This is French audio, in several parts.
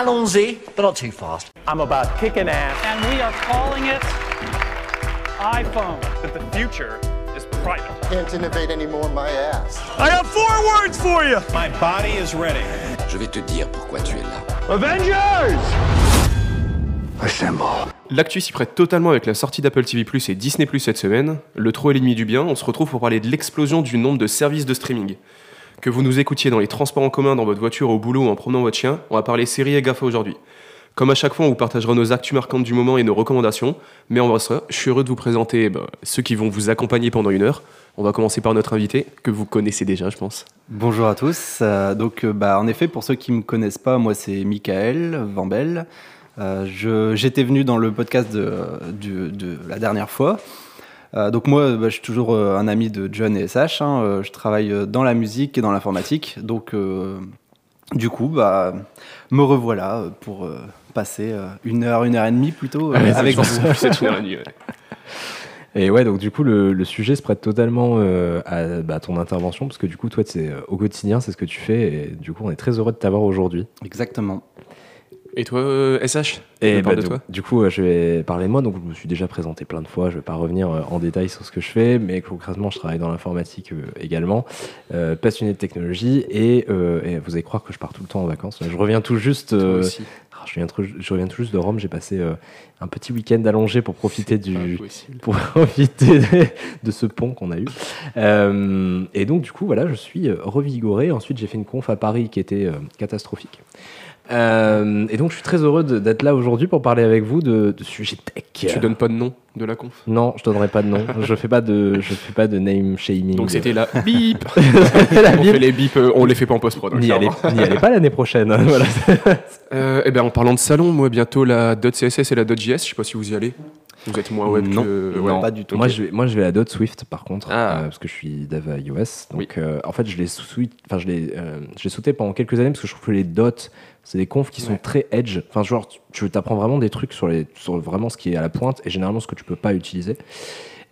allons-y, but not too fast. I'm about kicking ass. and we are calling it iPhone. that the future is private. Can't innovate anymore, my ass. I have four words for you. My body is ready. Je vais te dire pourquoi tu es là. Avengers! Assemble. L'actu s'y prête totalement avec la sortie d'Apple TV Plus et Disney Plus cette semaine. Le trop est l'ennemi du bien. On se retrouve pour parler de l'explosion du nombre de services de streaming. Que vous nous écoutiez dans les transports en commun, dans votre voiture, au boulot ou en promenant votre chien, on va parler séries et GAFA aujourd'hui. Comme à chaque fois, on vous partagera nos actus marquantes du moment et nos recommandations. Mais vrai, ça, je suis heureux de vous présenter bah, ceux qui vont vous accompagner pendant une heure. On va commencer par notre invité, que vous connaissez déjà, je pense. Bonjour à tous. Euh, donc, euh, bah, en effet, pour ceux qui ne me connaissent pas, moi c'est Michael Vambel. Euh, J'étais venu dans le podcast de la dernière fois. Euh, donc moi, bah, je suis toujours euh, un ami de John et SH. hein. Euh, je travaille dans la musique et dans l'informatique. Donc, euh, du coup, bah, me revoilà pour euh, passer euh, une heure, une heure et demie plutôt euh, avec vous. C'est une heure et demie, ouais. Et ouais, donc du coup, le, le sujet se prête totalement euh, à bah, ton intervention, parce que du coup, toi, c'est euh, au quotidien, c'est ce que tu fais, et du coup, on est très heureux de t'avoir aujourd'hui. Exactement. Et toi, euh, SH Et On parle bah, de du, toi du coup, euh, je vais parler de moi. Donc, je me suis déjà présenté plein de fois. Je vais pas revenir euh, en détail sur ce que je fais, mais concrètement, je travaille dans l'informatique euh, également, euh, passionné de technologie. Et, euh, et vous allez croire que je pars tout le temps en vacances. Je reviens tout juste. Euh, ah, je, viens tout- je reviens tout juste de Rome. J'ai passé euh, un petit week-end allongé pour profiter du, pour profiter de, de ce pont qu'on a eu. Euh, et donc, du coup, voilà, je suis euh, revigoré. Ensuite, j'ai fait une conf à Paris qui était euh, catastrophique. Euh, et donc, je suis très heureux d'être là aujourd'hui pour parler avec vous de, de sujets tech. Tu donnes pas de nom de la conf? Non, je donnerai pas de nom. je fais pas de, je fais pas de name shaming. Donc c'était la bip la On bip. fait les bips, euh, on les fait pas en post-prod. hein, N'y allez, allez pas l'année prochaine. voilà. Euh, eh ben, en parlant de salon, moi bientôt la .css et la .js, je sais pas si vous y allez. Vous êtes moins web Non. que... Non. ouais. pas du tout. Moi, je vais, moi, je vais à Dot Swift par contre, Ah. euh, parce que je suis dev à iOS. Donc, Oui. euh, en fait, je l'ai sous- enfin, je l'ai, euh, je l'ai sauté pendant quelques années parce que je trouve que les dots, c'est des confs qui sont Ouais. très edge. Enfin, genre, tu- t'apprends vraiment des trucs sur, les, sur vraiment ce qui est à la pointe et généralement ce que tu peux pas utiliser.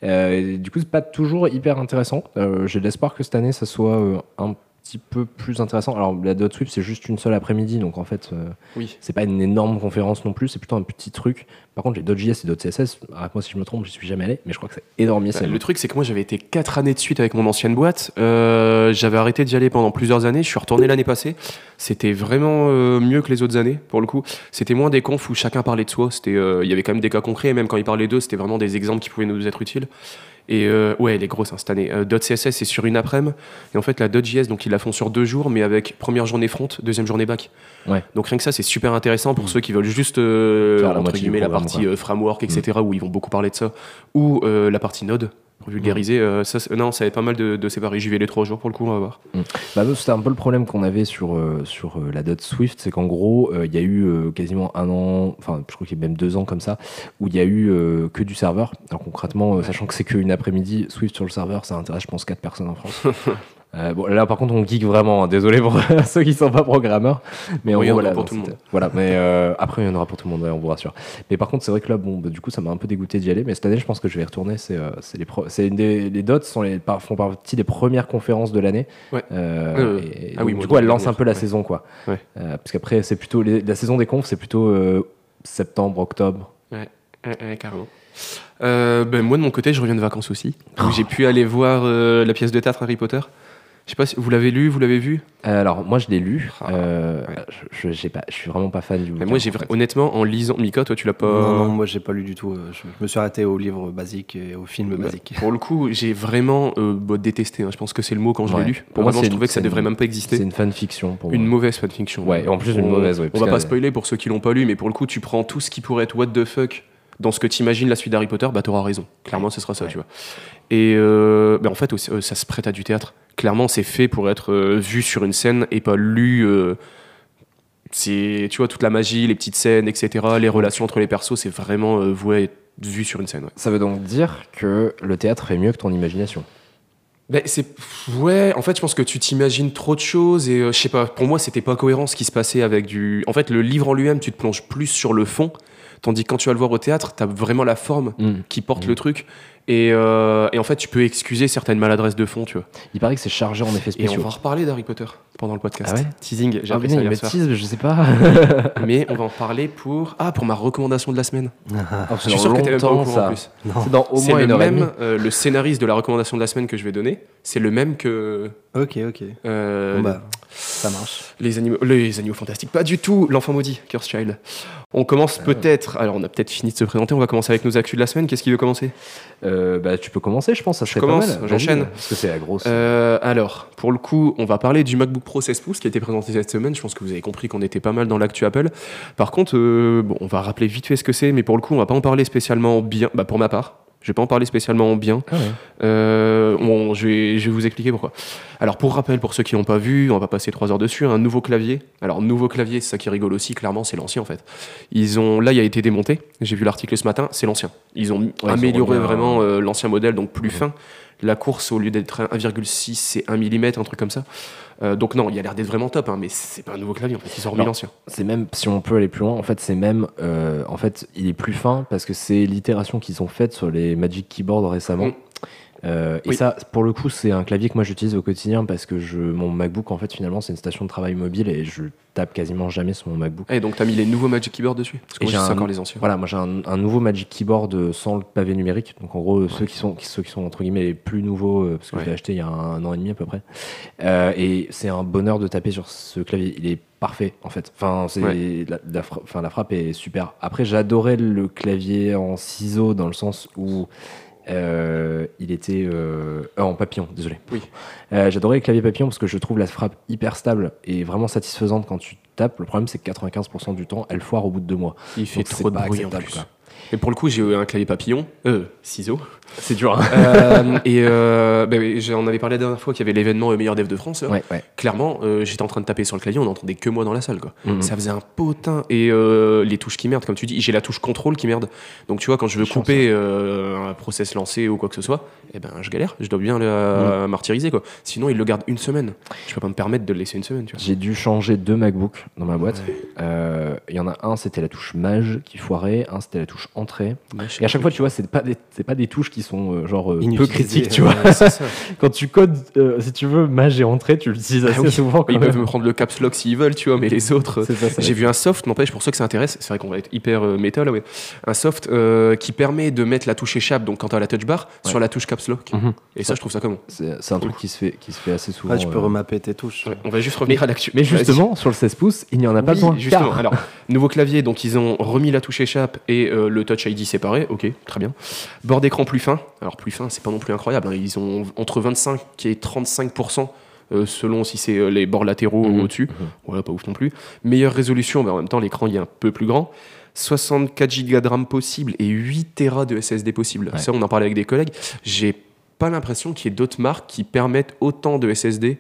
Euh, et du coup, c'est pas toujours hyper intéressant. Euh, J'ai de l'espoir que cette année, ça soit euh, un petit peu plus intéressant. Alors, la Dot Swift, c'est juste une seule après-midi, donc en fait, euh, Oui. c'est pas une énorme conférence non plus, c'est plutôt un petit truc. Par contre, les Dot.js et Dot.css, arrête-moi si je me trompe, je suis jamais allé, mais je crois que c'est énormissime. Euh, Le truc, c'est que moi, j'avais été 4 années de suite avec mon ancienne boîte. Euh, j'avais arrêté d'y aller pendant plusieurs années. Je suis retourné l'année passée. C'était vraiment euh, mieux que les autres années, pour le coup. C'était moins des confs où chacun parlait de soi. C'était, Il y avait quand même des cas concrets. Et même quand ils parlaient d'eux, c'était vraiment des exemples qui pouvaient nous être utiles. Et euh, ouais, elle est grosse hein, cette année. Euh, .css, c'est sur une après-midi. Et en fait, la .js, donc ils la font sur deux jours, mais avec première journée front, deuxième journée back. Ouais. Donc rien que ça, c'est super intéressant pour ceux qui veulent juste euh, Faire la entre guillemets la partie euh, framework, etc., où ils vont beaucoup parler de ça, ou la partie Node pour vulgariser. euh, ça, non, ça va être pas mal de, de séparer. J'y vais les trois jours pour le coup, on va voir. Bah, nous, c'était un peu le problème qu'on avait sur, euh, sur euh, la dot Swift, c'est qu'en gros, il y a eu quasiment un an, enfin, je crois qu'il y a même deux ans comme ça, où il y a eu que du serveur. Alors concrètement, sachant que c'est qu'une après-midi, Swift sur le serveur, ça intéresse, je pense, quatre personnes en France. Euh, bon, là, par contre, on geek vraiment. hein. Désolé pour ceux qui sont pas programmeurs, mais Oui, voilà, pour non, tout le monde. Voilà, mais euh, après, il y en aura pour tout le monde, ouais, on vous rassure. Mais par contre, c'est vrai que là, bon, bah, du coup, ça m'a un peu dégoûté d'y aller. Mais cette année, je pense que je vais y retourner. C'est, euh, c'est les, pro- c'est une des les dots sont les, par- font partie des premières conférences de l'année. Ouais. Et ah oui, donc, moi, du coup, elle lance un peu la ouais. saison, quoi. Ouais. Parce qu'après, c'est plutôt les- la saison des confs, c'est plutôt septembre, octobre. Ouais, carrément. Euh, ben, moi, de mon côté, je reviens de vacances aussi. où J'ai pu aller voir euh, la pièce de théâtre Harry Potter. Je sais pas si vous l'avez lu, vous l'avez vu Euh, alors, moi, je l'ai lu. Ah, Euh, ouais. je, j'ai pas, je suis vraiment pas fan du. Mais bouquin, Moi, j'ai en vra- fait. honnêtement, en lisant. Mika, toi, tu l'as pas. Non, non, moi j'ai pas lu du tout. euh, Je, je me suis arrêté aux livres basiques et aux films Bah, basiques. Pour le coup, j'ai vraiment euh, bah, détesté. hein. Je pense que c'est le mot quand je Ouais. l'ai lu. Pour moi, c'est je trouvais que ça devrait une- même pas exister. C'est une fanfiction pour Une moi. mauvaise fanfiction. Ouais, et en plus, une mauvaise, ouais, On va pas que- spoiler pour ceux qui l'ont pas lu, mais pour le coup, tu prends tout ce qui pourrait être what the fuck dans ce que t'imagines la suite d'Harry Potter, bah t'auras raison. Clairement, ce sera ça, tu vois. Et euh, bah, en fait, aussi, euh, ça se prête à du théâtre. Clairement, c'est fait pour être euh, vu sur une scène et pas lu. euh, c'est, tu vois, toute la magie, les petites scènes, etc., les relations entre les persos, c'est vraiment euh, voué à être vu sur une scène. ouais. Ça veut donc dire que le théâtre est mieux que ton imagination. Ben, c'est ouais en fait je pense que tu t'imagines trop de choses et euh, je sais pas pour moi c'était pas cohérent ce qui se passait avec du en fait le livre en lui-même tu te plonges plus sur le fond tandis que quand tu vas le voir au théâtre t'as vraiment la forme Mm. qui porte le truc et, euh, et en fait tu peux excuser certaines maladresses de fond tu vois Il paraît que c'est chargé en effets et on spéciaux. va reparler d'Harry Potter pendant le podcast. Ah ouais Teasing, j'ai Ah, appris mais ça il hier soir. tease, je sais pas. Mais on va en parler pour ah pour ma recommandation de la semaine. Ah, Je suis sûr que t'es même pas au courant en plus. C'est dans au moins le une heure et demie. même euh, le scénariste de la recommandation de la semaine que je vais donner, c'est le même que Ok, ok. euh, Bon, bah, ça marche. les animaux les animaux fantastiques. Pas du tout, l'enfant maudit, Curse Child. On commence peut-être. Alors on a peut-être fini de se présenter. On va commencer avec nos actus de la semaine. Qu'est-ce qui veut commencer? Euh, bah, tu peux commencer, je pense. Ça serait commence, j'enchaîne. Parce que c'est la grosse. Euh, alors, pour le coup, on va parler du MacBook Pro 16 pouces qui a été présenté cette semaine. Je pense que vous avez compris qu'on était pas mal dans l'actu Apple. Par contre, euh, bon, on va rappeler vite fait ce que c'est, mais pour le coup, on va pas en parler spécialement bien. Bah, pour ma part, je vais pas en parler spécialement bien. Ah ouais. Euh, je, vais, je vais vous expliquer pourquoi. Alors, pour rappel, pour ceux qui l'ont pas vu, on va pas passer trois heures dessus. Un nouveau clavier. Alors, nouveau clavier, c'est ça qui rigole aussi. Clairement, c'est l'ancien en fait. Ils ont, là, il a été démonté. J'ai vu l'article ce matin. C'est l'ancien. Ils ont amélioré vraiment euh, l'ancien modèle, donc plus fin. La course, au lieu d'être 1,6, c'est 1 mm, un truc comme ça. Euh, donc non, il a l'air d'être vraiment top, hein, mais c'est pas un nouveau clavier en fait. Ils ont remis l'ancien. C'est même, si on peut aller plus loin, en fait, c'est même, euh, en fait, il est plus fin parce que c'est l'itération qu'ils ont faite sur les Magic Keyboard récemment. Mm. Euh, et ça, pour le coup, c'est un clavier que moi j'utilise au quotidien parce que je, mon MacBook, en fait, finalement, c'est une station de travail mobile et je tape quasiment jamais sur mon MacBook. Et donc t'as mis les nouveaux Magic Keyboard dessus Parce que j'ai encore les anciens. Voilà, moi j'ai un, un nouveau Magic Keyboard euh, sans le pavé numérique. Donc en gros, ceux, qui sont, qui- ceux qui sont entre guillemets les plus nouveaux, euh, parce que Ouais. je l'ai acheté il y a un, an et demi à peu près. Euh, et c'est un bonheur de taper sur ce clavier. Il est parfait en fait. Enfin, c'est Ouais. la, la fra- enfin, la frappe est super. Après, j'adorais le clavier en ciseaux dans le sens où il était euh, euh, en papillon, désolé. Oui. Euh, J'adorais le clavier papillon parce que je trouve la frappe hyper stable et vraiment satisfaisante quand tu tapes. Le problème, c'est que 95% du temps, elle foire au bout de deux mois. Il fait Donc, trop de pas bruit en acceptable, plus. quoi. Et pour le coup, j'ai eu un clavier papillon, euh, ciseaux. C'est dur. Hein. Euh, et euh, bah, on avait parlé la dernière fois qu'il y avait l'événement meilleur dev de France. là. ouais, ouais. Clairement, euh, j'étais en train de taper sur le clavier, on n'entendait que moi dans la salle. Quoi. Mhm. Ça faisait un potin. Et euh, les touches qui merdent, comme tu dis, j'ai la touche contrôle qui merde. Donc tu vois, quand je veux couper un process lancé ou quoi que ce soit, eh ben, je galère. Je dois bien le Mhm. martyriser. Quoi. Sinon, il le garde une semaine. Je peux pas me permettre de le laisser une semaine. J'ai dû changer deux MacBooks dans ma boîte. Il y en a un, c'était la touche mage qui foirait, un, c'était la touche entrée. Et à chaque fois, tu vois, c'est pas des, c'est pas des touches qui sont euh, genre euh, peu critiques, tu vois. Ça. Quand tu codes, euh, si tu veux, mage et entrée, tu l'utilises assez Ah oui. souvent. quand Ils même. peuvent me prendre le caps lock s'ils veulent, tu vois, mais les autres. C'est ça, ça J'ai vu un soft, n'empêche, pour ceux que ça intéresse, c'est vrai qu'on va être hyper euh, méta là, ouais. Un soft euh, qui permet de mettre la touche échappe, donc quand tu as la touch bar, Ouais. sur la touche caps lock. Mhm. Et ça, je trouve ça comment C'est c'est un truc qui se fait, qui se fait assez souvent. Ouais, tu peux euh. remapper tes touches. Ouais, On va juste revenir à l'actu. Mais justement, sur le 16 pouces, il n'y en a pas besoin. Justement. Alors, nouveau clavier, donc ils ont remis la touche échappe et euh, le Touch ID séparé. Ok, très bien. Bord d'écran plus fin. Alors, plus fin, c'est pas non plus incroyable. hein. Ils ont entre 25 et 35%. euh, selon si c'est euh, les bords latéraux Mhm. ou au-dessus. Voilà, pas ouf non plus. Meilleure résolution, mais en même temps, l'écran il est un peu plus grand. 64 Go de RAM possible et 8 Tera de SSD possible. Ouais. Ça, on en parlait avec des collègues. J'ai pas l'impression qu'il y ait d'autres marques qui permettent autant de SSD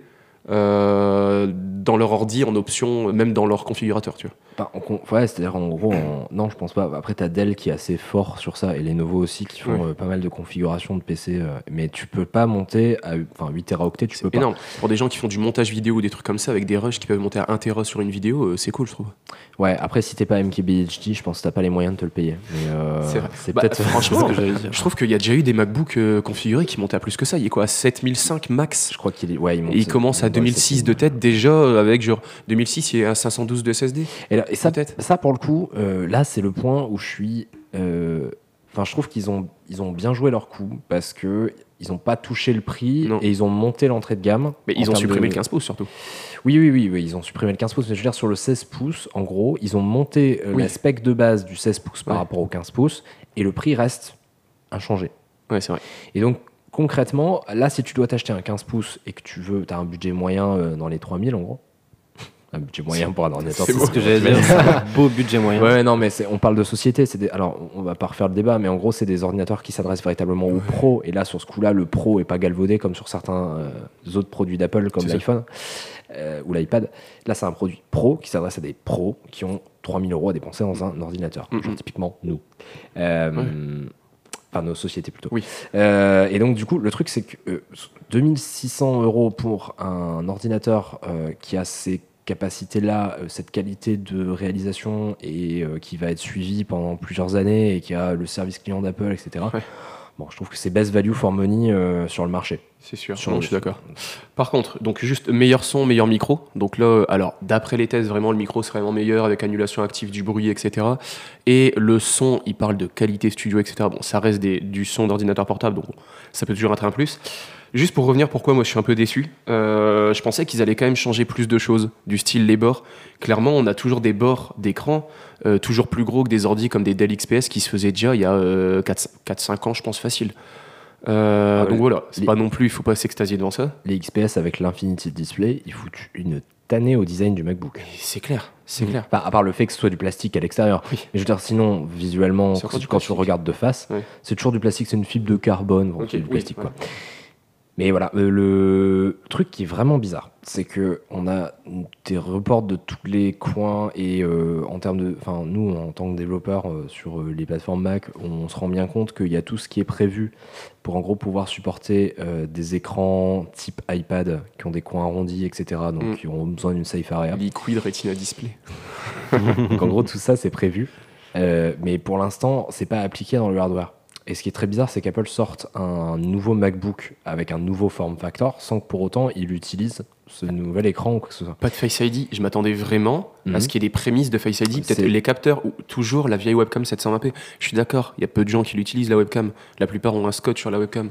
euh, dans leur ordi en option, même dans leur configurateur, tu vois. En con- ouais, c'est-à-dire en gros, en- non, je pense pas. Après, t'as Dell qui est assez fort sur ça et Lenovo aussi qui font Ouais. euh, pas mal de configurations de PC. euh, mais tu peux pas monter à enfin, 8 Teraoctets, tu peux C'est pas. énorme. Pour des gens qui font du montage vidéo ou des trucs comme ça, avec des rushs qui peuvent monter à 1 Tera sur une vidéo, euh, c'est cool, je trouve. Ouais, après, si t'es pas MKBHD, je pense que t'as pas les moyens de te le payer. Mais euh, C'est vrai. c'est Bah, peut-être franchement, ce que j'allais dire. Je trouve qu'il y a déjà eu des MacBooks euh, configurés qui montaient à plus que ça. Il est quoi, à 7005 max? Je crois qu'il est. Ouais, il, monte- Et il commence à 2006 c'est- de tête déjà euh, avec genre 2006 il est à 512 de SSD. Et, là- et ça, Peut-être. ça, pour le coup, euh, là, c'est le point où je suis. euh, Enfin, je trouve qu'ils ont, ils ont bien joué leur coup parce que ils ont pas touché le prix Non. et ils ont monté l'entrée de gamme. Mais ils ont supprimé de- le 15 pouces surtout. Oui, oui, oui, oui, ils ont supprimé le 15 pouces. Mais je veux dire, sur le 16 pouces, en gros, ils ont monté euh, Oui. la spec de base du 16 pouces par Ouais. rapport au 15 pouces et le prix reste inchangé. Ouais, c'est vrai. Et donc, concrètement, là, si tu dois t'acheter un 15 pouces et que tu veux, tu as un budget moyen euh, dans les 3000 en gros. Un budget moyen pour un ordinateur. c'est ce que j'allais dire. un beau budget moyen. Ouais, non, mais on parle de société. Des, alors, on va pas refaire le débat, mais en gros, c'est des ordinateurs qui s'adressent véritablement aux pros. Et là, sur ce coup-là, le pro est pas galvaudé comme sur certains euh, autres produits d'Apple, comme l'iPhone euh, ou l'iPad. Là, c'est un produit pro qui s'adresse à des pros qui ont 3000 euros à dépenser dans un ordinateur. Mhm. Genre, typiquement, nous. Euh, Ouais. Enfin, nos sociétés plutôt. Oui. Euh, et donc, du coup, le truc, c'est que euh, 2600 euros pour un ordinateur euh, qui a ces capacités-là, euh, cette qualité de réalisation et euh, qui va être suivi pendant plusieurs années et qui a le service client d'Apple, etc. Ouais. Bon, je trouve que c'est best value for money euh, sur le marché. C'est sûr, Sur non, le- je suis d'accord. Par contre, donc juste meilleur son, meilleur micro. Donc là, euh, alors d'après les tests, vraiment le micro serait vraiment meilleur avec annulation active du bruit, etc. Et le son, il parle de qualité studio, etc. Bon, ça reste des- du son d'ordinateur portable, donc ça peut toujours être un plus. Juste pour revenir, pourquoi moi je suis un peu déçu Euh, Je pensais qu'ils allaient quand même changer plus de choses, du style les bords. Clairement, on a toujours des bords d'écran euh, toujours plus gros que des ordi comme des Dell XPS qui se faisaient déjà il y a 4-5 ans, je pense, facile. Euh, Ah, donc voilà, c'est les- pas non plus, il faut pas s'extasier devant ça. Les XPS avec l'Infinity Display, ils foutent une tannée au design du MacBook. C'est clair, c'est clair. Enfin, à part le fait que ce soit du plastique à l'extérieur. Oui. Mais je veux dire, sinon, visuellement, quand, tu le regardes de face, c'est toujours du plastique, c'est une fibre de carbone, bon, Ok, c'est du oui, plastique ouais. Mais voilà, euh, le truc qui est vraiment bizarre, c'est que on a des reports de tous les coins et euh, en termes de, enfin nous en tant que développeurs euh, sur les plateformes Mac, on se rend bien compte qu'il y a tout ce qui est prévu pour en gros pouvoir supporter euh, des écrans type iPad qui ont des coins arrondis, etc. Donc Mm. qui ont besoin d'une safe area. Liquid Retina Display. Donc en gros, tout ça, c'est prévu. Mais pour l'instant, c'est pas appliqué dans le hardware. Et ce qui est très bizarre, c'est qu'Apple sorte un nouveau MacBook avec un nouveau form factor sans que pour autant il utilise ce nouvel écran ou quoi que ce soit. Pas de Face ID, je m'attendais vraiment à Mhm. ce qu'il y ait des prémices de Face ID, peut-être les capteurs ou toujours la vieille webcam 720p. Je suis d'accord, il y a peu de gens qui l'utilisent la webcam. La plupart ont un scotch sur la webcam.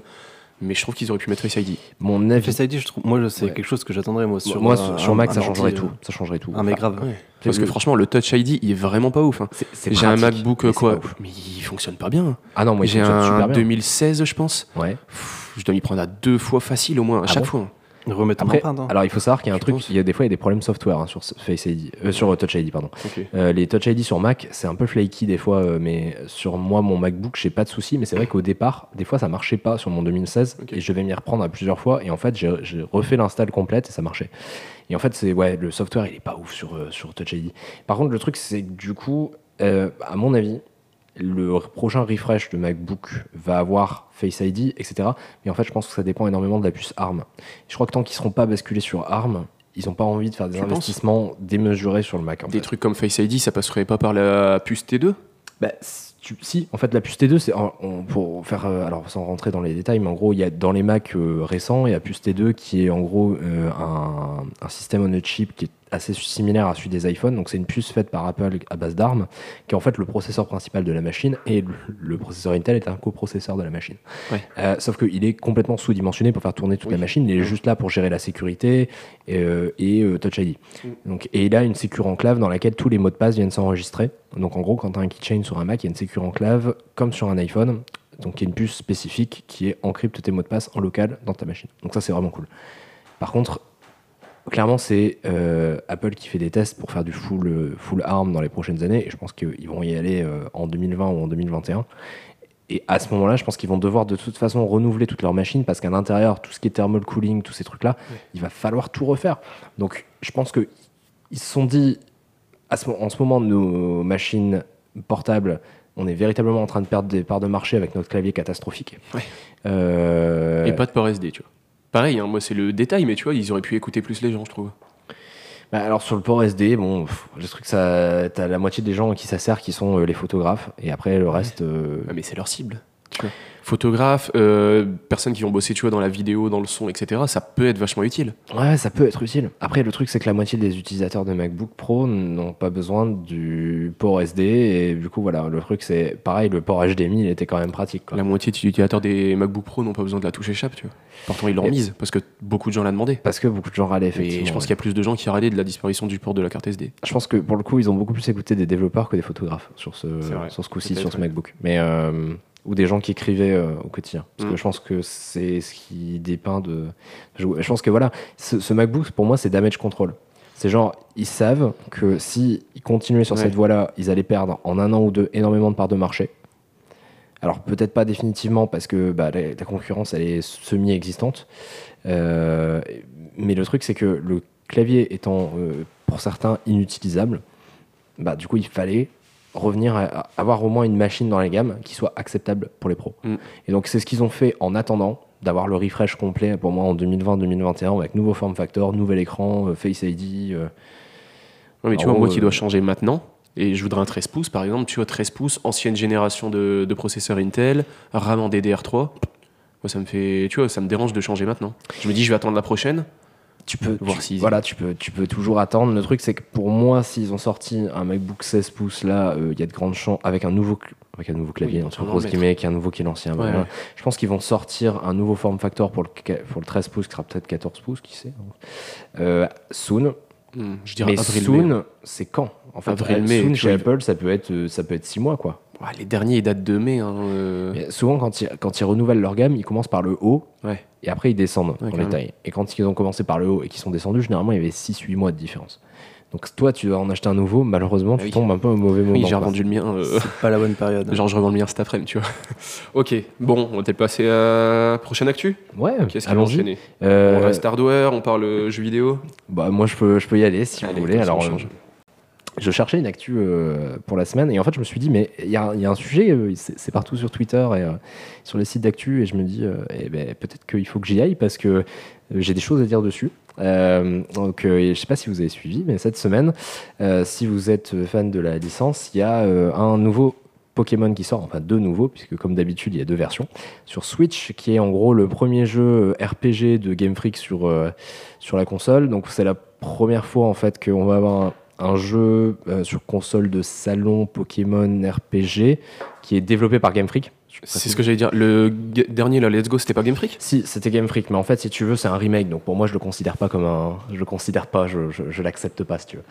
Mais je trouve qu'ils auraient pu mettre Face ID. Mon avis, Face ID, je trouve, moi, c'est Ouais. quelque chose que j'attendrais moi sur moi un- sur, Mac, un ça changerait euh, tout. Ça changerait tout. Ah, mais grave. Parce que le- franchement, le Touch ID, il est vraiment pas ouf. hein. J'ai un MacBook mais euh, quoi. Mais il fonctionne pas bien. Ah non, moi il J'ai super un bien. 2016, je pense. Ouais. Pff, Je dois m'y prendre à deux fois facile au moins, à Ah chaque bon fois. Remettre en Après, empreinte. hein. alors il faut savoir qu'il y a un Je truc, pense. il y a des fois il y a des problèmes software hein, sur ce Face ID, euh, sur Touch ID pardon. Euh, les Touch ID sur Mac, c'est un peu flaky des fois, euh, mais sur moi, mon MacBook, j'ai pas de souci. Mais c'est vrai qu'au départ, des fois, ça marchait pas sur mon 2016 Ok. et je vais m'y reprendre à plusieurs fois. Et en fait, j'ai refait l'install complète et ça marchait. Et en fait, c'est ouais, le software, il est pas ouf sur, euh, sur Touch ID. Par contre, le truc, c'est que du coup, euh, à mon avis, le prochain refresh de MacBook va avoir Face ID, etc. Mais en fait, je pense que ça dépend énormément de la puce ARM. Je crois que tant qu'ils seront pas basculés sur ARM, ils n'ont pas envie de faire des investissements démesurés sur le Mac. en Des fait. trucs comme Face ID, ça passerait pas par la puce T2 Bah, si, en fait, la puce T2, c'est pour faire, euh, alors sans rentrer dans les détails, mais en gros, il y a dans les Mac euh, récents, il y a puce T2 qui est en gros euh, un, un système on a chip qui est assez similaire à celui des iPhones. Donc, c'est une puce faite par Apple à base d'ARM, qui est en fait le processeur principal de la machine, et le, le processeur Intel est un coprocesseur de la machine. Ouais. Euh, sauf qu'il est complètement sous-dimensionné pour faire tourner toute la machine. Il est juste là pour gérer la sécurité et, euh, et, euh, Touch ID. Mm. Donc, et il a une sécure enclave dans laquelle tous les mots de passe viennent s'enregistrer. Donc en gros, quand tu as un keychain sur un Mac, il y a une sécure enclave comme sur un iPhone. Donc il y a une puce spécifique qui est encrypte tes mots de passe en local dans ta machine. Donc ça, c'est vraiment cool. Par contre, clairement, c'est euh, Apple qui fait des tests pour faire du full, euh, full ARM dans les prochaines années. Et je pense qu'ils vont y aller euh, en 2020 ou en 2021. Et à ce moment-là, je pense qu'ils vont devoir de toute façon renouveler toute leur machine parce qu'à l'intérieur, tout ce qui est thermal cooling, tous ces trucs-là, il va falloir tout refaire. Donc je pense qu'ils se sont dit, à ce, mo- en ce moment, nos machines portables, on est véritablement en train de perdre des parts de marché avec notre clavier catastrophique. Ouais. Euh, Et pas de port SD, tu vois. Pareil, hein, moi c'est le détail, mais tu vois, ils auraient pu écouter plus les gens, je trouve. bah, alors sur le port SD, bon, pff, le truc, ça, t'as la moitié des gens qui ça sert qui sont euh, les photographes, et après le reste, euh, Ah, mais c'est leur cible. Tu vois. Photographes, euh, personnes qui vont bosser, tu vois, dans la vidéo, dans le son, etc. Ça peut être vachement utile. Ouais, ça peut être utile. Après, le truc, c'est que la moitié des utilisateurs de MacBook Pro n'ont pas besoin du port SD. Et du coup, voilà, le truc, c'est pareil, le port HDMI, il était quand même pratique. Quoi. La moitié des utilisateurs des MacBook Pro n'ont pas besoin de la touche échappe, tu vois. Pourtant, ils l'ont Et- mise parce que beaucoup de gens l'ont demandé. Parce que beaucoup de gens râlaient, Et effectivement. je pense ouais. qu'il y a plus de gens qui râlaient de la disparition du port de la carte SD. Je pense que pour le coup, ils ont beaucoup plus écouté des développeurs que des photographes sur ce, sur ce coup-ci, sur ce. MacBook. Mais, euh, ou des gens qui écrivaient euh, au quotidien. Parce Mm. que je pense que c'est ce qui dépeint de. Je pense que voilà, ce, ce MacBook, pour moi, c'est damage control. C'est genre, ils savent que si ils continuaient sur Ouais. cette voie-là, ils allaient perdre en un an ou deux énormément de parts de marché. Alors peut-être pas définitivement parce que bah, la, la concurrence elle est semi-existante. Euh, mais le truc c'est que le clavier étant euh, pour certains inutilisable, bah, du coup il fallait revenir à, avoir au moins une machine dans la gamme qui soit acceptable pour les pros. Mm. Et donc c'est ce qu'ils ont fait en attendant d'avoir le refresh complet pour moi en 2020-2021 avec nouveau form factor, nouvel écran, euh, Face ID. euh, Ouais, mais tu vois, moi qui dois euh, changer maintenant, Et je voudrais un 13 pouces, par exemple, tu vois, 13 pouces, ancienne génération de, de processeurs Intel, RAM en DDR3. Moi, ça me fait, tu vois, ça me dérange de changer maintenant. Je me dis, je vais attendre la prochaine. Tu peux Voir tu- voilà tu peux tu peux toujours attendre le truc c'est que pour moi s'ils ont sorti un MacBook 16 pouces là euh, il y a de grandes chances avec un nouveau avec un nouveau clavier Oui, entre mettre. guillemets qui est un nouveau qui est l'ancien Ouais, voilà. ouais. je pense qu'ils vont sortir un nouveau form factor pour le pour le 13 pouces qui sera peut-être 14 pouces qui sait euh, soon Hmm, je dirais mais avril, soon c'est quand en fait? Avril, mai, soon chez. Apple ça peut être ça peut être 6 mois quoi Ouais, les derniers, ils datent de mai. Hein, euh, souvent, quand ils, quand ils renouvellent leur gamme, ils commencent par le haut Ouais. Et après ils descendent Ouais, dans les tailles. Et quand ils ont commencé par le haut et qu'ils sont descendus, généralement il y avait 6-8 mois de différence. Donc toi, tu dois en acheter un nouveau, malheureusement, Ah tu oui. tombes un peu au mauvais moment. Oui, j'ai revendu le mien. euh, C'est pas la bonne période. genre, je revends le mien cet après-midi, tu vois. ok, bon, on va peut-être passer à la prochaine actu? Ouais, Qu'est-ce qu'il va allons-y. enchaîner? Euh, On reste hardware, on parle euh, jeux vidéo? bah, moi, je peux, je peux y aller si Allez, vous voulez. ça, on Alors, euh, change. Je cherchais une actu euh, pour la semaine et en fait, je me suis dit, mais il y, a un sujet, euh, c'est partout sur Twitter et euh, sur les sites d'actu, et je me dis, eh ben, peut-être qu'il faut que j'y aille parce que j'ai des choses à dire dessus. Donc, et je sais pas si vous avez suivi, mais cette semaine, si vous êtes fan de la licence, il y a un nouveau Pokémon qui sort, enfin deux nouveaux, puisque comme d'habitude il y a deux versions, sur Switch, qui est en gros le premier jeu RPG de Game Freak sur, sur la console. Donc c'est la première fois en fait qu'on va avoir un, un jeu euh, sur console de salon Pokémon RPG qui est développé par Game Freak. C'est ce que j'allais dire. Le dernier, là, Let's Go, c'était pas Game Freak? Si, c'était Game Freak, mais en fait, si tu veux, c'est un remake. Donc pour moi, je le considère pas comme un. Je le considère pas, je, je, je l'accepte pas, si tu veux.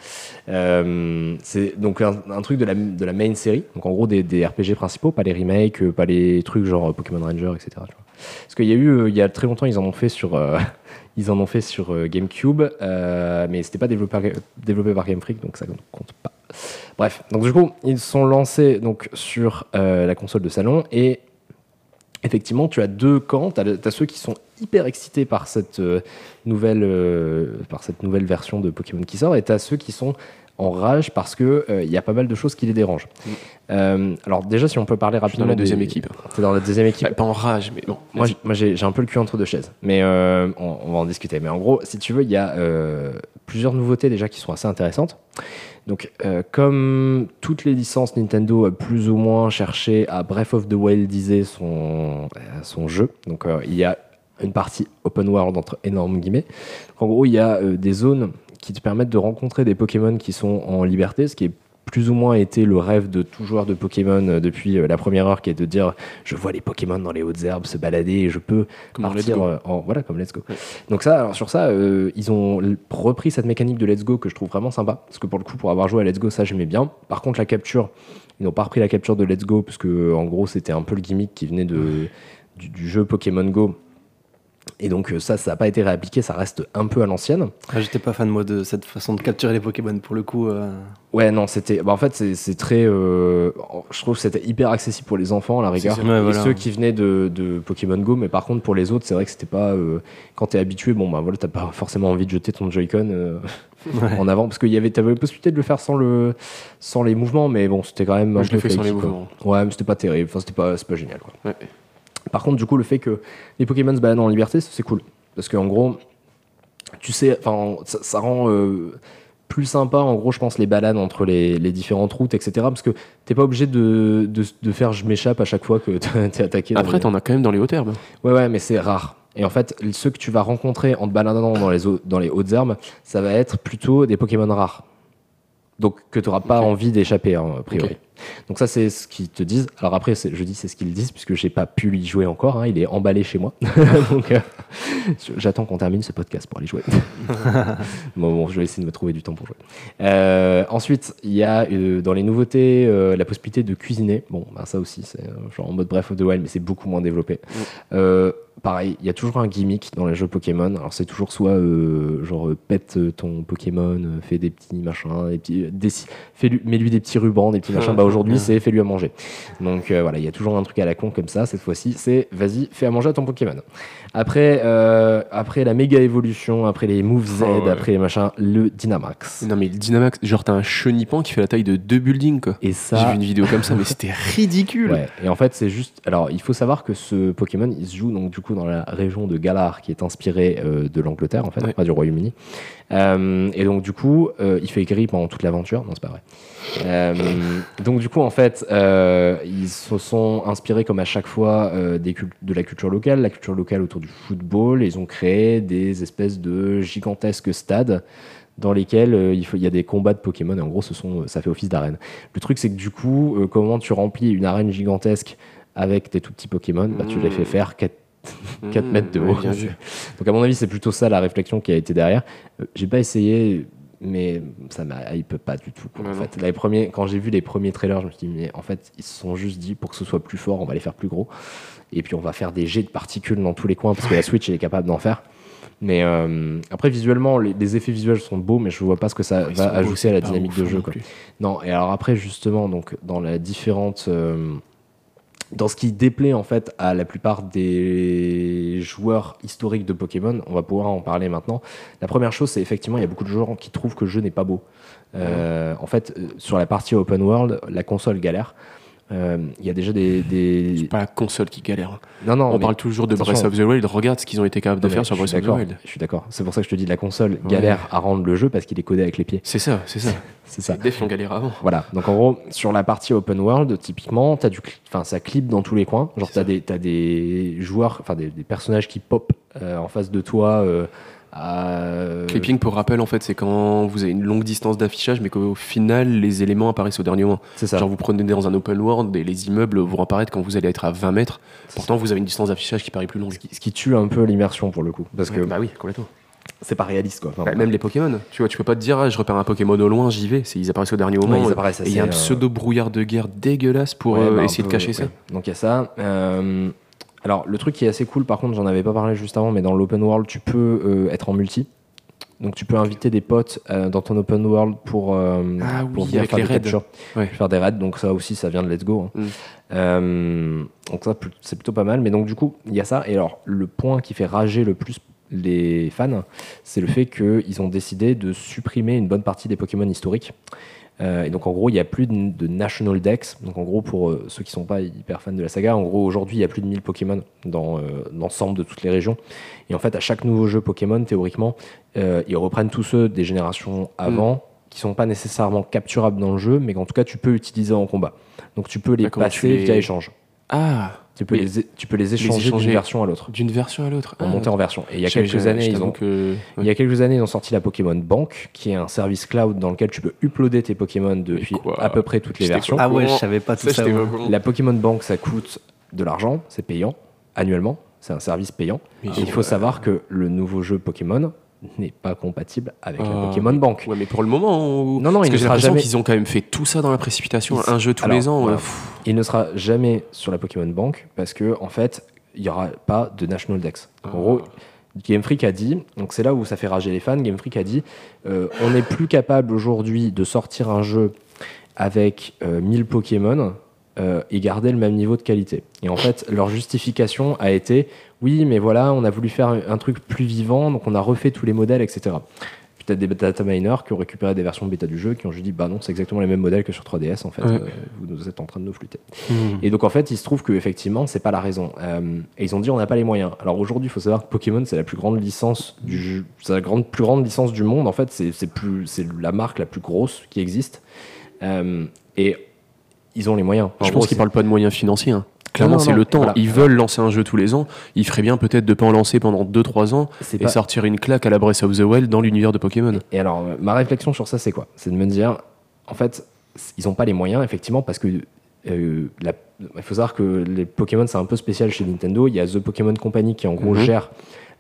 Euh, c'est donc un, un truc de la, de la main série. Donc en gros, des, des RPG principaux, pas les remakes, pas les trucs genre Pokémon Ranger, etc. tu vois. Parce qu'il y a eu, euh, il y a très longtemps, ils en ont fait sur. euh, Ils en ont fait sur euh, GameCube, euh, mais c'était pas développé par, Game Freak, donc ça compte pas. Bref, donc du coup, ils sont lancés donc sur euh, la console de salon et effectivement, tu as deux camps. Tu as, ceux qui sont hyper excités par cette, euh, nouvelle, par cette nouvelle version de Pokémon qui sort, et tu as ceux qui sont en rage parce qu'il il y a pas mal de choses qui les dérangent. Euh, alors déjà, si on peut parler Je suis rapidement... dans la deuxième des- équipe. T'es dans la deuxième équipe Pas en rage, mais bon. moi, j'ai un peu le cul entre deux chaises, mais euh, on, on va en discuter. Mais en gros, si tu veux, il y a euh, plusieurs nouveautés déjà qui sont assez intéressantes. Donc, euh, comme toutes les licences Nintendo a plus ou moins cherché à Breath of the Wild disait son, euh, son jeu, donc euh, il y a une partie open world entre énormes guillemets. En gros, il y a euh, des zones qui te permettent de rencontrer des Pokémon qui sont en liberté, ce qui est plus ou moins été le rêve de tout joueur de Pokémon euh, depuis euh, la première heure, qui est de dire je vois les Pokémon dans les hautes herbes se balader et je peux Comme partir euh, en voilà comme Let's Go. Donc ça, alors sur ça, euh, ils ont repris cette mécanique de Let's Go que je trouve vraiment sympa, parce que pour le coup, pour avoir joué à Let's Go, ça j'aimais bien. Par contre, la capture, ils n'ont pas repris la capture de Let's Go, parce que en gros, c'était un peu le gimmick qui venait de, du, du jeu Pokémon Go. Et donc euh, ça, ça n'a pas été réappliqué, ça reste un peu à l'ancienne. Ah, J'étais pas fan moi de cette façon de capturer les Pokémon pour le coup. euh, Ouais, non, c'était. Bah, en fait, c'est très. euh, Je trouve que c'était hyper accessible pour les enfants, à la rigueur. Et voilà. ceux qui venaient de, de Pokémon Go, mais par contre, pour les autres, c'est vrai que c'était pas. euh, Quand t'es habitué, bon, bah voilà, t'as pas forcément envie de jeter ton Joy-Con euh, en avant, parce qu'il y avait. T'avais la possibilité de le faire sans, le, sans les mouvements, mais bon, c'était quand même. Moi, un je l'ai peu fait sans les mouvements. Ouais, mais c'était pas terrible, enfin, c'était pas, pas génial, quoi. Ouais. Par contre, du coup, le fait que les Pokémon se baladent en liberté, c'est cool. Parce qu'en gros, tu sais, ça, ça rend euh, plus sympa, en gros, je pense, les balades entre les, les différentes routes, etc. Parce que t'es pas obligé de, de, de faire je m'échappe à chaque fois que t'es attaqué. Après, les- t'en as quand même dans les hautes herbes. Ouais, ouais, mais c'est rare. Et en fait, ceux que tu vas rencontrer en te baladant dans les, dans les hautes herbes, ça va être plutôt des Pokémon rares. Donc que tu n'auras pas envie d'échapper, hein, a priori. Donc ça, c'est ce qu'ils te disent. Alors après, je dis c'est ce qu'ils disent, puisque j'ai pas pu y jouer encore. hein, il est emballé chez moi. Donc euh, j'attends qu'on termine ce podcast pour aller jouer. bon, bon, je vais essayer de me trouver du temps pour jouer. Euh, ensuite, il y a euh, dans les nouveautés la possibilité de cuisiner. Bon, bah, ça aussi, c'est genre en mode Breath of the Wild, mais c'est beaucoup moins développé. Euh, pareil, il y a toujours un gimmick dans les jeux Pokémon. Alors c'est toujours soit genre pète ton Pokémon, fais des petits machins, des petits, fais-lui- mets-lui des petits rubans, des petits machins. bah aujourd'hui, c'est fais-lui à manger. Donc euh, voilà, il y a toujours un truc à la con comme ça. Cette fois-ci, c'est vas-y, fais à manger à ton Pokémon. Après, euh, après la méga évolution, après les Move Z, Oh, ouais. après les machins, le Dynamax. Non, mais le Dynamax, genre, t'as un chenipan qui fait la taille de deux buildings, quoi. Et J'ai vu une vidéo comme ça, mais c'était ridicule. Ouais, et en fait, c'est juste. Alors, il faut savoir que ce Pokémon, il se joue donc du coup dans la région de Galar, qui est inspirée euh, de l'Angleterre, en fait, Ouais. pas du Royaume-Uni. Euh, et donc, du coup, il fait gris pendant toute l'aventure. Non, c'est pas vrai. Donc, du coup, en fait, ils se sont inspirés, comme à chaque fois, des de la culture locale, la culture locale autour du football. Et ils ont créé des espèces de gigantesques stades dans lesquels euh, il, faut, il y a des combats de Pokémon. Et en gros, ce sont, ça fait office d'arène. Le truc, c'est que du coup, euh, comment tu remplis une arène gigantesque avec tes tout petits Pokémon bah, Tu les fais faire 4, 4 Mmh, mètres de haut. Donc, à mon avis, c'est plutôt ça la réflexion qui a été derrière. Euh, j'ai pas essayé, mais ça m'a hype pas du tout. quoi, Ouais, en fait. Les premiers, quand j'ai vu les premiers trailers, je me suis dit, mais en fait, ils se sont juste dit pour que ce soit plus fort, on va les faire plus gros. Et puis, on va faire des jets de particules dans tous les coins parce que la Switch, elle est capable d'en faire. Mais euh, après, visuellement, les, les effets visuels sont beaux, mais je vois pas ce que ça va beaux, ajouter à la dynamique de jeu. Quoi. Non, et alors après, justement, donc, dans la différente. euh, dans ce qui déplaît en fait à la plupart des joueurs historiques de Pokémon, on va pouvoir en parler maintenant. La première chose, c'est effectivement, il y a beaucoup de joueurs qui trouvent que le jeu n'est pas beau. Euh, En fait, euh, sur la partie open world, la console galère. Euh, Il y a déjà des. des- C'est pas la console qui galère. hein. Non, non, On mais- parle toujours de Breath of the Wild. Regarde ce qu'ils ont été capables de Non, faire sur Breath of the Wild. Je suis d'accord. C'est pour ça que je te dis, la console galère à rendre le jeu parce qu'il est codé avec les pieds. C'est ça, c'est ça. C'est ça. Les devs ont galéré avant. Voilà, donc en gros, sur la partie open world, typiquement, as du, cl- enfin, ça clip dans tous les coins. Genre, C'est tu as des, t'as des joueurs, enfin des, des personnages qui pop euh, en face de toi. euh, à- Clipping, pour rappel, en fait, c'est quand vous avez une longue distance d'affichage, mais qu'au final, les éléments apparaissent au dernier moment. C'est ça. Genre, vous prenez dans un open world et les immeubles vont apparaître quand vous allez être à 20 mètres. Pourtant, vous avez une distance d'affichage qui paraît plus longue. Ce qui, ce qui tue un peu l'immersion pour le coup. Parce que bah oui, complètement. c'est pas réaliste quoi. Enfin, Bah, même les Pokémon, tu vois, tu peux pas te dire, ah, je repère un Pokémon au loin, j'y vais. Ils apparaissent au dernier moment. ils apparaissent et il y a un euh, pseudo brouillard de guerre dégueulasse pour Ouais, euh, bah, essayer de cacher ça. Donc il y a ça. Euh, alors le truc qui est assez cool, par contre, j'en avais pas parlé juste avant, mais dans l'open world, tu peux euh, être en multi. Donc tu peux inviter des potes euh, dans ton open world pour, euh, Ah pour oui, venir avec faire les des raids. Ouais. faire des raids. Donc ça aussi, ça vient de Let's Go. hein. Mm. Donc ça, c'est plutôt pas mal. Mais donc du coup, il y a ça. Et alors le point qui fait rager le plus les fans, c'est le fait qu'ils ont décidé de supprimer une bonne partie des Pokémon historiques. Euh, et donc en gros, il n'y a plus de, de National Dex. Donc en gros, pour euh, ceux qui sont pas hyper fans de la saga, en gros aujourd'hui, il y a plus de 1000 Pokémon dans euh, l'ensemble de toutes les régions. Et en fait, à chaque nouveau jeu Pokémon, théoriquement, ils reprennent tous ceux des générations avant, qui sont pas nécessairement capturables dans le jeu, mais qu'en tout cas tu peux utiliser en combat. Donc tu peux les passer les- via échange. Ah, Tu peux, Oui. les, tu peux les échanger échanger. d'une version à l'autre, d'une version à l'autre. Ah, monter en version. Et il y a j'avais- quelques années, ils ont, que- il y a quelques années, ils ont sorti la Pokémon Bank, qui est un service cloud dans lequel tu peux uploader tes Pokémon depuis à peu près toutes les versions. Ah ouais, je savais pas tout Ça. La Pokémon Bank, ça coûte de l'argent, c'est payant, annuellement, c'est un service payant. Mais Et il faut savoir que le nouveau jeu Pokémon n'est pas compatible avec la Ah, Pokémon Bank. Ouais, mais pour le moment, on- Non, non, parce il que ne j'ai l'impression jamais- qu'ils ont quand même fait tout ça dans la précipitation, Il- un jeu tous Alors, les ans. voilà. pff, Il ne sera jamais sur la Pokémon Bank parce que en fait, il n'y aura pas de National Dex. En Ah. gros, Game Freak a dit, donc c'est là où ça fait rager les fans, Game Freak a dit, euh, on n'est plus capable aujourd'hui de sortir un jeu avec euh, 1000 Pokémon euh, et garder le même niveau de qualité. Et en fait, leur justification a été, oui, mais voilà, on a voulu faire un, truc plus vivant, donc on a refait tous les modèles, etc. Puis t'as des data miners qui ont récupéré des versions bêta du jeu, qui ont juste dit, bah non, c'est exactement les mêmes modèles que sur 3DS, en fait, Ouais. euh, vous nous êtes en train de nous flûter. Et donc en fait, il se trouve que effectivement, c'est pas la raison. Euh, et ils ont dit on n'a pas les moyens. Alors aujourd'hui, il faut savoir que Pokémon c'est la plus grande licence du jeu, c'est la grande, plus grande licence du monde. En fait, c'est la marque la plus grosse qui existe. Euh, et ils ont les moyens. En Je pense qu'ils parlent pas de moyens financiers. hein. Clairement, c'est le temps. voilà. Ils veulent lancer un jeu tous les ans. Ils feraient bien peut-être de pas en lancer pendant 2-3 ans et pas- sortir une claque à la Breath of the Wild dans l'univers de Pokémon. Et alors, ma réflexion sur ça, c'est quoi? C'est de me dire, en fait, ils n'ont pas les moyens, effectivement, parce que euh, la- il faut savoir que les Pokémon, c'est un peu spécial chez Nintendo. Il y a The Pokémon Company qui, en gros, Mhm. gère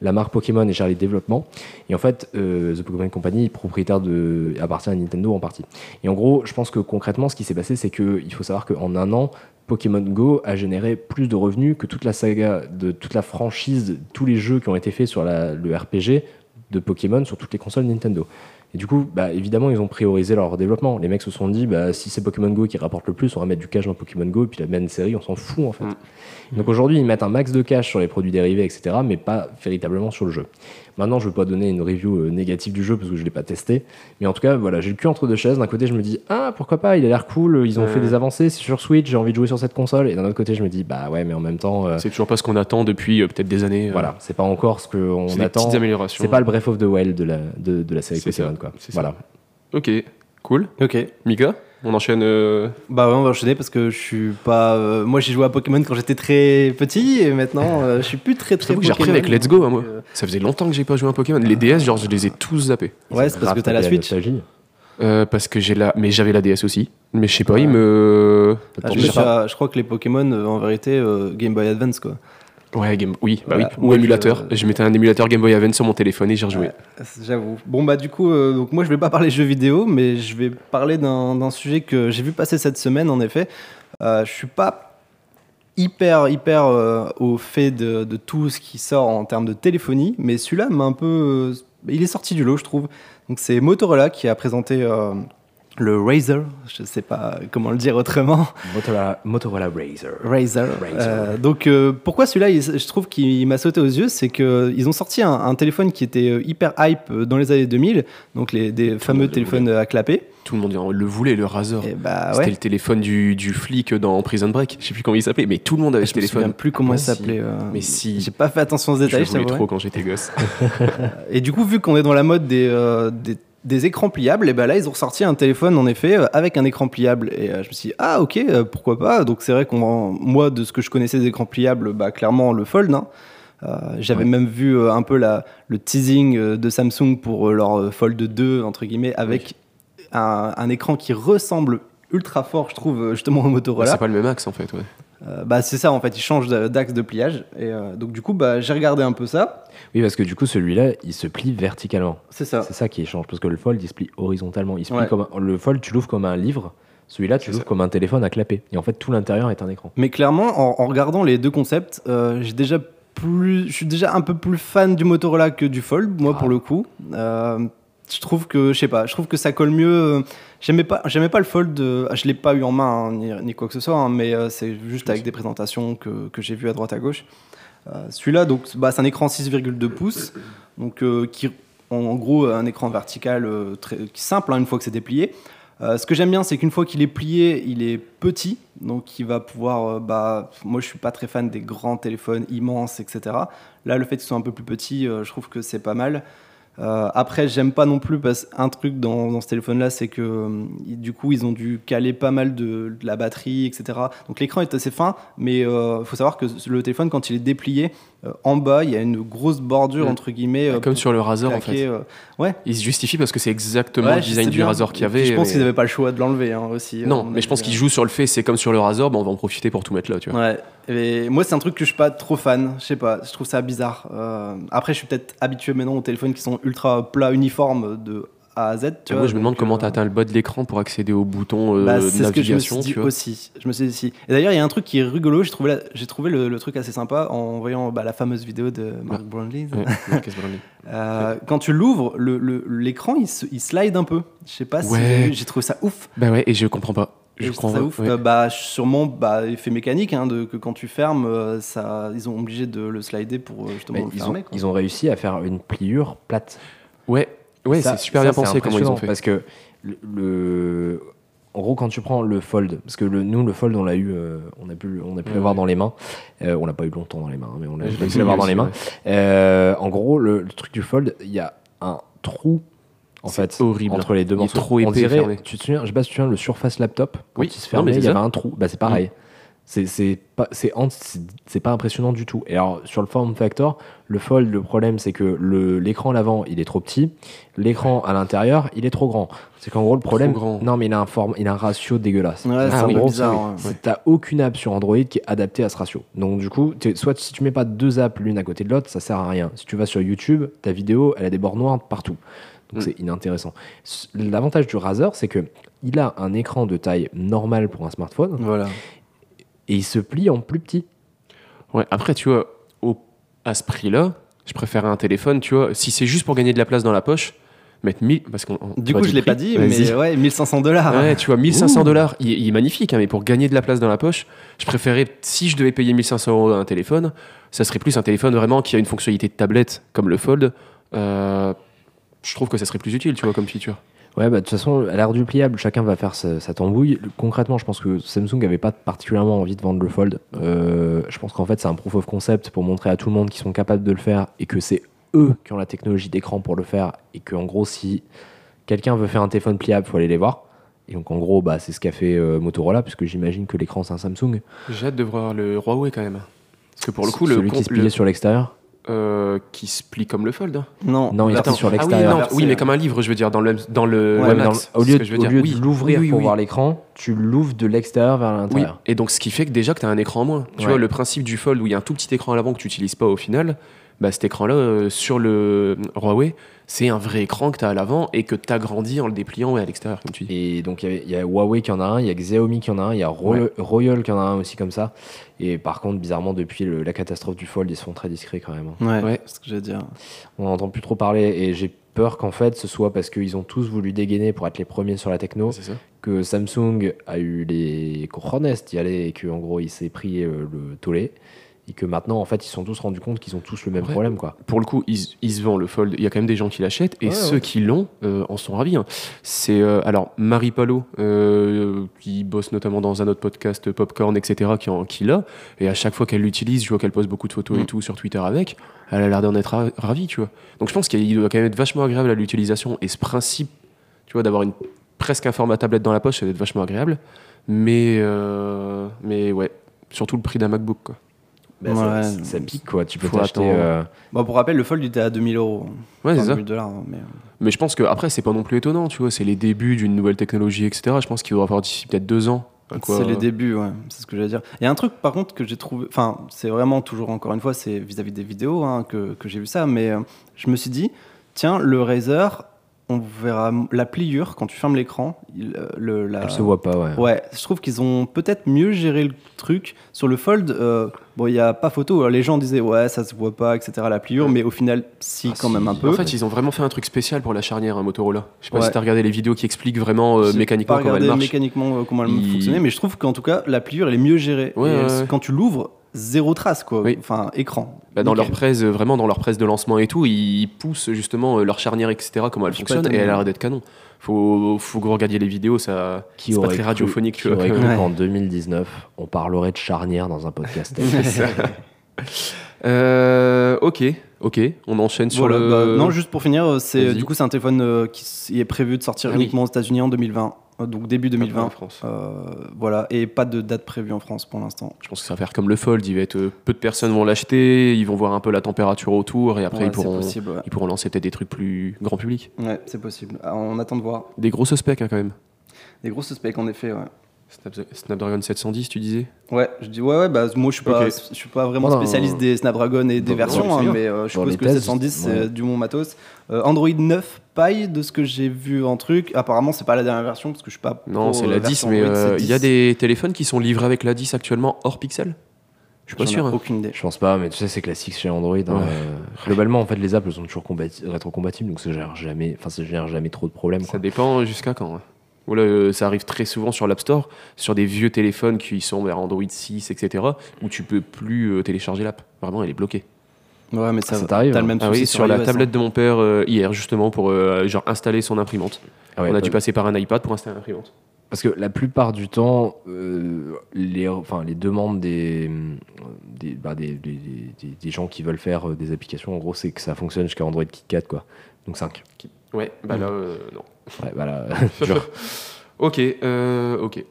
la marque Pokémon et gère les développements. Et en fait, euh, The Pokémon Company propriétaire de, appartient à Nintendo en partie. Et en gros, je pense que concrètement, ce qui s'est passé, c'est qu'il faut savoir qu'en un an, Pokémon Go a généré plus de revenus que toute la saga, de toute la franchise, tous les jeux qui ont été faits sur le RPG de Pokémon sur toutes les consoles Nintendo. Et du coup, bah, évidemment, ils ont priorisé leur développement. Les mecs se sont dit, bah, si c'est Pokémon Go qui rapporte le plus, on va mettre du cash dans Pokémon Go, et puis la même série, on s'en fout en fait. Donc aujourd'hui, ils mettent un max de cash sur les produits dérivés, etc., mais pas véritablement sur le jeu. Maintenant, je ne veux pas donner une review euh, négative du jeu parce que je ne l'ai pas testé. Mais en tout cas, voilà, j'ai le cul entre deux chaises. D'un côté, je me dis, ah, pourquoi pas, il a l'air cool, ils ont fait des avancées, c'est sur Switch, j'ai envie de jouer sur cette console. Et d'un autre côté, je me dis, bah ouais, mais en même temps, euh, C'est toujours pas ce qu'on attend depuis euh, peut-être des années. euh, voilà, c'est pas encore ce qu'on c'est des attend. petites améliorations. C'est pas le Breath of the Wild de la, de, de la série Pokémon, quoi. ça. Voilà. Ok, cool. Ok. Mika, on enchaîne. euh, Bah ouais, on va enchaîner parce que je suis pas. euh, moi, j'ai joué à Pokémon quand j'étais très petit et maintenant, euh, je suis plus très très. J'ai repris avec Let's Go, hein, moi. euh, Ça faisait longtemps que j'ai pas joué à Pokémon. Les DS, genre, je les ai tous zappés. Ouais, c'est parce que t'as la Switch. Euh, parce que j'ai la. Mais j'avais la DS aussi. Mais je sais pas, Ouais. il me. Ah, je, pas- à- je crois que les Pokémon, en vérité, euh, Game Boy Advance, quoi. Ouais, Game... oui, bah Voilà. oui. Ou Moi, émulateur. je- Je mettais un émulateur Game Boy Advance sur mon téléphone et j'y rejouais. Ouais, J'avoue. Bon, bah, du coup, euh, donc moi, je vais pas parler jeux vidéo, mais je vais parler d'un sujet que j'ai vu passer cette semaine, en effet. Euh, je suis pas hyper, hyper euh, au fait de, de tout ce qui sort en termes de téléphonie, mais celui-là m'a un peu. euh, il est sorti du lot, je trouve. Donc, c'est Motorola qui a présenté. Euh, le Razer, je sais pas comment le dire autrement. Motorola, Motorola Razer. Razer. Razer. Euh, donc euh, pourquoi celui-là, il- je trouve qu'il m'a sauté aux yeux, c'est que ils ont sorti un, un téléphone qui était euh, hyper hype euh, dans les années 2000, donc les des fameux le téléphones à clapper. Tout le monde le voulait, le Razer. Et bah C'était ouais. le téléphone du, du flic dans Prison Break. Je sais plus comment il s'appelait, mais tout le monde avait ce Je me souviens téléphone. plus comment Ah il s'appelait. si. euh, Mais si. J'ai pas fait attention aux Je détails, je voulais trop quand j'étais gosse. Et du coup, vu qu'on est dans la mode des, euh, des, des écrans pliables, et ben là, ils ont ressorti un téléphone, en effet, euh, avec un écran pliable. Et euh, je me suis dit, ah, ok, euh, pourquoi pas. Donc, c'est vrai qu'on, moi, de ce que je connaissais des écrans pliables, bah, clairement, le Fold. hein. J'avais même vu un peu la, le teasing de Samsung pour leur Fold 2, entre guillemets, avec un, un écran qui ressemble ultra fort, je trouve, justement, au Motorola. C'est pas le même axe en fait, ouais. Euh, bah, c'est ça, en fait, ils changent de- d'axe de pliage. Et euh, donc, du coup, bah, j'ai regardé un peu ça. Oui, parce que du coup, celui-là, il se plie verticalement. C'est ça. C'est ça qui change, parce que le fold, il se plie horizontalement. Il se plie Ouais. comme un- le fold, tu l'ouvres comme un livre. Celui-là, tu l'ouvres comme un téléphone à clapper. Et en fait, tout l'intérieur est un écran. Mais clairement, en, en regardant les deux concepts, euh, j'ai déjà plus, je suis déjà un peu plus fan du Motorola que du Fold, moi Ah. pour le coup. Je trouve que, je sais pas, je trouve que ça colle mieux. euh, J'aimais pas, j'aimais pas le Fold. euh, je l'ai pas eu en main hein, ni, ni quoi que ce soit, hein, mais euh, c'est juste avec des présentations que, que j'ai vues à droite à gauche. Euh, Celui-là, donc, bah, c'est un écran 6,2 pouces, donc euh, qui, en, en gros, un écran vertical euh, très simple hein, une fois que c'est déplié. Ce que j'aime bien, c'est qu'une fois qu'il est plié, il est petit, donc il va pouvoir. bah, moi, je suis pas très fan des grands téléphones immenses, etc. Là, le fait qu'ils soient un peu plus petits, je trouve que c'est pas mal. Euh, après, j'aime pas non plus parce un truc dans, ce téléphone-là, c'est que euh, du coup, ils ont dû caler pas mal de, la batterie, etc. Donc l'écran est assez fin, mais il faut savoir que le téléphone, quand il est déplié, euh, en bas, il y a une grosse bordure Mm. entre guillemets. euh, Comme pour sur le Razer en fait. euh, ouais. Il se justifie parce que c'est exactement Ouais, le design du. Razer qu'il y puis, avait. Je pense mais- qu'ils n'avaient pas le choix de l'enlever hein, aussi. Non, mais je pense qu'ils jouent sur le fait, c'est comme sur le Razer, bah on va en profiter pour tout mettre là, tu vois. Ouais. Et moi, c'est un truc que je suis pas trop fan. Je sais pas. Je trouve ça bizarre. Euh, après, je suis peut-être habitué maintenant aux téléphones qui sont ultra plats, uniformes de A à Z. Tu moi, vois, je me demande comment euh, tu atteint le bas de l'écran pour accéder au bouton euh, bah, de c'est ce que je me suis navigation, dit tu vois. aussi. Je me suis dit si. Et d'ailleurs, il y a un truc qui est rigolo. J'ai trouvé, la- j'ai trouvé le, le truc assez sympa en voyant bah, la fameuse vidéo de Mark Brownlee. Ouais. Euh, quand tu l'ouvres, le- le- l'écran il, se- il slide un peu. Je sais pas si j'ai trouvé ça ouf. Bah ouais, et je comprends pas. Je Je trouve comprends ça ouf. ouais. Bah, sûrement, bah, effet mécanique, hein, de, que quand tu fermes, euh, ça, ils ont obligé de le slider pour justement Mais le ils, ont, fermer. quoi. ils ont réussi à faire une pliure plate. Ouais, Ça- c'est super ça, bien pensé comment ils ont fait. Parce que le, le- en gros, quand tu prends le fold, parce que le, nous, le fold, on l'a eu, euh, on a pu, on a pu Ouais, l'avoir ouais. dans les mains. Euh, on l'a pas eu longtemps dans les mains, hein, mais on a Ouais, je pu l'avoir dans les mains. Euh, en gros, le, le truc du fold, il y a un trou. En fait, horrible. entre les deux morceaux. trop On épais dirait-. Tu te souviens, je sais pas si tu te souviens, le Surface Laptop, quand Oui. il se fermait, il y avait un trou. Bah, c'est pareil. C'est c'est pas, pas impressionnant du tout. Et alors, sur le form factor, le fold, le problème, c'est que l'écran à l'avant, il est trop petit. L'écran à l'intérieur, il est trop grand. C'est qu'en gros, le problème. grand. Non, mais il a, un form, il a un ratio dégueulasse. Ouais, c'est peu gros, bizarre, ouais. T'as aucune app sur Android qui est adaptée à ce ratio. Donc, du coup, soit si tu mets pas deux apps l'une à côté de l'autre, ça sert à rien. Si tu vas sur YouTube, ta vidéo, elle a des bords noirs partout. Donc, Mm. c'est inintéressant. L'avantage du Razer, c'est que il a un écran de taille normale pour un smartphone Voilà. Et il se plie en plus petit. Ouais, après, tu vois, au, à ce prix-là, je préfère un téléphone, tu vois, si c'est juste pour gagner de la place dans la poche, mettre 1000 parce qu'on on- Du coup, je l'ai prix pas dit, mais ouais, 1500 dollars. Ouais, tu vois, 1500 dollars, il, il est magnifique, hein, mais pour gagner de la place dans la poche, je préférais, si je devais payer 1500 euros un téléphone, ça serait plus un téléphone vraiment qui a une fonctionnalité de tablette comme le Fold. Euh, je trouve que ça serait plus utile, tu vois, comme feature. Ouais, bah, de toute façon, à l'ère du pliable, chacun va faire sa, sa tambouille. Concrètement, je pense que Samsung n'avait pas particulièrement envie de vendre le Fold. Euh, je pense qu'en fait, c'est un proof of concept pour montrer à tout le monde qu'ils sont capables de le faire et que c'est eux qui ont la technologie d'écran pour le faire. Et qu'en gros, si quelqu'un veut faire un téléphone pliable, faut aller les voir. Et donc, en gros, bah, c'est ce qu'a fait euh, Motorola, puisque j'imagine que l'écran, c'est un Samsung. J'ai hâte de voir le Huawei quand même. Parce que pour le coup, le, Celui qui se pliait le- sur l'extérieur. Euh, qui se plie comme le Fold. hein. Non, Non, il était sur ah oui, l'extérieur. non, Versé, oui, mais comme un livre, je veux dire, dans le, dans le Ouais, dans au lieu, de, au lieu Oui, de l'ouvrir oui, pour oui. voir l'écran, tu l'ouvres de l'extérieur vers Oui, l'intérieur. et donc ce qui fait que déjà que tu as un écran en moins. Tu Ouais. vois, le principe du Fold où il y a un tout petit écran à l'avant que tu n'utilises pas au final, bah, cet écran-là, euh, sur le Huawei, c'est un vrai écran que tu as à l'avant et que tu agrandis en le dépliant ouais, à l'extérieur, comme tu dis. Et donc, il y a Huawei qui en a un, il y a Xiaomi qui en a un, il y a Roy- Royal qui en a un aussi comme ça. Et par contre, bizarrement, depuis le- la catastrophe du Fold, ils sont très discrets quand même. hein. Ouais, Ouais. c'est ce que j'allais dire. On n'entend plus trop parler et j'ai peur qu'en fait, ce soit parce qu'ils ont tous voulu dégainer pour être les premiers sur la techno, ça. que Samsung a eu les cojones d'y aller et qu'en gros, il s'est pris euh, le tollé. Et que maintenant, en fait, ils se sont tous rendus compte qu'ils ont tous le même Ouais. problème, quoi. Pour le coup, ils, ils se vendent le Fold. Il y a quand même des gens qui l'achètent et Ouais, ceux ouais. qui l'ont euh, en sont ravis. hein. C'est euh, alors Marie Palo, euh, qui bosse notamment dans un autre podcast Popcorn, etc., qui, en- qui l'a. Et à chaque fois qu'elle l'utilise, je vois qu'elle poste beaucoup de photos et Mm. tout sur Twitter avec. Elle a l'air d'en être ra- ravie, tu vois. Donc je pense qu'il doit quand même être vachement agréable à l'utilisation. Et ce principe, tu vois, d'avoir une presque un format tablette dans la poche, ça doit être vachement agréable. Mais, mais ouais, surtout le prix d'un MacBook, quoi. Bah, ça- Ouais. ça, ça pique, quoi. Tu peux t'acheter. attendre. euh, Bon, pour rappel, le Fold il était à 2000 euros. Ouais, Enfin, c'est ça. 2000 dollars. hein, Mais... Mais je pense que après c'est pas non plus étonnant, tu vois, c'est les débuts d'une nouvelle technologie, etc. Je pense qu'il va avoir d'ici peut-être deux ans. C'est les débuts, ouais. C'est ce que j'allais dire. Il y a un truc, par contre, que j'ai trouvé. Enfin, c'est vraiment toujours, encore une fois, c'est vis-à-vis des vidéos hein, que, que j'ai vu ça. Mais euh, je me suis dit, tiens, le Razer, on verra la pliure quand tu fermes l'écran. il, euh, le, la... Elle se voit pas, ouais. Ouais, je trouve qu'ils ont peut-être mieux géré le truc. Sur le Fold, euh, bon, il n'y a pas photo. Alors, les gens disaient, ouais, ça se voit pas, etc., la pliure. Mais au final, si, Ah, quand si. même un peu. En fait, ils ont vraiment fait un truc spécial pour la charnière, un Motorola. Je sais pas Ouais. si t'as regardé les vidéos qui expliquent vraiment euh, mécaniquement pas comment elle marche. mécaniquement comment elle fonctionnait, mais je trouve qu'en tout cas, la pliure, elle est mieux gérée. Ouais, Et ouais, elle- ouais. Quand tu l'ouvres, zéro trace, quoi. Oui. Enfin, écran. Bah, dans leur presse, euh, vraiment dans leur presse de lancement et tout, ils poussent justement euh, leur charnière, etc. Comment elle Je fonctionne et elle a l'air d'être canon. Faut, faut que vous regardiez les vidéos, ça. Qui C'est pas aurait très cru- radiophonique, tu qui vois. aurait cru Ouais. qu'en 2019, on parlerait de charnière dans un podcast. Euh, ok, ok, on enchaîne sur Voilà, le. bah, non, juste pour finir, c'est Vas-y. du coup c'est un téléphone euh, qui est prévu de sortir Ah oui. uniquement aux États-Unis en 2020, euh, donc début en 2020. France. Euh, voilà, et pas de date prévue en France pour l'instant. Je pense que ça va faire comme le Fold. Il va être, euh, peu de personnes vont l'acheter, ils vont voir un peu la température autour et après Ouais, ils, pourront, possible. Ouais, ils pourront lancer peut-être des trucs plus grand public. Ouais, c'est possible. Ah, on attend de voir. Des gros suspects hein, quand même. Des gros suspects en effet. Ouais. Snap- Snapdragon 710, tu disais? Ouais, je dis ouais, ouais bah, moi je suis pas, je suis pas vraiment spécialiste des Snapdragon et des versions, c'est hein, mais euh, je Dans suppose que le tests, 710 c'est ouais. du bon matos. Euh, Android 9 paille de ce que j'ai vu en truc. Apparemment c'est pas la dernière version parce que je suis pas. Non, c'est la 10, version mais Android, euh, c'est il y a 10. des téléphones qui sont livrés avec la 10 actuellement hors pixel? Je suis pas sûr. hein. Aucune idée. Je pense pas, mais tu sais, c'est classique chez Android. hein. Ouais. Globalement, en fait, les apps elles sont toujours rétrocompatibles, donc ça gère jamais, enfin, ça gère jamais trop de problèmes. Ça quoi. dépend jusqu'à quand. Voilà, euh, ça arrive très souvent sur l'App Store, sur des vieux téléphones qui sont vers Android 6, etc., où tu peux plus euh, télécharger l'app. Vraiment, elle est bloquée. Ouais, mais ça, Ça t'arrive, T'as le hein même Ah oui, sur la tablette hein. de mon père euh, hier, justement, pour euh, genre installer son imprimante. Ah ouais, On a dû passer par un iPad pour installer l'imprimante. Parce que la plupart du temps, euh, les, enfin, les demandes des, des, bah, des, des- des- des gens qui veulent faire euh, des applications, en gros, c'est que ça fonctionne jusqu'à Android KitKat, quoi. Donc 5. Ouais, bah là, euh, non. Ouais, voilà. Ok, euh, ok.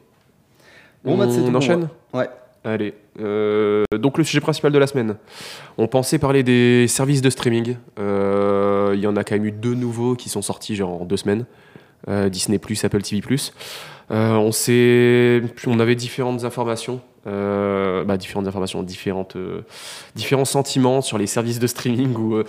Bon, bah, on pour enchaîne. Ouais. Allez. euh, donc le sujet principal de la semaine. On pensait parler des services de streaming. Euh, Il y en a quand même eu deux nouveaux qui sont sortis genre en deux semaines. Euh, Disney ⁇ Apple TV ⁇ Euh, on, s'est- on avait différentes informations. euh, bah, différentes informations, différentes, euh, différents sentiments sur les services de streaming où euh,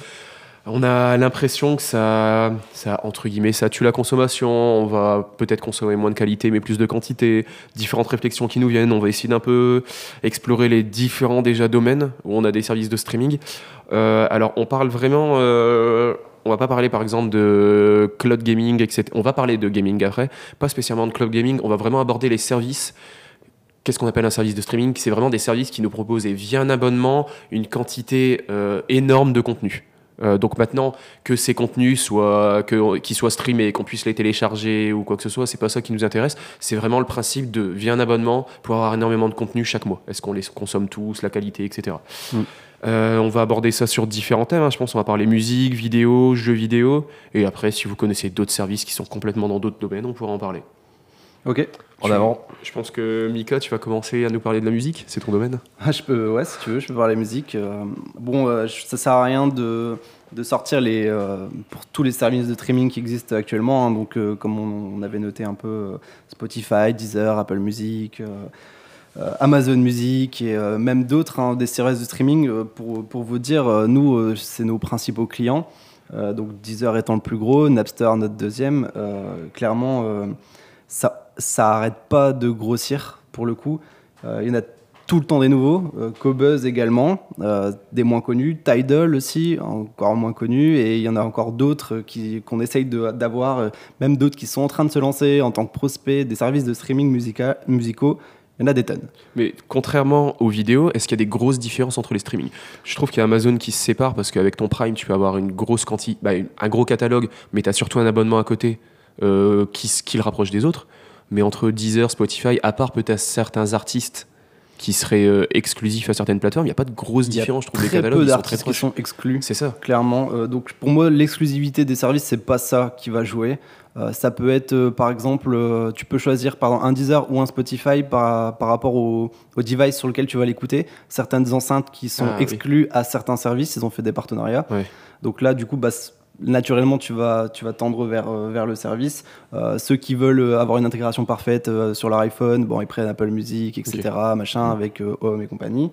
on a l'impression que ça, ça, entre guillemets, ça tue la consommation. On va peut-être consommer moins de qualité, mais plus de quantité. Différentes réflexions qui nous viennent. On va essayer d'un peu explorer les différents déjà domaines où on a des services de streaming. Euh, alors, on parle vraiment, euh, on va pas parler par exemple de cloud gaming, etc. On va parler de gaming après, pas spécialement de cloud gaming. On va vraiment aborder les services. Qu'est-ce qu'on appelle un service de streaming? C'est vraiment des services qui nous proposent via un abonnement une quantité euh, énorme de contenu. Euh, donc maintenant que ces contenus soient qu'ils soient streamés, qu'on puisse les télécharger ou quoi que ce soit, c'est pas ça qui nous intéresse. C'est vraiment le principe de via un abonnement pour avoir énormément de contenu chaque mois. Est-ce qu'on les consomme tous, la qualité, etc. Mm. Euh, on va aborder ça sur différents thèmes. hein. Je pense on va parler musique, vidéo, jeux vidéo, et après si vous connaissez d'autres services qui sont complètement dans d'autres domaines, on pourra en parler. Ok. En avant. Je pense que Mika, tu vas commencer à nous parler de la musique. C'est ton domaine. Ah, je peux, ouais, si tu veux, je peux parler musique. Euh, bon, euh, ça sert à rien de, de sortir les, euh, pour tous les services de streaming qui existent actuellement. hein. donc, euh, comme on, on avait noté un peu euh, Spotify, Deezer, Apple Music, euh, euh, Amazon Music et euh, même d'autres, hein, des services de streaming. euh, pour, pour vous dire, euh, nous, euh, c'est nos principaux clients. Euh, donc, Deezer étant le plus gros, Napster notre deuxième. Euh, clairement, euh, ça, ça arrête pas de grossir pour le coup. Euh, il y en a tout le temps des nouveaux, euh, Cobuzz également, euh, des moins connus, Tidal aussi, encore moins connus, et il y en a encore d'autres qu'on essaye de- d'avoir, même d'autres qui sont en train de se lancer en tant que prospects des services de streaming musica- musicaux. Il y en a des tonnes. Mais contrairement aux vidéos, est-ce qu'il y a des grosses différences entre les streamings? Je trouve qu'il y a Amazon qui se sépare parce qu'avec ton Prime, tu peux avoir une grosse quantité, bah, un gros catalogue, mais tu as surtout un abonnement à côté qui le rapproche des autres. Mais entre Deezer, Spotify, à part peut-être certains artistes qui seraient euh, exclusifs à certaines plateformes, il n'y a pas de a différences. Je trouve les catalogues peu d'artistes qui sont exclus. C'est ça. clairement. Euh, donc pour moi, l'exclusivité des services, c'est pas ça qui va jouer. Euh, ça peut être, par exemple, tu peux choisir pardon, un Deezer ou un Spotify par, par rapport au, au device sur lequel tu vas l'écouter. Certaines enceintes qui sont Ah, oui. exclues à certains services, ils ont fait des partenariats. Ouais. Donc là, du coup, bah, naturellement, tu vas, tu vas tendre vers, euh, vers le service. Euh, ceux qui veulent euh, avoir une intégration parfaite euh, sur leur iPhone, bon, ils prennent Apple Music, etc., machin, avec euh, Home et compagnie.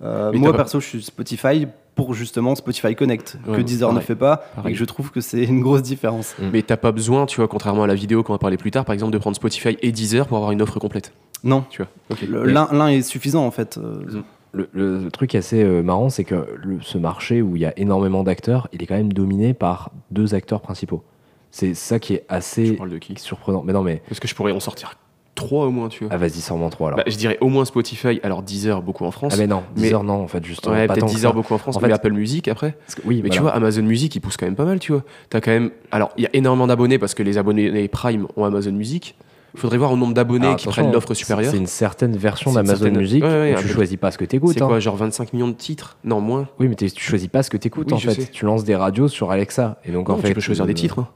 Moi, perso, je suis Spotify pour justement Spotify Connect, Ouais, que Deezer ne fait pas, Pareil. et que je trouve que c'est une grosse différence. Mais t'as pas besoin, tu vois, contrairement à la vidéo qu'on va parler plus tard, par exemple, de prendre Spotify et Deezer pour avoir une offre complète. Non, Tu vois. Ok. le- Mais- l'un l'un est suffisant en fait. Euh, Le, truc assez euh, marrant, c'est que le- ce marché où il y a énormément d'acteurs, il est quand même dominé par deux acteurs principaux. C'est ça qui est assez parles de qui? surprenant. Mais non, mais. Parce que je pourrais en sortir trois au moins, tu vois. Ah, vas-y, sors-moi trois alors. Bah, je dirais au moins Spotify, alors Deezer beaucoup en France. ah, mais non, mais- Deezer, non, en fait, justement. Ouais, peut-être Deezer beaucoup en France, En mais fait- Apple Music après. Que- oui, Mais tu vois, Amazon Music, il pousse quand même pas mal, tu vois. T'as quand même. Alors, il y a énormément d'abonnés parce que les abonnés Prime ont Amazon Music. Il faudrait voir le nombre d'abonnés Alors, qui prennent l'offre c'est- supérieure. C'est une certaine version d'Amazon certaine- Music Ouais, ouais, où tu choisis pas ce que t'écoutes. C'est hein. quoi, genre 25 millions de titres Non, moins. Oui, mais tu choisis pas ce que t'écoutes Oui, en fait. sais. Tu lances des radios sur Alexa. Et donc, en fait, tu peux choisir des euh, titres. hein.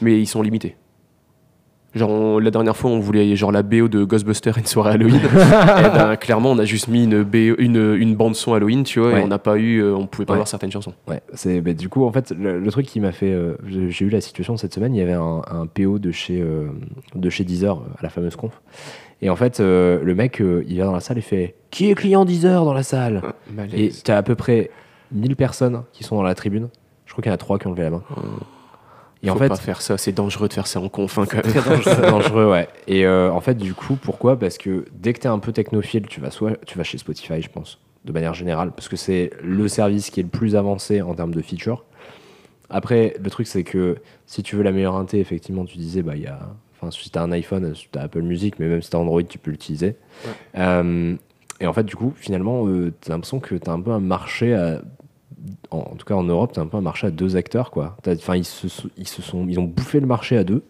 Mais ils sont limités. Genre, on- la dernière fois, on voulait genre la BO de Ghostbusters, une soirée Halloween. et ben, clairement, on a juste mis une, BO, une, une bande-son Halloween, tu vois, Ouais. et on n'a pas eu, euh, on pouvait pas Ouais. voir certaines chansons. Ouais, c'est bah, du coup en fait le, le truc qui m'a fait euh, j'ai eu la situation cette semaine, il y avait un, un PO de chez euh, de chez Deezer à la fameuse conf. Et en fait euh, le mec il vient dans la salle et fait qui est client Deezer dans la salle? Et Malaise. tu as à peu près 1000 personnes qui sont dans la tribune. Je crois qu'il y en a trois qui ont levé la main. Et en fait pas faire ça, c'est dangereux de faire ça en conf. hein, quand même. très dangereux. c'est dangereux, ouais. Et euh, en fait, du coup, pourquoi? Parce que dès que tu es un peu technophile, tu vas soit tu vas chez Spotify, je pense, de manière générale, parce que c'est le service qui est le plus avancé en termes de features. Après, le truc, c'est que si tu veux la meilleure inté, effectivement, tu disais, bah, il y a. Enfin, si tu as un iPhone, tu as Apple Music, mais même si tu as Android, tu peux l'utiliser. Euh, et en fait, du coup, finalement, tu as l'impression que tu as un peu un marché à en, en tout cas en Europe, c'est un peu un marché à deux acteurs, quoi. T'as- Enfin, ils se, ils se sont, ils ont bouffé le marché à deux,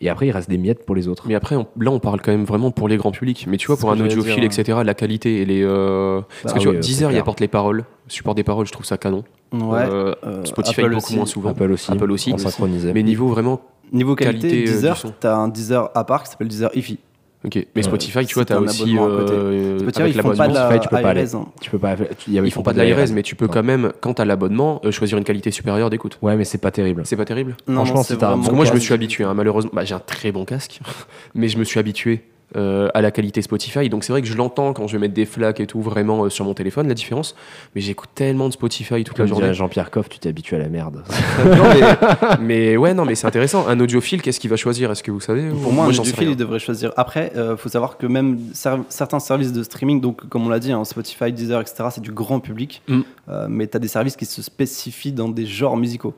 et après il reste des miettes pour les autres. Mais après, on- là, on parle quand même vraiment pour les grands publics. Mais tu vois, pour un que audiophile, dire, etc., la qualité et les. euh, Parce que Ah tu oui, vois, euh, Deezer, il apporte les paroles. Support des paroles, je trouve ça canon. Ouais. Euh, Spotify, Apple beaucoup aussi. moins souvent. Apple aussi, Apple aussi. synchronisé. Mais niveau vraiment. Niveau qualité, Qualité, Deezer, tu as un Deezer à part qui s'appelle Deezer IFI. Ok. Mais Spotify, tu vois, t'as un aussi. euh, Spotify, avec ils font pas de la Spotify, tu peux pas aller. Hein. Tu peux pas. il y a- Ils font pas de l'ARS, mais tu peux Non. quand même, quand t'as l'abonnement, euh, choisir une qualité supérieure d'écoute. Ouais, mais c'est pas terrible. C'est pas terrible Non, Franchement, c'est un Parce que moi, je me pas- suis habitué, hein, malheureusement. Bah, j'ai un très bon casque, mais je me suis habitué euh, à la qualité Spotify. Donc, c'est vrai que je l'entends quand je vais mettre des flaques et tout, vraiment euh, sur mon téléphone, la différence. Mais j'écoute tellement de Spotify toute la journée. Jean-Pierre Coff, tu t'es habitué à la merde. non, mais, mais ouais, non, mais c'est intéressant. Un audiophile, qu'est-ce qu'il va choisir? Est-ce que vous savez Pour moi, un audiophile, il devrait choisir. Après, il faut savoir que même ser- certains services de streaming, donc comme on l'a dit, hein, Spotify, Deezer, etc., c'est du grand public. Mm. Euh, mais tu as des services qui se spécifient dans des genres musicaux.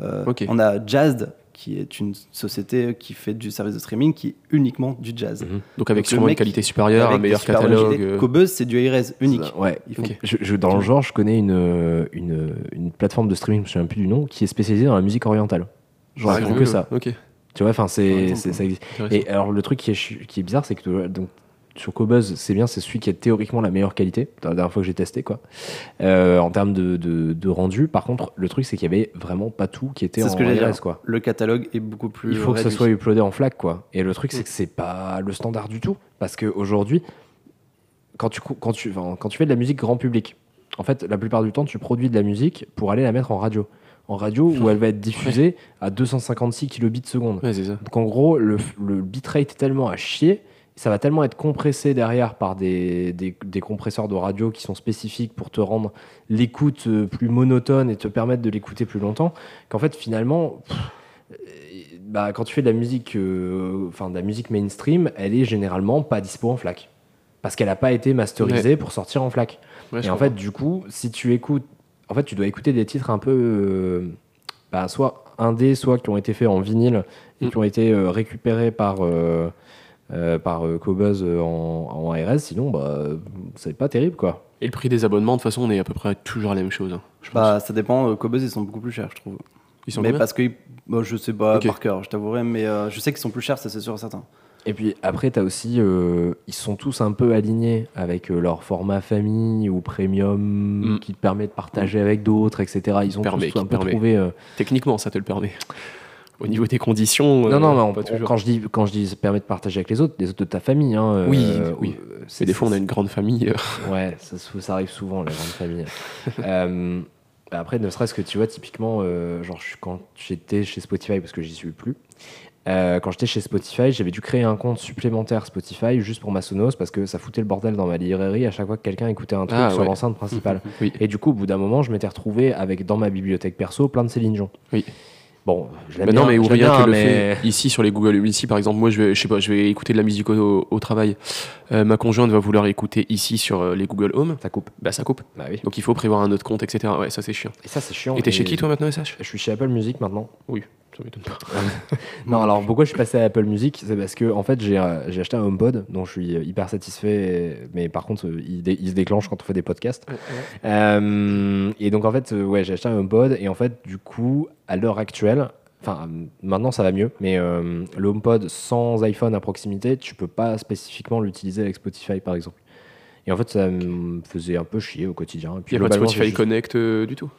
Euh, Ok. On a Jazzed, qui est une société qui fait du service de streaming qui est uniquement du jazz. Mhm. Donc avec Donc, sûrement le une mec, qualité supérieure, un meilleur catalogue. euh, Cobuzz, c'est du iRes unique. Ouais. Font- Ok. Je, je- dans le genre, je connais une, une, une plateforme de streaming, je me souviens plus du nom, qui est spécialisée dans la musique orientale. Genre, Ah, que ça. Ok. Tu vois, enfin, c'est, ça existe. Et alors, le truc qui est, qui est bizarre, c'est que euh, donc, sur Cobuzz, c'est bien, c'est celui qui a théoriquement la meilleure qualité. La dernière fois que j'ai testé, quoi. Euh, en termes de, de, de rendu. Par contre, le truc, c'est qu'il y avait vraiment pas tout qui était C'est en ce que RS, quoi. Le catalogue est beaucoup plus. Il faut que ça soit uploadé en FLAC, quoi. Et le truc, c'est que c'est pas le standard du tout. Parce qu'aujourd'hui, quand tu, quand, tu, enfin, quand tu fais de la musique grand public, en fait, la plupart du temps, tu produis de la musique pour aller la mettre en radio. En radio, où elle va être diffusée à 256 kilobits seconde. Ouais. Donc en gros, le, le bitrate est tellement à chier, ça va tellement être compressé derrière par des, des, des compresseurs de radio qui sont spécifiques pour te rendre l'écoute euh, plus monotone et te permettre de l'écouter plus longtemps, qu'en fait finalement, pff, bah, quand tu fais de la musique, euh, enfin de la musique mainstream, elle est généralement pas dispo en FLAC. Parce qu'elle n'a pas été masterisée pour sortir en FLAC. Ouais, Et en comprends. fait, du coup, si tu écoutes, en fait, tu dois écouter des titres un peu, euh, bah, soit indés, soit qui ont été faits en vinyle et Mm. qui ont été euh, récupérés par euh, par euh, Cobuzz euh, en, en RS. Sinon, bah, c'est pas terrible, quoi. Et le prix des abonnements, de toute façon, on est à peu près toujours à la même chose. hein, je pense. Bah, ça dépend. euh, Cobuzz, ils sont beaucoup plus chers, je trouve. Ils sont mais combien parce que je sais pas Ok. par cœur, je t'avouerai, mais euh, je sais qu'ils sont plus chers, ça c'est sûr et certain. Et puis après, tu as aussi, euh, ils sont tous un peu alignés avec euh, leur format famille ou premium Mm. qui te permet de partager avec d'autres, etc. Ils ont Permet, tous un qui peu permet. trouvé. euh, Techniquement, ça te le permet. Au niveau des conditions. Non, euh, non, mais on- pas toujours. quand je dis quand je dis ça permet de partager avec les autres, les autres de ta famille. Hein, euh, Oui, oui. euh, C'est des fois, on a une grande famille. euh, Ouais, ça, ça arrive souvent, les grandes familles. Euh, après, ne serait-ce que tu vois, typiquement, euh, genre, quand j'étais chez Spotify, parce que j'y suis plus, euh, quand j'étais chez Spotify, j'avais dû créer un compte supplémentaire Spotify juste pour ma Sonos parce que ça foutait le bordel dans ma librairie à chaque fois que quelqu'un écoutait un truc Ah, sur ouais. l'enceinte principale. Oui. Et du coup, au bout d'un moment, je m'étais retrouvé avec dans ma bibliothèque perso plein de Céline Dion. Oui. Bon, je l'aime Mais non, bien, mais ou rien bien, que le fait. Ici, sur les Google ici, par exemple, moi, je vais, je sais pas, je vais écouter de la musique au, au travail. Euh, ma conjointe va vouloir écouter ici sur euh, les Google Home. Ça coupe. Bah, ça coupe. Bah oui. Donc, il faut prévoir un autre compte, etc. Ouais, ça, c'est chiant. Et ça, c'est chiant. Et t'es chez qui, toi, maintenant, SH Je suis chez Apple Music maintenant. Oui, ça m'étonne pas. Non, alors pourquoi je suis passé à Apple Music C'est parce que en fait j'ai euh, acheté un HomePod dont je suis euh, hyper satisfait, mais par contre euh, il, dé- il se déclenche quand on fait des podcasts. Euh, et donc en fait, ouais, j'ai acheté un HomePod et en fait du coup à l'heure actuelle, enfin maintenant ça va mieux, mais euh, le HomePod sans iPhone à proximité, tu peux pas spécifiquement l'utiliser avec Spotify par exemple. Et en fait ça me faisait un peu chier au quotidien. Et puis Il n'y a pas de Spotify juste- Connect euh, du tout?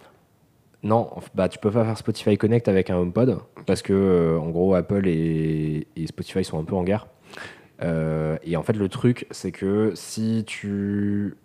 Non, bah tu peux pas faire Spotify Connect avec un HomePod parce que euh, en gros Apple et, Spotify sont un peu en guerre. Euh, et en fait le truc c'est que si tu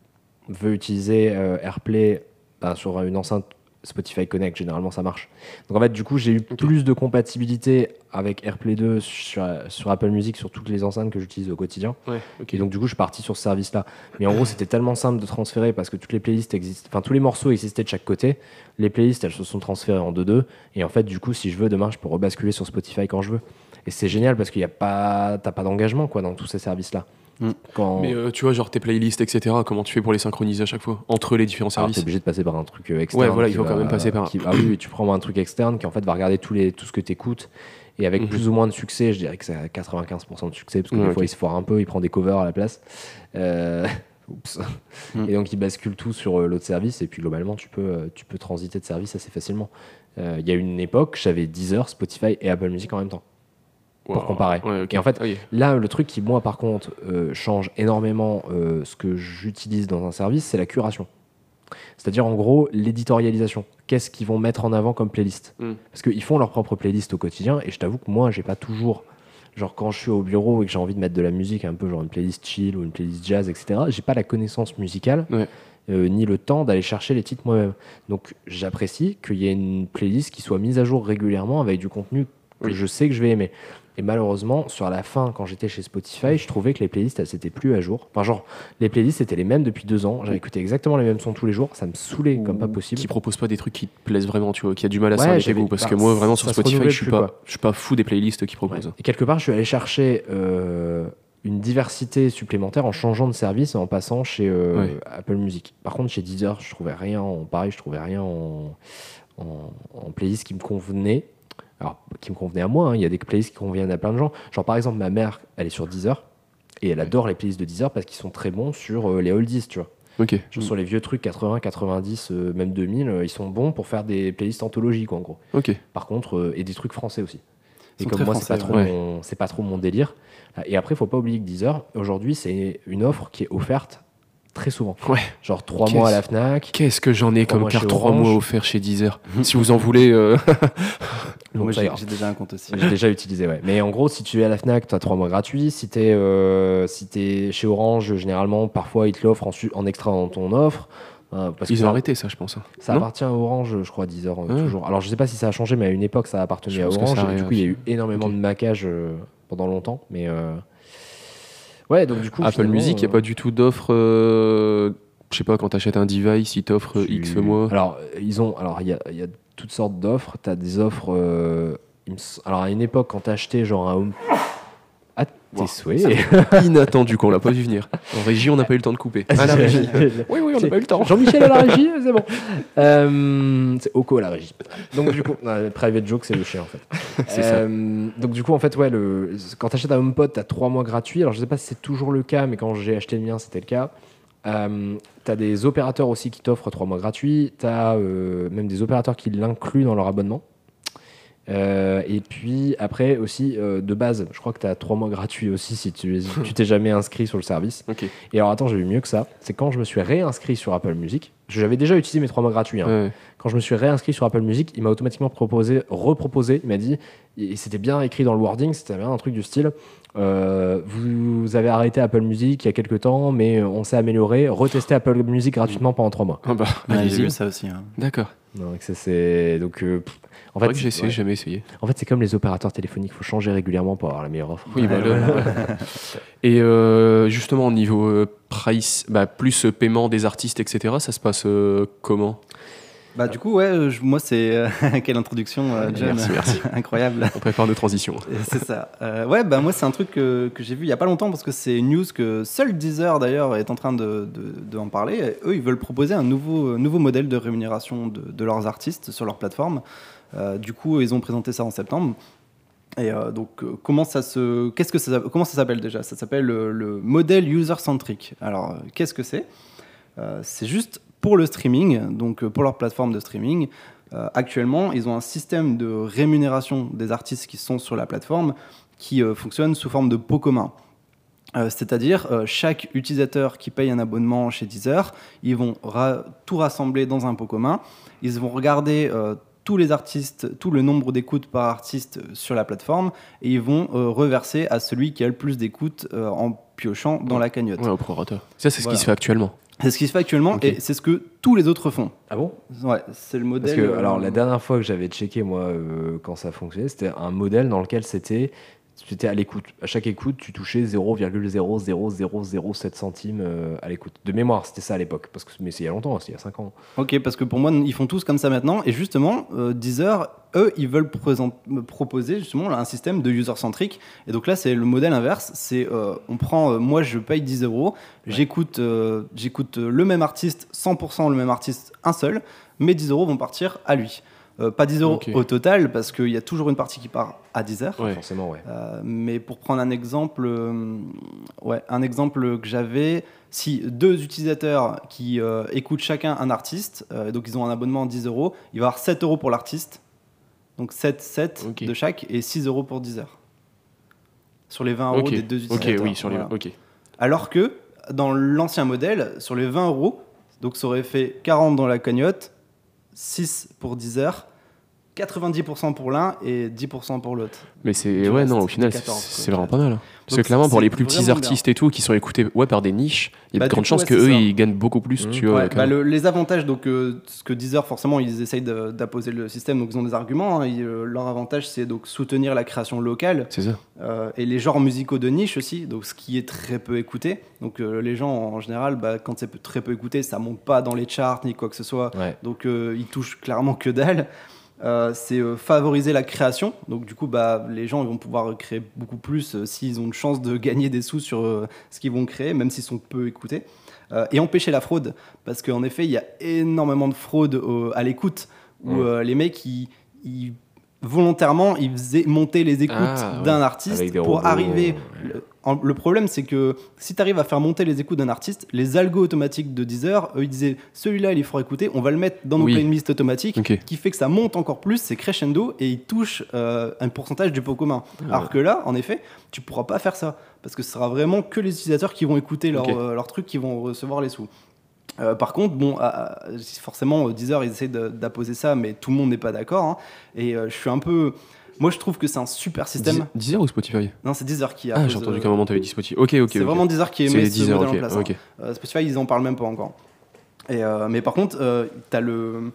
veux utiliser euh, AirPlay bah, sur une enceinte Spotify Connect, généralement ça marche. Donc en fait du coup j'ai eu plus de compatibilité avec AirPlay 2 sur, sur Apple Music sur toutes les enceintes que j'utilise au quotidien. Ouais. Et donc du coup, je suis parti sur ce service-là. Mais en gros, c'était tellement simple de transférer parce que toutes les playlists existent, enfin tous les morceaux existaient de chaque côté. Les playlists, elles se sont transférées en 2-2. Et en fait, du coup, si je veux, demain, je peux rebasculer sur Spotify quand je veux. Et c'est génial parce qu'il n'y a pas, t'as pas d'engagement quoi dans tous ces services-là. Mm. Quand Mais euh, tu vois, genre tes playlists, etc., comment tu fais pour les synchroniser à chaque fois Entre les différents t'es services obligé de passer par un truc euh, externe. Ouais, voilà, il faut va- quand même passer par un- qui- Ah oui, tu prends un truc externe qui en fait va regarder les, tout ce que tu écoutes. Et avec Mhm. plus ou moins de succès, je dirais que c'est à 95% de succès, parce que des fois il se foire un peu, il prend des covers à la place. Euh, Oups. Mhm. Et donc il bascule tout sur l'autre service, et puis globalement tu peux, tu peux transiter de service assez facilement. Euh, Il y a une époque, j'avais Deezer, Spotify et Apple Music en même temps. Pour comparer. Ouais, ok. Et en fait. Là, le truc qui, moi, par contre, euh, change énormément euh, ce que j'utilise dans un service, c'est la curation. C'est-à-dire, en gros, l'éditorialisation. Qu'est-ce qu'ils vont mettre en avant comme playlist? Mm. Parce qu'ils font leur propre playlist au quotidien, et je t'avoue que moi, j'ai pas toujours. Genre, quand je suis au bureau et que j'ai envie de mettre de la musique, un peu genre une playlist chill ou une playlist jazz, etc., j'ai pas la connaissance musicale. Ouais. euh, ni le temps d'aller chercher les titres moi-même. Donc j'apprécie qu'il y ait une playlist qui soit mise à jour régulièrement avec du contenu que Oui. je sais que je vais aimer. Et malheureusement, sur la fin, quand j'étais chez Spotify, je trouvais que les playlists, elles s'étaient plus à jour. Enfin, genre, les playlists étaient les mêmes depuis deux ans. J'avais écouté exactement les mêmes sons tous les jours. Ça me saoulait comme pas possible. Qui propose pas des trucs qui te plaisent vraiment, tu vois, qui a du mal à Ouais, s'arrêter vous. Parce bah, que moi, vraiment, sur Spotify, je suis plus, pas, je suis pas fou des playlists qui Ouais. proposent. Et quelque part, je suis allé chercher euh, une diversité supplémentaire en changeant de service et en passant chez euh. Apple Music. Par contre, chez Deezer, je trouvais rien en pareil, je trouvais rien en, en, en playlist qui me convenait. Alors, qui me convenait à moi, hein, il y a des playlists qui conviennent à plein de gens. Genre, par exemple, ma mère, elle est sur Deezer, et elle adore les playlists de Deezer parce qu'ils sont très bons sur euh, les oldies, tu vois. Ok. Genre sur les vieux trucs 80, 90, euh, même 2000, euh, ils sont bons pour faire des playlists anthologies, quoi, en gros. Ok. Par contre, et des trucs français aussi. Ils Et comme moi, c'est pas, français, trop ouais. mon- c'est pas trop mon délire. Et après, faut pas oublier que Deezer, aujourd'hui, c'est une offre qui est offerte très souvent. Ouais. Genre 3 Qu'est-ce- mois à la Fnac. Qu'est-ce que j'en ai Trois comme carte chez 3 Orange. mois offert chez Deezer Si vous en voulez. euh, Donc Moi, j'ai déjà un compte aussi. J'ai déjà utilisé, ouais. Mais en gros, si tu es à la Fnac, tu as 3 mois gratuits. Si tu es, chez Orange, généralement, parfois, ils te l'offrent en, extra dans ton offre. Euh, parce que Ils ont ça- arrêté ça, je pense. hein. Ça Non appartient à Orange, je crois, 10 heures Ah. toujours. Alors, je sais pas si ça a changé, mais à une époque, ça appartenait à Orange. et du coup, il y a eu énormément de maquage euh, pendant longtemps. Mais euh, ouais, donc du coup. Apple Music, il n'y a euh, pas du tout d'offre. euh, Je sais pas, quand tu achètes un device, ils t'offrent tu- X mois. Alors, euh, ils ont. Alors, il y a, y a toutes sortes d'offres. Tu as des offres. euh, Alors, à une époque, quand tu achetais genre un Home. Tes souhaits. Inattendu qu'on l'a pas vu venir. En régie, on n'a pas eu le temps de couper. À la régie. Oui, oui, on n'a pas eu le temps. Jean-Michel à la régie, c'est bon. Euh, c'est Oko à la régie. Donc du coup, non, private joke, c'est le chien en fait. C'est ça. Euh, Donc du coup, en fait, ouais, le... quand tu achètes un HomePod, tu as 3 mois gratuits. Alors je sais pas si c'est toujours le cas, mais quand j'ai acheté le mien, c'était le cas. Euh, tu as des opérateurs aussi qui t'offrent 3 mois gratuits. Tu as même des opérateurs qui l'incluent dans leur abonnement. Euh, et puis après aussi, euh, de base, je crois que tu as 3 mois gratuits aussi si tu tu t'es jamais inscrit sur le service. Et alors attends, j'ai eu mieux que ça. C'est quand je me suis réinscrit sur Apple Music. J'avais déjà utilisé mes trois mois gratuits. hein. Ouais. Quand je me suis réinscrit sur Apple Music, il m'a automatiquement proposé, reproposé. Il m'a dit, et c'était bien écrit dans le wording, c'était bien un truc du style. Euh, vous avez arrêté Apple Music il y a quelques temps, mais on s'est amélioré. Retestez Apple Music gratuitement pendant trois mois. Ah bah, allez-y. j'ai vu ça aussi. hein. D'accord. Donc c'est- c'est donc euh, en fait, j'ai essayé, ouais. j'ai jamais essayé. en fait c'est comme les opérateurs téléphoniques, il faut changer régulièrement pour avoir la meilleure offre. Oui, bah, là- Et euh, justement, au niveau euh, price, bah, plus euh, paiement des artistes, etc., ça se passe euh, comment? Bah, du coup, ouais, euh, je- moi, c'est. euh, quelle introduction, euh, John. Merci, merci. Incroyable. On prépare nos transitions. Et C'est ça. Euh, ouais, bah moi c'est un truc que, que j'ai vu il y a pas longtemps parce que c'est une news que seul Deezer d'ailleurs est en train de, de, de en parler. Et eux, ils veulent proposer un nouveau, nouveau modèle de rémunération de, de leurs artistes sur leur plateforme. Du coup, ils ont présenté ça en septembre. Et euh, donc, euh, comment ça se, qu'est-ce que ça, comment ça s'appelle déjà? Ça s'appelle le, le modèle user-centric. Alors, euh, qu'est-ce que c'est? C'est juste pour le streaming, donc euh, pour leur plateforme de streaming. Euh, actuellement, ils ont un système de rémunération des artistes qui sont sur la plateforme qui euh, fonctionne sous forme de pot commun. Euh, C'est-à-dire, chaque utilisateur qui paye un abonnement chez Deezer, ils vont ra- tout rassembler dans un pot commun. Ils vont regarder tous les artistes, tout le nombre d'écoutes par artiste sur la plateforme, et ils vont reverser à celui qui a le plus d'écoutes en piochant dans la cagnotte. Ouais, au prorata. Ça, c'est ce Voilà. qui se fait actuellement. C'est ce qui se fait actuellement, et c'est ce que tous les autres font. Ah bon? Ouais, c'est le Parce modèle. que, euh, alors, la dernière fois que j'avais checké, moi, euh, quand ça fonctionnait, c'était un modèle dans lequel c'était. C'était à l'écoute. À chaque écoute, tu touchais 0,00007 centimes euh, à l'écoute. De mémoire, c'était ça à l'époque. Parce que, mais c'est il y a longtemps, c'est il y a 5 ans. Ok, parce que pour moi, ils font tous comme ça maintenant. Et justement, euh, Deezer, eux, ils veulent me proposer justement un système de user-centric. Et donc là, c'est le modèle inverse. C'est euh, on prend, euh, moi, je paye 10 euros, j'écoute, j'écoute le même artiste, 100% le même artiste, un seul. Mes 10 euros vont partir à lui. Euh, pas 10 euros Ok. au total, parce qu'il y a toujours une partie qui part à Deezer. Ouais. Forcément, ouais. Euh, mais pour prendre un exemple, euh, ouais, un exemple que j'avais, si deux utilisateurs qui euh, écoutent chacun un artiste, euh, donc ils ont un abonnement à 10 euros, il va y avoir 7 euros pour l'artiste, donc 7, 7 Ok. de chaque, et 6 euros pour 10 heures. Sur les 20 euros Ok, des deux ok, utilisateurs. oui, sur les. Voilà. Ok. Alors que dans l'ancien modèle, sur les 20 euros, donc ça aurait fait 40 dans la cagnotte, 6 pour 10 heures, 90% pour l'un et 10% pour l'autre. Mais c'est. Ouais, non, au final, 14, c'est vraiment pas mal. hein. Parce Donc, que clairement, pour les plus petits artistes et tout, qui sont écoutés ouais, par des niches, il y a Bah, de du grandes chances ouais, que eux, ça. ils gagnent beaucoup plus, Mmh. tu vois. Ouais, quand bah, le- les avantages, donc euh, ce que Deezer, forcément, ils essayent d'apposer le système, donc ils ont des arguments. hein. Euh, leur avantage, c'est donc soutenir la création locale C'est ça. euh, et les genres musicaux de niche aussi, donc ce qui est très peu écouté. Donc les gens, en général, bah, quand c'est très peu écouté, ça monte pas dans les charts ni quoi que ce soit. Ouais. Donc ils touchent clairement que dalle. Euh, c'est euh, favoriser la création. Donc du coup, bah, les gens ils vont pouvoir créer beaucoup plus euh, s'ils ont une chance de gagner des sous sur ce qu'ils vont créer, même s'ils sont peu écoutés. Et empêcher la fraude, parce qu'en effet, il y a énormément de fraude au- à l'écoute. où les mecs, ils, ils- volontairement, ils faisaient monter les écoutes Ah, ouais. d'un artiste pour robots, arriver. Le, en- le problème, c'est que si tu arrives à faire monter les écoutes d'un artiste, les algos automatiques de Deezer, eux, ils disaient celui-là, il est fort écouter, on va le mettre dans nos Oui. playlists automatiques, qui fait que ça monte encore plus, c'est crescendo et il touche euh, un pourcentage du pot commun. Alors que là, en effet, tu pourras pas faire ça parce que ce sera vraiment que les utilisateurs qui vont écouter leur, Ok. euh, leur truc qui vont recevoir les sous. Euh, par contre, bon, ah, ah, forcément, euh, Deezer, ils essaient d'apposer ça, mais tout le monde n'est pas d'accord. hein. Et je suis un peu. Moi, je trouve que c'est un super système. Deezer- ou Spotify? Non, c'est Deezer qui a. Ah, j'ai entendu qu'à un moment t'avais dit Spotify. Ok, ok. C'est vraiment Deezer qui C'est émet ce modèle en place. hein. Euh, Spotify, ils en parlent même pas encore. Et, euh, mais par contre, euh, t'as le,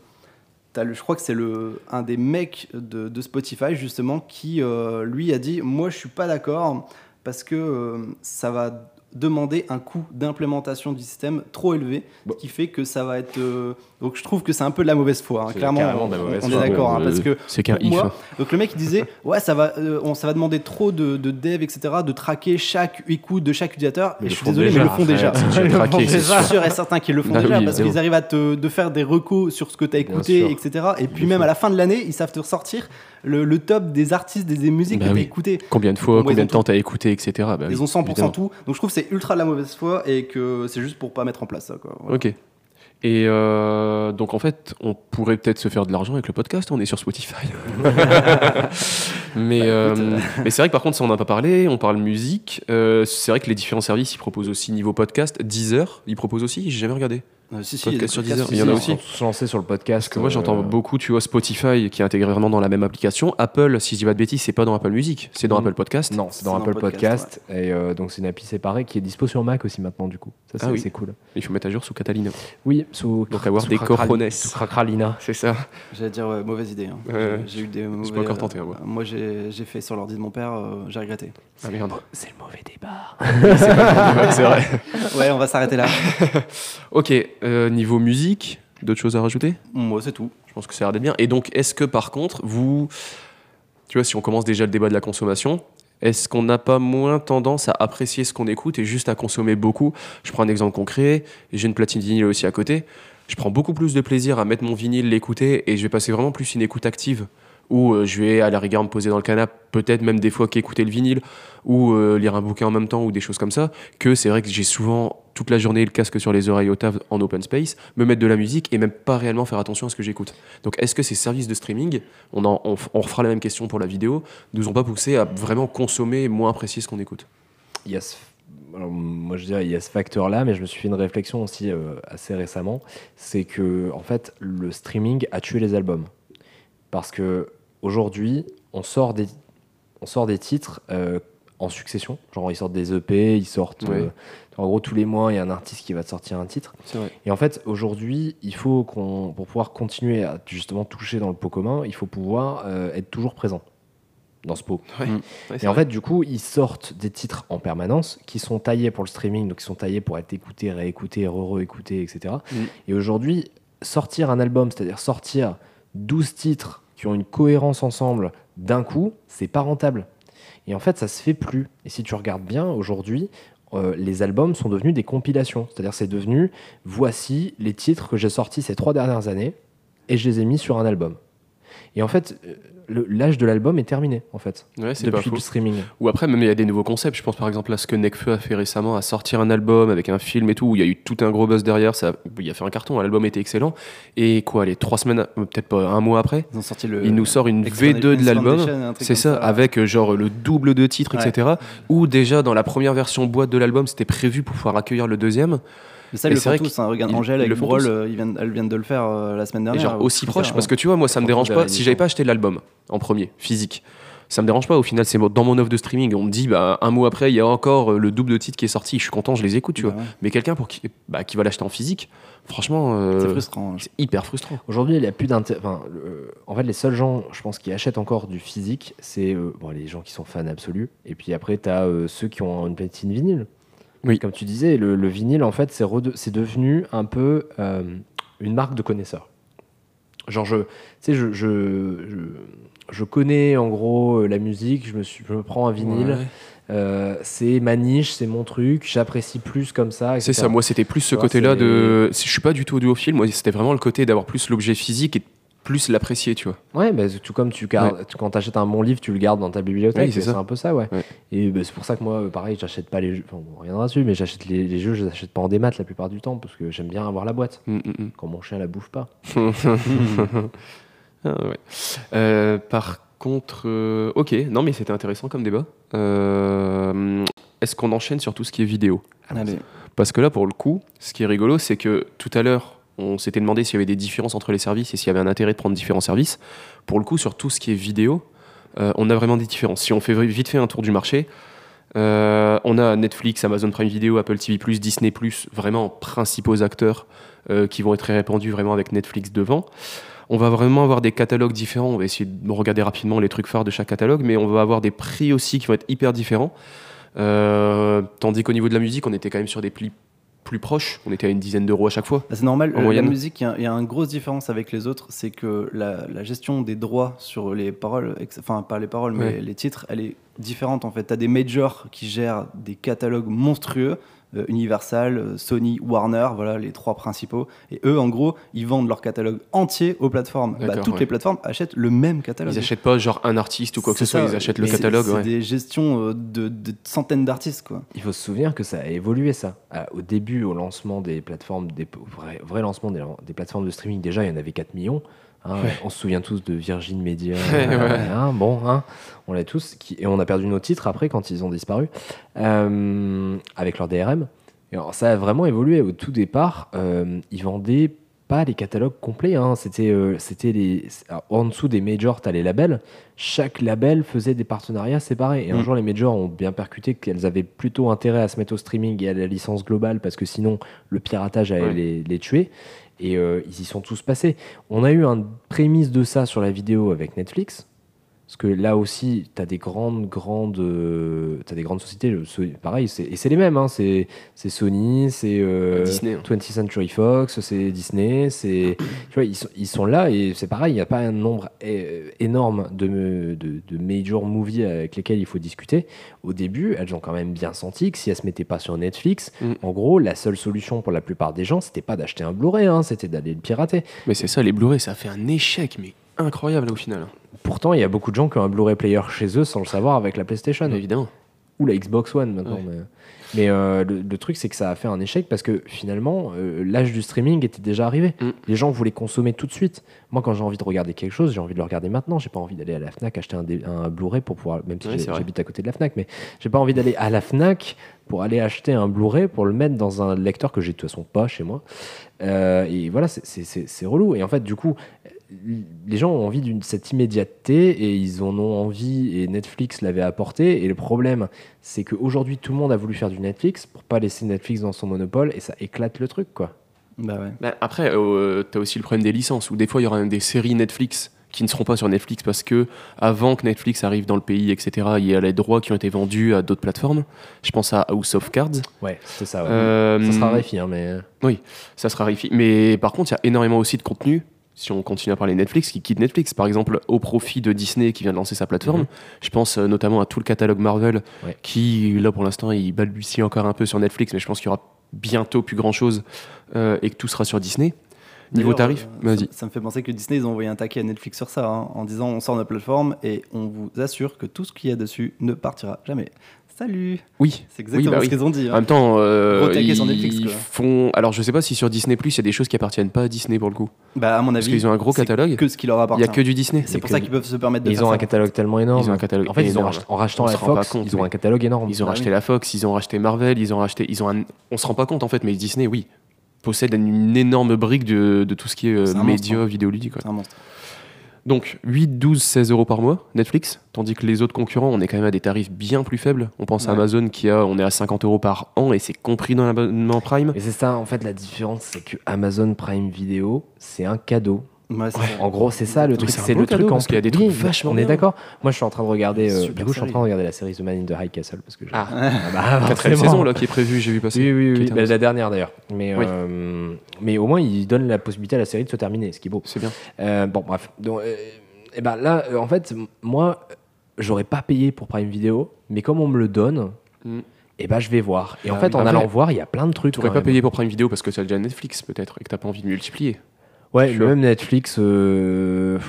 t'as le, je crois que c'est le un des mecs de, de Spotify justement qui euh, lui a dit, moi je suis pas d'accord parce que euh, ça va demander un coût d'implémentation du système trop élevé, Bon. ce qui fait que ça va être. euh, donc je trouve que c'est un peu de la mauvaise foi. hein, C'est clairement, carrément de la on- mauvaise on, foi. est d'accord, hein, parce que C'est qu'un if. moi, hein. donc le mec il disait ouais ça va euh, on, ça va demander trop de, de dev etc de traquer chaque écoute de chaque utilisateur Mais et je suis désolé mais ils le font déjà c'est sûr. Je suis sûr et certain qu'ils le font Ah déjà oui, parce qu'ils arrivent à te de faire des recos sur ce que tu as écouté etc et puis même à la fin de l'année ils savent te ressortir le, le top des artistes des, des musiques Bah que tu as oui. écouté Combien de fois, combien de temps t'as écouté, etc. Bah ils oui, ont 100% évidemment. tout donc je trouve que c'est ultra de la mauvaise foi et que c'est juste pour pas mettre en place ça quoi Voilà. Ok. Et euh, donc en fait, on pourrait peut-être se faire de l'argent avec le podcast. On est sur Spotify. mais euh, mais c'est vrai que par contre, ça on n'a pas parlé. On parle musique. Euh, c'est vrai que les différents services, ils proposent aussi niveau podcast. Deezer, ils proposent aussi. J'ai jamais regardé. Euh, si si il y a Podcast des sur podcasts, Deezer, il y en a si, aussi. sont lancés sur le podcast. Parce que moi, j'entends euh, beaucoup, tu vois, Spotify qui est intégré vraiment dans la même application. Apple, si je dis pas de bêtises, c'est pas dans Apple Music, c'est dans Mm. Apple Podcast. Non, c'est dans Apple Podcast, Podcast. Et euh, donc, c'est une appli séparée qui est dispo sur Mac aussi maintenant, du coup. Ça, c'est Ah oui. c'est cool. Il faut mettre à jour sous Catalina. Oui, sous. Donc avoir des sous Cracralina. C'est ça. J'allais dire ouais, mauvaise idée. hein. Ouais, J'ai- eu des mauvais, pas encore tenté, moi. Moi j'ai fait sur l'ordi de mon père, euh, j'ai regretté. Ah merde. C'est le mauvais débat. C'est vrai. Ouais, on va s'arrêter là. Ok, euh, niveau musique, d'autres choses à rajouter Moi c'est tout. Je pense que ça a l'air d'être bien. Et donc, est-ce que par contre, vous, tu vois, si on commence déjà le débat de la consommation, est-ce qu'on n'a pas moins tendance à apprécier ce qu'on écoute et juste à consommer beaucoup? Je prends un exemple concret, j'ai une platine vinyle aussi à côté. Je prends beaucoup plus de plaisir à mettre mon vinyle, l'écouter, et je vais passer vraiment plus une écoute active où euh, je vais à la rigueur me poser dans le canapé, peut-être même des fois qu'écouter le vinyle, ou euh, lire un bouquin en même temps, ou des choses comme ça, que c'est vrai que j'ai souvent toute la journée le casque sur les oreilles au taf en open space, me mettre de la musique et même pas réellement faire attention à ce que j'écoute. Donc est-ce que ces services de streaming, on, en, on, f- on refera la même question pour la vidéo, nous ont pas poussé à vraiment consommer et moins apprécier ce qu'on écoute? Il y a ce- alors, moi je dirais il y a ce facteur là mais je me suis fait une réflexion aussi euh, assez récemment. C'est que en fait le streaming a tué les albums. Parce que aujourd'hui on sort des on sort des titres euh, en succession. Genre ils sortent des EP ils sortent euh, en gros tous les mois il y a un artiste qui va te sortir un titre vrai. et en fait aujourd'hui il faut qu'on pour pouvoir continuer à justement toucher dans le pot commun il faut pouvoir euh, être toujours présent dans ce pot et en fait, du coup, ils sortent des titres en permanence qui sont taillés pour le streaming, donc qui sont taillés pour être écoutés, réécoutés, re-réécoutés, etc. Mm. Et aujourd'hui, sortir un album, c'est-à-dire sortir 12 titres qui ont une cohérence ensemble d'un coup, c'est pas rentable. Et en fait, ça se fait plus. Et si tu regardes bien, aujourd'hui, euh, les albums sont devenus des compilations. C'est-à-dire, c'est devenu voici les titres que j'ai sortis ces trois dernières années et je les ai mis sur un album. Et en fait, l'âge de l'album est terminé, en fait, Ouais, depuis le streaming. Ou après, même il y a des nouveaux concepts. Je pense par exemple à ce que Nekfeu a fait récemment, à sortir un album avec un film et tout, où il y a eu tout un gros buzz derrière. Ça, il a fait un carton, l'album était excellent. Et quoi, les trois semaines, peut-être pas un mois après, Ils ont sorti le. il nous sort une Extended- V2 de l'album. C'est ça, avec euh, genre le double de titres, Ouais. etc. Ou déjà dans la première version boîte de l'album, c'était prévu pour pouvoir accueillir le deuxième. Mais ça, ils le c'est font vrai tous. hein. Regarde, Angèle avec le tous. euh, ils viennent- elle vient de le faire euh, la semaine Et dernière. genre au aussi proche, parce que tu vois, moi ça me Franchement, dérange pas si j'avais pas acheté l'album en premier, physique. Ça me dérange pas, au final, c'est dans mon offre de streaming. On me dit, bah, un mois après, il y a encore euh, le double de titres qui est sorti. Je suis content, je les écoute, tu Bah vois. ouais. Mais quelqu'un pour qui, bah, qui va l'acheter en physique, franchement, euh, C'est frustrant. hein. c'est hyper frustrant. Aujourd'hui, il n'y a plus d'intérêt. Enfin, le- en fait, les seuls gens, je pense, qui achètent encore du physique, c'est euh, bon, les gens qui sont fans absolus. Et puis après, tu as ceux qui ont une platine vinyle. Oui. Comme tu disais, le, le vinyle, en fait, c'est devenu un peu euh, une marque de connaisseur. Genre, je, tu sais, je, je, je, je connais en gros euh, la musique, je me, suis, je me prends un vinyle, Ouais. euh, c'est ma niche, c'est mon truc, j'apprécie plus comme ça. C'est ça, moi c'était plus ce côté-là de. Je suis pas du tout audiophile, moi c'était vraiment le côté d'avoir plus l'objet physique et plus l'apprécier, tu vois. Ouais, bah, tout comme tu gardes, quand tu achètes un bon livre, tu le gardes dans ta bibliothèque. Oui, c'est un peu ça, ouais. Ouais. Et bah, c'est pour ça que moi, euh, pareil, j'achète pas les jeux. Enfin, on reviendra dessus, mais j'achète les, les jeux, je les achète pas en démat la plupart du temps parce que j'aime bien avoir la boîte Mm, mm, mm. quand mon chien la bouffe pas. Ah, ouais. Euh, par contre, euh, ok, non mais c'était intéressant comme débat. Euh, Est-ce qu'on enchaîne sur tout ce qui est vidéo? Allez. Parce que là, pour le coup, ce qui est rigolo, c'est que tout à l'heure, on s'était demandé s'il y avait des différences entre les services et s'il y avait un intérêt de prendre différents services. Pour le coup, sur tout ce qui est vidéo, euh, on a vraiment des différences. Si on fait vite fait un tour du marché, euh, on a Netflix, Amazon Prime Video, Apple TV+, Disney+, vraiment principaux acteurs euh, qui vont être répandus vraiment avec Netflix devant. On va vraiment avoir des catalogues différents. On va essayer de regarder rapidement les trucs phares de chaque catalogue, mais on va avoir des prix aussi qui vont être hyper différents. Tandis qu'au niveau de la musique, on était quand même sur des prix plus proches. On était à une dizaine d'euros à chaque fois. Bah, C'est normal, En euh, la musique, il y a- il y, a une grosse différence avec les autres, c'est que la, la gestion des droits sur les paroles, enfin pas les paroles, mais Ouais. les titres, elle est différente en fait. Tu as des majors qui gèrent des catalogues monstrueux, Universal, euh, Sony, Warner, voilà les trois principaux. Et eux, en gros, ils vendent leur catalogue entier aux plateformes. Bah, toutes ouais. les plateformes achètent le même catalogue. Ils achètent pas genre un artiste ou quoi que ce soit, ils achètent le catalogue. C'est ouais. des gestions euh, de, de centaines d'artistes, quoi. Il faut se souvenir que ça a évolué ça. Au début, au lancement des plateformes, des au vrai, vrai lancement des, des plateformes de streaming, déjà il y en avait 4 millions. Hein. On se souvient tous de Virgin Media. Hein, bon, hein, on l'a tous. Qui, et on a perdu nos titres après quand ils ont disparu euh, avec leur DRM. Et alors, ça a vraiment évolué. Au tout départ, euh, ils vendaient pas les catalogues complets. C'était euh, c'était les alors, en dessous des majors, tu as les labels. Chaque label faisait des partenariats séparés. Et un Mm. jour, les majors ont bien percuté qu'elles avaient plutôt intérêt à se mettre au streaming et à la licence globale parce que sinon, le piratage allait Ouais. les, les tuer. Et euh, ils y sont tous passés. On a eu un prémisse de ça sur la vidéo avec Netflix. Parce que là aussi, tu as des grandes, grandes, euh, des grandes sociétés, pareil, et c'est les mêmes. hein, c'est Sony, c'est euh, Disney, hein. 20th Century Fox, c'est Disney, c'est tu vois, ils sont, ils sont là et c'est pareil, il n'y a pas un nombre énorme de, de, de major movies avec lesquels il faut discuter. Au début, elles ont quand même bien senti que si elles se mettaient pas sur Netflix, Mm. en gros, la seule solution pour la plupart des gens, c'était pas d'acheter un Blu-ray, hein, c'était d'aller le pirater. Mais c'est ça, les Blu-ray, ça a fait un échec, mais incroyable au final. Pourtant, il y a beaucoup de gens qui ont un Blu-ray player chez eux sans le savoir avec la PlayStation. Évidemment. ou la Xbox One maintenant. Ouais. Mais, mais, euh, le, le truc, c'est que ça a fait un échec parce que finalement, euh, l'âge du streaming était déjà arrivé. Mm. Les gens voulaient consommer tout de suite. Moi, quand j'ai envie de regarder quelque chose, j'ai envie de le regarder maintenant. J'ai pas envie d'aller à la Fnac acheter un, Blu-ray pour pouvoir, même si j'habite à côté de la Fnac, mais j'ai pas envie d'aller à la Fnac pour aller acheter un Blu-ray pour le mettre dans un lecteur que j'ai de toute façon pas chez moi. Euh, et voilà, c'est relou. Et en fait, du coup, les gens ont envie d'une cette immédiateté et ils en ont envie et Netflix l'avait apporté et le problème c'est qu'aujourd'hui tout le monde a voulu faire du Netflix pour pas laisser Netflix dans son monopole et ça éclate le truc quoi. Bah ouais. Bah, après, euh, t'as aussi le problème des licences, où des fois il y aura des séries Netflix qui ne seront pas sur Netflix parce que avant que Netflix arrive dans le pays, etc., il y a les droits qui ont été vendus à d'autres plateformes. Je pense à House of Cards. Ouais, c'est ça. ouais. Euh, ça sera réfi hein, mais ça se raréfie. Mais par contre, il y a énormément aussi de contenu, si on continue à parler Netflix, qui quitte Netflix. Par exemple, au profit de Disney qui vient de lancer sa plateforme. Mhm. Je pense euh, notamment à tout le catalogue Marvel, Ouais. qui, là, pour l'instant, il balbutie encore un peu sur Netflix, mais je pense qu'il y aura bientôt plus grand-chose euh, et que tout sera sur Disney. Niveau tarif, euh, vas-y. Ça, ça me fait penser que Disney, ils ont envoyé un taquet à Netflix sur ça, hein, en disant on sort notre plateforme et on vous assure que tout ce qu'il y a dessus ne partira jamais. Salut Oui. C'est exactement bah ce oui. qu'ils ont dit. En hein. même temps, euh, ils sur Netflix, quoi. font. Alors, je sais pas si sur Disney Plus, il y a des choses qui appartiennent pas à Disney pour le coup. Bah, à mon Parce avis, qu'ils ont un gros catalogue. que ce qui leur Il appartient. y a que du Disney. C'est pour que- ça qu'ils peuvent se permettre de ils faire ont ça. un catalogue tellement énorme. Ils ont un catalogue En fait, ils ont rach- en rachetant On la se rend pas Fox, compte, ils ont mais- un catalogue énorme. Ils ont Bah racheté oui. la Fox, ils ont racheté Marvel, ils ont racheté, ils ont un... on se rend pas compte en fait, mais Disney, oui, possède une énorme brique de, de tout ce qui est euh, un médias, monstre, vidéoludique. quoi. C'est un monstre. Donc 8, 12, 16 euros par mois, Netflix, tandis que les autres concurrents, on est quand même à des tarifs bien plus faibles. On pense à. Amazon qui a, on est à 50 euros par an et c'est compris dans l'abonnement Prime. Et c'est ça, en fait, la différence, c'est que Amazon Prime Video, c'est un cadeau. Ouais, En gros, c'est ça le truc. c'est le truc cadeau, en parce qu'il y a des trucs Oui, vachement On est d'accord. Moi, je suis en train de regarder. euh, du coup, je suis en train de regarder la série The Man in the High Castle parce que. je- Ah. bah, Quatrième saison là qui est prévue, j'ai vu passer. Oui, oui, oui. Bah, la dernière d'ailleurs. Mais, Oui. euh, mais au moins, il donne la possibilité à la série de se terminer, ce qui est beau. C'est bien. Euh, bon, bref. Donc, euh, et ben là, euh, en fait, moi, j'aurais pas payé pour Prime Video, mais comme on me le donne, Mm. et ben je vais voir. Et en Bah fait, oui. en Après, allant voir, il y a plein de trucs. Tu aurais quand pas même. payé pour Prime Video parce que tu as déjà Netflix peut-être et que t'as pas envie de multiplier. Ouais, le même Netflix. euh,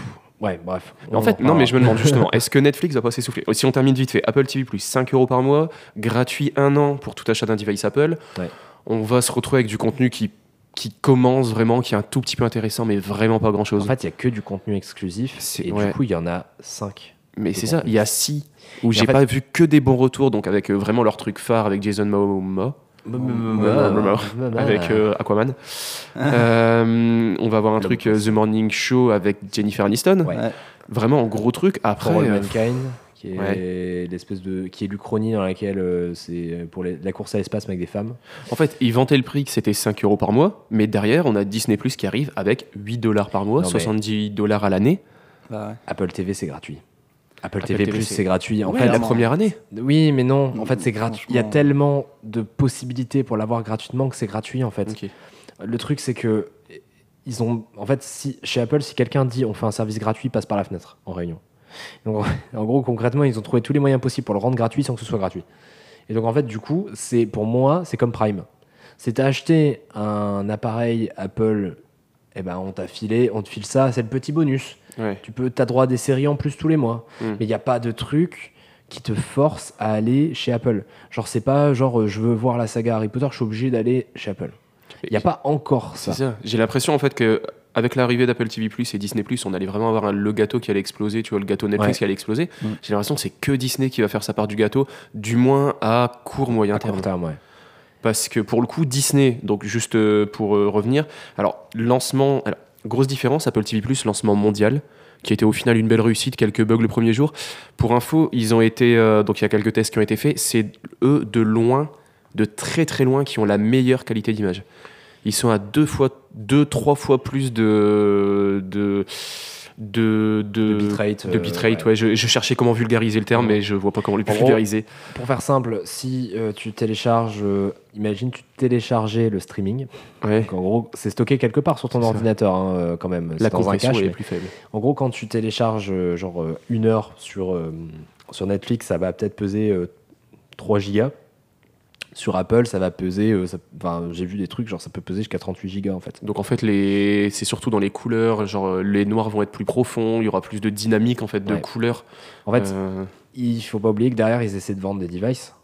Ouais, bref. En fait, en non, mais je me demande justement, est-ce que Netflix va pas s'essouffler? Si on termine vite fait, Apple TV, 5 euros par mois, gratuit un an pour tout achat d'un device Apple, Ouais. on va se retrouver avec du contenu qui, qui commence vraiment, qui est un tout petit peu intéressant, mais vraiment pas grand En chose. fait, il y a que du contenu exclusif. Et ouais. du coup, il y en a 5. mais c'est ça, il y a 6 où en j'ai fait- pas vu que des bons retours, donc avec euh, vraiment leur truc phare avec Jason Momoa. Avec euh, Aquaman. Euh, on va avoir un truc euh, The Morning Show avec Jennifer Aniston. Ouais. Vraiment un gros truc. Après, For All euh, Mankind, qui est Ouais. l'espèce de qui est l'Uchronie dans laquelle euh, c'est pour les- la course à l'espace avec des femmes. en fait, ils vantaient le prix que c'était 5 euros par mois, mais derrière, on a Disney Plus qui arrive avec 8 dollars par mois, Non, mais- 70 dollars à l'année. Bah ouais. Apple TV c'est gratuit. Apple, Apple TV, c'est- gratuit. En Ouais, fait, la première année. oui, mais non. En fait, c'est gratuit. Il y a tellement de possibilités pour l'avoir gratuitement que c'est gratuit en fait. Le truc, c'est que ils ont, en fait, si chez Apple, si quelqu'un dit on fait un service gratuit, passe par la fenêtre en réunion. Donc, en gros, concrètement, ils ont trouvé tous les moyens possibles pour le rendre gratuit sans que ce soit gratuit. Et donc, en fait, du coup, c'est pour moi, c'est comme Prime. C'est acheté un appareil Apple, et ben on t'a filé, on te file ça, c'est le petit bonus. Ouais. Tu peux, t'as droit à des séries en plus tous les mois. Mm. Mais il n'y a pas de truc qui te force à aller chez Apple. Genre, c'est pas genre euh, je veux voir la saga Harry Potter, je suis obligé d'aller chez Apple. Il n'y a pas encore ça. ça. J'ai l'impression en fait que avec l'arrivée d'Apple TV Plus et Disney Plus, on allait vraiment avoir un- le gâteau qui allait exploser, tu vois, le gâteau Netflix Ouais. qui allait exploser. Mm. J'ai l'impression que c'est que Disney qui va faire sa part du gâteau, du moins à court moyen À terme. court terme, ouais. Parce que pour le coup, Disney, donc juste euh, pour euh, revenir, alors lancement, alors, grosse différence, Apple TV Plus, lancement mondial, qui a été au final une belle réussite, quelques bugs le premier jour. Pour info, ils ont été, euh, donc il y a quelques tests qui ont été faits, c'est eux de loin, de très très loin, qui ont la meilleure qualité d'image. Ils sont à deux fois, deux, trois fois plus de. de de, de, De bitrate, de euh, bitrate, ouais. ouais. Je, je cherchais comment vulgariser le terme, Ouais. mais je vois pas comment le vulgariser. Pour faire simple, si euh, tu télécharges, euh, imagine tu téléchargeais le streaming. Donc, en gros, c'est stocké quelque part sur ton ordinateur hein, quand même. La compression cache, est mais- plus faible. En gros, quand tu télécharges genre une heure sur, sur Netflix, ça va peut-être peser euh, 3 gigas. Sur Apple, ça va peser. euh, ça- j'ai vu des trucs, genre ça peut peser jusqu'à 38 gigas en fait. Donc en fait, les... c'est surtout dans les couleurs, genre euh, les noirs vont être plus profonds, il y aura plus de dynamique en fait de Ouais. couleurs. En fait, Euh, il faut pas oublier que derrière, ils essaient de vendre des devices.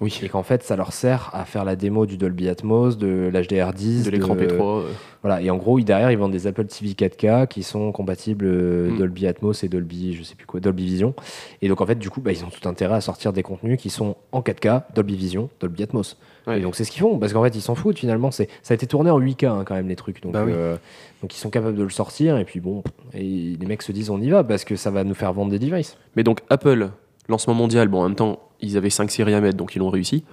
Oui, Et qu'en fait, ça leur sert à faire la démo du Dolby Atmos, de l'HDR10, de l'écran P3. euh, Voilà, et en gros, derrière, ils vendent des Apple TV 4K qui sont compatibles euh, Mm. Dolby Atmos et Dolby, je sais plus quoi, Dolby Vision. Et donc, en fait, du coup, bah, ils ont tout intérêt à sortir des contenus qui sont en 4K, Dolby Vision, Dolby Atmos. Ouais. Et donc, c'est ce qu'ils font, parce qu'en fait, ils s'en foutent finalement. C'est, ça a été tourné en 8K hein, quand même, les trucs. Donc, Bah oui. euh, donc, ils sont capables de le sortir, et puis bon, et les mecs se disent, on y va, parce que ça va nous faire vendre des devices. Mais donc Apple, lancement mondial, bon en même temps, ils avaient 5 séries à mettre, donc ils l'ont réussi.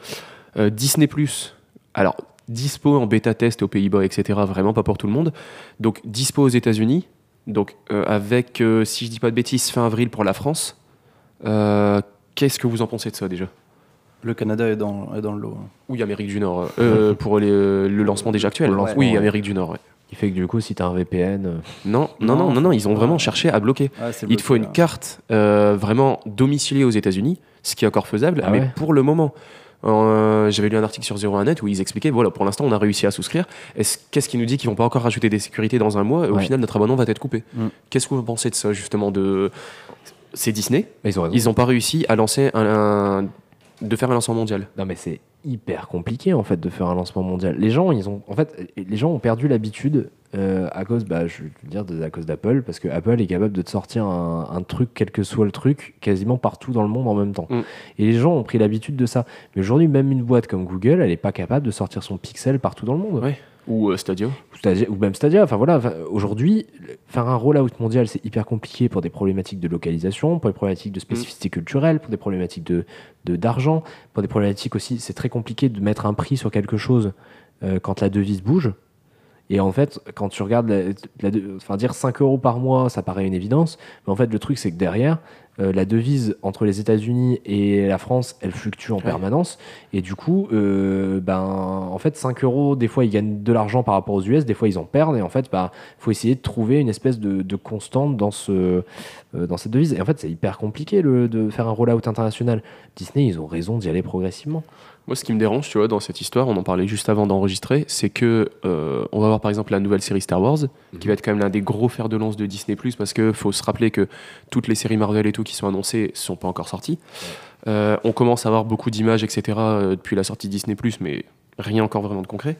Euh, Disney ⁇ alors dispo en bêta test aux Pays-Bas, etc., vraiment pas pour tout le monde. Donc dispo aux États-Unis, donc euh, avec, euh, si je dis pas de bêtises, fin avril pour la France. Euh, Qu'est-ce que vous en pensez de ça déjà? Le Canada est dans, est dans le lot. Oui, Amérique du Nord, euh, pour les- le lancement déjà actuel. Oui, ouais. Amérique du Nord, ouais. Il fait que du coup, si tu as un VPN, euh, Non, non, non, non, non, ils ont vraiment cherché à bloquer. Ah, Il te faut une carte euh, vraiment domiciliée aux États-Unis, ce qui est encore faisable, Ah mais ouais pour le moment. Euh, J'avais lu un article sur 01net où ils expliquaient voilà, pour l'instant, on a réussi à souscrire. Est-ce- Qu'est-ce qui nous dit qu'ils vont pas encore rajouter des sécurités dans un mois et au Ouais. final, notre abonnement va être coupé? Mm. Qu'est-ce que vous pensez de ça, justement de... C'est Disney? ils ont raison. Ils n'ont pas réussi à lancer un, un- de faire un lancement mondial. Non mais c'est hyper compliqué en fait de faire un lancement mondial. Les gens, ils ont en fait, les gens ont perdu l'habitude euh, à cause, bah, je veux dire, de- à cause d'Apple, parce que Apple est capable de te sortir un, un truc, quel que soit le truc, quasiment partout dans le monde en même temps. Mm. Et les gens ont pris l'habitude de ça. Mais aujourd'hui, même une boîte comme Google, elle n'est pas capable de sortir son Pixel partout dans le monde. Ou euh, Stadia. Ou Stadia- ou même Stadia. Enfin voilà, aujourd'hui, faire un rollout mondial, c'est hyper compliqué pour des problématiques de localisation, pour des problématiques de spécificité culturelle, pour des problématiques de de- d'argent, pour des problématiques aussi. C'est très compliqué de mettre un prix sur quelque chose euh, quand la devise bouge. Et en fait, quand tu regardes, la, la de- enfin dire 5 euros par mois, ça paraît une évidence. Mais en fait, le truc, c'est que derrière, euh, la devise entre les États-Unis et la France, elle fluctue en permanence. Et du coup, euh, ben, en fait, 5 euros, des fois, ils gagnent de l'argent par rapport aux US, des fois, ils en perdent. Et en fait, il faut essayer de trouver une espèce de, de constante dans, ce, euh, dans cette devise. Et en fait, c'est hyper compliqué le, de faire un rollout international. Disney, ils ont raison d'y aller progressivement. Moi, ce qui me dérange, tu vois, dans cette histoire, on en parlait juste avant d'enregistrer, c'est que euh, on va voir par exemple la nouvelle série Star Wars, qui va être quand même l'un des gros fers de lance de Disney+, parce que faut se rappeler que toutes les séries Marvel et tout qui sont annoncées sont pas encore sorties. Euh, on commence à avoir beaucoup d'images, etc. euh, depuis la sortie de Disney+, mais rien encore vraiment de concret.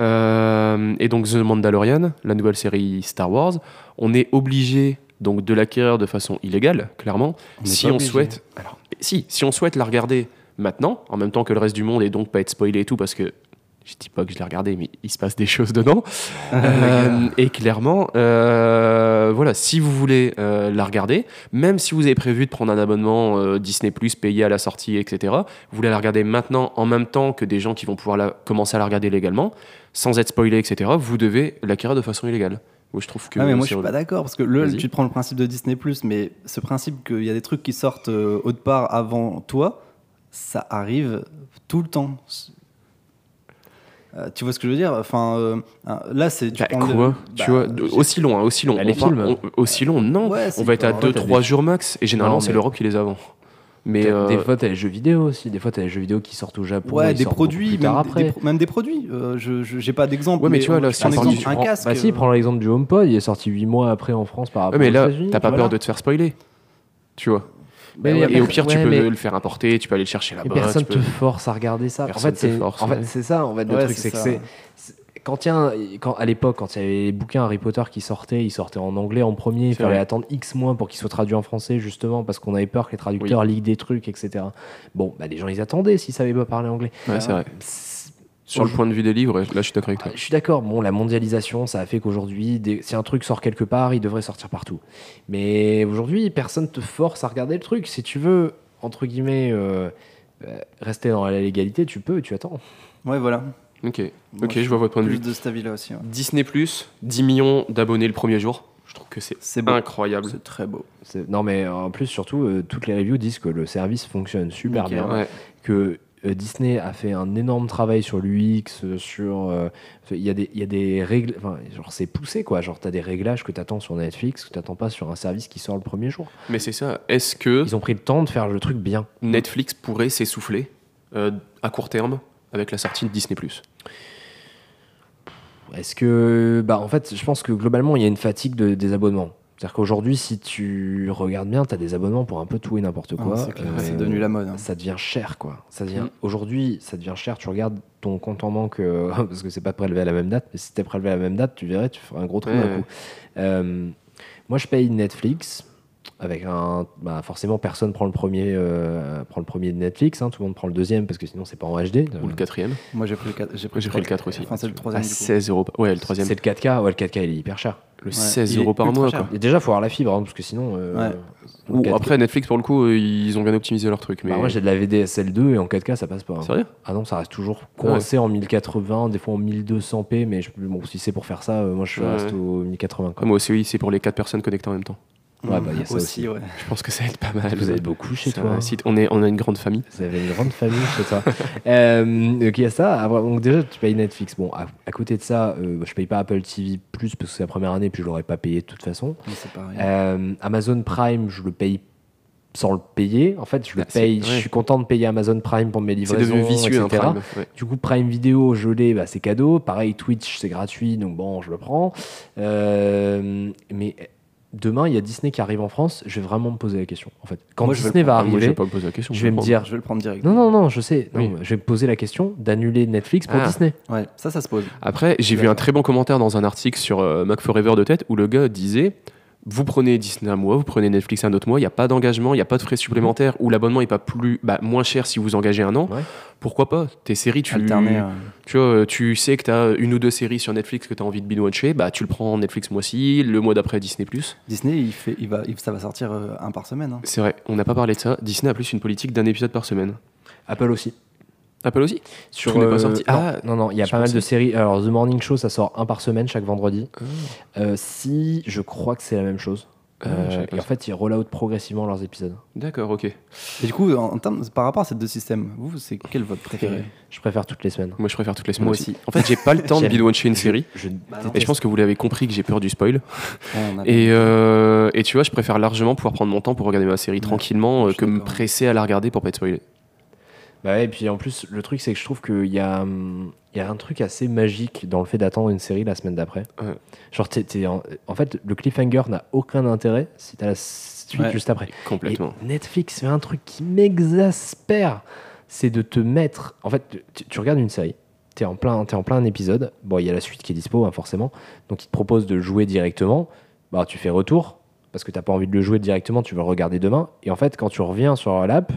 Euh, et donc The Mandalorian, la nouvelle série Star Wars, on est obligé donc de l'acquérir de façon illégale, clairement, On si on obligé. souhaite. Alors, si, si on souhaite la regarder maintenant, en même temps que le reste du monde, et donc pas être spoilé et tout, parce que je dis pas que je l'ai regardé, mais il se passe des choses dedans. Euh, et clairement, euh, voilà, si vous voulez euh, la regarder, même si vous avez prévu de prendre un abonnement Disney Plus payé à la sortie, etc., vous voulez la regarder maintenant en même temps que des gens qui vont pouvoir la, commencer à la regarder légalement, sans être spoilé, etc., vous devez l'acquérir de façon illégale. Moi, je trouve que. Ah mais moi je suis pas d'accord parce que le, tu te prends le principe de Disney mais ce principe qu'il y a des trucs qui sortent autre part avant toi, ça arrive tout le temps. Euh, tu vois ce que je veux dire? Enfin, euh, euh, là c'est. tu Bah, le- quoi? Bah, Tu vois, aussi long, hein, aussi long. Bah, les On films. on- aussi long, non. Ouais, on va être à pas- 2-3 t'as des- jours max, et généralement, c'est l'Europe qui les a avant. Mais. Euh, Des fois, t'as les jeux vidéo aussi. Des fois, t'as les jeux vidéo qui sortent au Japon. Ouais, des produits, tard même des, après. des pro- même des produits. Euh, je j'ai pas d'exemple. Ouais, mais tu vois, là, un un exemple, du- un Prends- casque. Bah si, prends l'exemple du HomePod, il est sorti 8 mois après en France par rapport Ouais, mais là, t'as pas voilà. peur de te faire spoiler. Tu vois. Ouais, Et au pire, tu peux le faire importer, tu peux aller le chercher là-bas. personne te peux- force à regarder ça. Personne en fait, te c'est en fait, ça. En fait, le truc, c'est que c'est quand il y a un- quand à l'époque, quand il y avait les bouquins Harry Potter qui sortaient, ils sortaient en anglais en premier. Il fallait vrai. attendre X mois pour qu'ils soient traduits en français, justement, parce qu'on avait peur que les traducteurs liguent des trucs, etc. Bon, bah, les gens, ils attendaient s'ils savaient pas parler anglais. Ouais, c'est vrai. Sur le point de vue des livres, là, je suis d'accord avec toi. Je suis d'accord. Bon, la mondialisation, ça a fait qu'aujourd'hui, des- si un truc sort quelque part, il devrait sortir partout. Mais aujourd'hui, personne te force à regarder le truc. Si tu veux, entre guillemets, euh, euh, rester dans la légalité, tu peux, tu attends. Ouais, voilà. Ok, Moi, ok, je vois votre point de vue. de cet avis-là aussi. ouais. Disney Plus, 10 millions d'abonnés le premier jour. Je trouve que c'est incroyable. C'est très beau. C'est- Non, mais en plus, surtout, euh, toutes les reviews disent que le service fonctionne super Nickel, bien. Ouais. que euh, Disney a fait un énorme travail sur l'UX, euh, sur euh, il y a des règles, enfin genre c'est poussé quoi, genre t'as des réglages que t'attends sur Netflix que t'attends pas sur un service qui sort le premier jour. Mais c'est ça. Est-ce que Ils ont pris le temps de faire le truc bien? Netflix pourrait s'essouffler à court terme avec la sortie de Disney Plus? Est-ce que bah en fait je pense que globalement il y a une fatigue de- des abonnements. C'est-à-dire qu'aujourd'hui si tu regardes bien, t'as des abonnements pour un peu tout et n'importe quoi. Ah, c'est clair, Euh, c'est devenu la mode. hein. ça devient cher quoi. Ça devient Mm. aujourd'hui, ça devient cher. Tu regardes ton compte en banque euh, parce que c'est pas prélevé à la même date, mais si c'était prélevé à la même date, tu verrais, tu ferais un gros trou Ouais, d'un ouais. coup. Euh, moi, je paye Netflix avec un, bah, forcément personne prend le premier, euh, prend le premier de Netflix. hein, tout le monde prend le deuxième parce que sinon c'est pas en HD. ou le quatrième. Moi j'ai pris le 4. J'ai pris, le 4 aussi. Enfin, c'est le À troisième. coup. 16 euros. Ouais, le troisième. C'est le 4K. Ouais, le 4K il est hyper cher. Le Ouais. 16 Il est euros par mois. Quoi. Et déjà, faut avoir la fibre hein, parce que sinon. euh, Ouais. Ou 4K après, Netflix, pour le coup, euh, ils ont bien optimisé leur truc. Mais... Bah, moi j'ai de la VDSL 2 et en 4K ça passe pas. hein. Sérieux? Ah non, ça reste toujours coincé en 1080, des fois en 1200p, mais je- bon, si c'est pour faire ça, euh, moi je Ouais, reste au 1080. quoi. Ouais, moi aussi, oui, c'est pour les 4 personnes connectées en même temps. Ouais, bah, il y a ça aussi. ouais. Je pense que ça aide pas mal. Vous êtes beaucoup chez Ça, toi. hein. on, est, on a une grande famille. Vous avez une grande famille chez toi. euh, donc il y a ça. Après, donc déjà, tu payes Netflix. Bon, à, à côté de ça, euh, je paye pas Apple TV Plus parce que c'est la première année, puis je l'aurais pas payé de toute façon. Mais C'est pareil. Euh, Amazon Prime, je le paye sans le payer. En fait, je le Ah, paye. Je suis content de payer Amazon Prime pour mes C'est livraisons, devenu vicieux, etc. Prime. ouais. Du coup, Prime Video, je l'ai, bah, c'est cadeau. Pareil, Twitch, c'est gratuit, donc bon, je le prends. Euh, mais demain, il y a Disney qui arrive en France. Je vais vraiment me poser la question. En fait, quand Moi, je vais Disney va Ah, moi, je arriver, vais pas me poser la question. je vais me dire. Je vais le prendre direct. Non, non, non, je sais. Non, Oui. Je vais me poser la question d'annuler Netflix pour Ah. Disney. Ouais, ça, ça se pose. Après, j'ai vu un très bon commentaire dans un article sur euh, Mac Forever de tête où le gars disait vous prenez Disney un mois, vous prenez Netflix un autre mois, il n'y a pas d'engagement, il n'y a pas de frais supplémentaires, ou l'abonnement n'est pas plus, bah, moins cher si vous engagez un an. Ouais. Pourquoi pas? Tes séries, tu, Alterner. euh, tu, vois, tu sais que tu as une ou deux séries sur Netflix que tu as envie de binge-watcher, bah, tu le prends en Netflix mois-ci, le mois d'après Disney. Disney, il fait, il va, ça va sortir euh, un par semaine. hein. C'est vrai, on n'a pas parlé de ça. Disney a plus une politique d'un épisode par semaine. Apple aussi. Apple aussi Sur, Tout n'est pas euh, sorti. non, Ah, non, non, il y a pas mal de séries. Alors, The Morning Show, ça sort un par semaine chaque vendredi. Ah. Euh, si, je crois que c'est la même chose. Ah, Euh, et en fait, ils roll out progressivement leurs épisodes. D'accord, ok. Et du coup, en, en termes, par rapport à ces deux systèmes, vous, c'est quel votre préféré? Je préfère toutes les semaines. Moi, je préfère toutes les semaines Moi aussi. aussi. En fait, j'ai pas le temps de binge-watcher une série. Je Bah, Et je pense que vous l'avez compris que j'ai peur du spoil. Ouais, on a- Et, euh, et tu vois, je préfère largement pouvoir prendre mon temps pour regarder ma série tranquillement euh, que me presser à la regarder pour pas être spoilé. Bah ouais, et puis en plus, le truc, c'est que je trouve qu'il y a, hum, il y a un truc assez magique dans le fait d'attendre une série la semaine d'après. Ouais. Genre, t'es- t'es en, en fait, le cliffhanger n'a aucun intérêt si t'as la suite Ouais. juste après. Complètement. Et Netflix fait un truc qui m'exaspère, c'est de te mettre. En fait, tu, tu regardes une série, t'es en plein, t'es en plein épisode. Bon, il y a la suite qui est dispo, hein, forcément. Donc, il te propose de le jouer directement. Bah, tu fais retour parce que t'as pas envie de le jouer directement, tu veux le regarder demain. Et en fait, quand tu reviens sur l'app,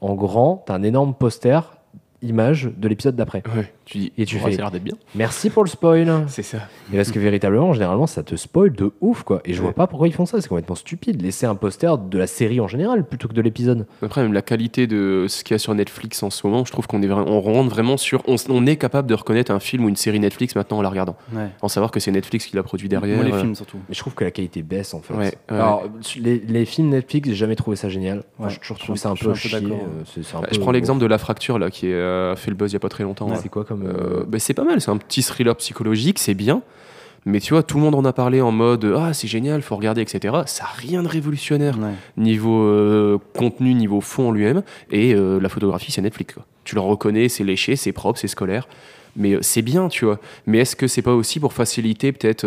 en grand, t'as un énorme poster image de l'épisode d'après. Tu dis, Et tu fais- ça a l'air d'être bien. Merci pour le spoil. C'est ça. Et parce que véritablement, généralement, ça te spoil de ouf, quoi. Et je vois Ouais. pas pourquoi ils font ça. C'est complètement stupide. Laisser un poster de la série en général plutôt que de l'épisode. Après, même la qualité de ce qu'il y a sur Netflix en ce moment, je trouve qu'on est vra- on rentre vraiment sur. On, on est capable de reconnaître un film ou une série Netflix maintenant en la regardant. Ouais. En savoir que c'est Netflix qui l'a produit derrière. Moi, les euh, films surtout. Mais je trouve que la qualité baisse en fait. Ouais, ouais. Alors, les, les films Netflix, j'ai jamais trouvé ça génial. Moi, Ouais, j'ai toujours je trouvé suis ça un peu un chier. euh, un bah, peu- je prends l'exemple de La Fracture là, qui a fait le buzz il y a pas très longtemps. C'est quoi comme. Euh, euh, bah, c'est pas mal, c'est un petit thriller psychologique, c'est bien. Mais tu vois, tout le monde en a parlé en mode Ah, c'est génial, faut regarder, etc. Ça n'a rien de révolutionnaire Ouais. niveau euh, contenu, niveau fond en lui-même. Et euh, la photographie, c'est Netflix. quoi. Tu le reconnais, c'est léché, c'est propre, c'est scolaire. Mais c'est bien, tu vois. Mais est-ce que c'est pas aussi pour faciliter peut-être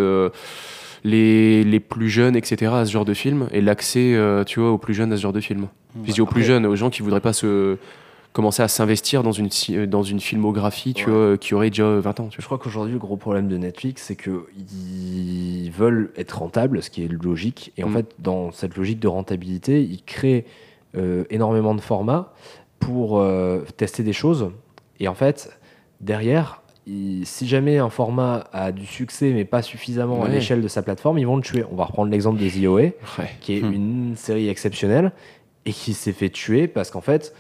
les, les plus jeunes, etc., à ce genre de film et l'accès, tu vois, aux plus jeunes à ce genre de film? Je dis aux plus jeunes, aux gens qui voudraient pas se commencer à s'investir dans une, euh, dans une filmographie, tu Ouais. vois, euh, qui aurait déjà 20 ans. Tu Je crois qu'aujourd'hui, le gros problème de Netflix, c'est qu'ils veulent être rentables, ce qui est logique. Et en Mm. fait, dans cette logique de rentabilité, ils créent euh, énormément de formats pour euh, tester des choses. Et en fait, derrière, si jamais un format a du succès, mais pas suffisamment à l'échelle de sa plateforme, ils vont le tuer. On va reprendre l'exemple de The OA, qui est Hmm. une série exceptionnelle et qui s'est fait tuer parce qu'en fait,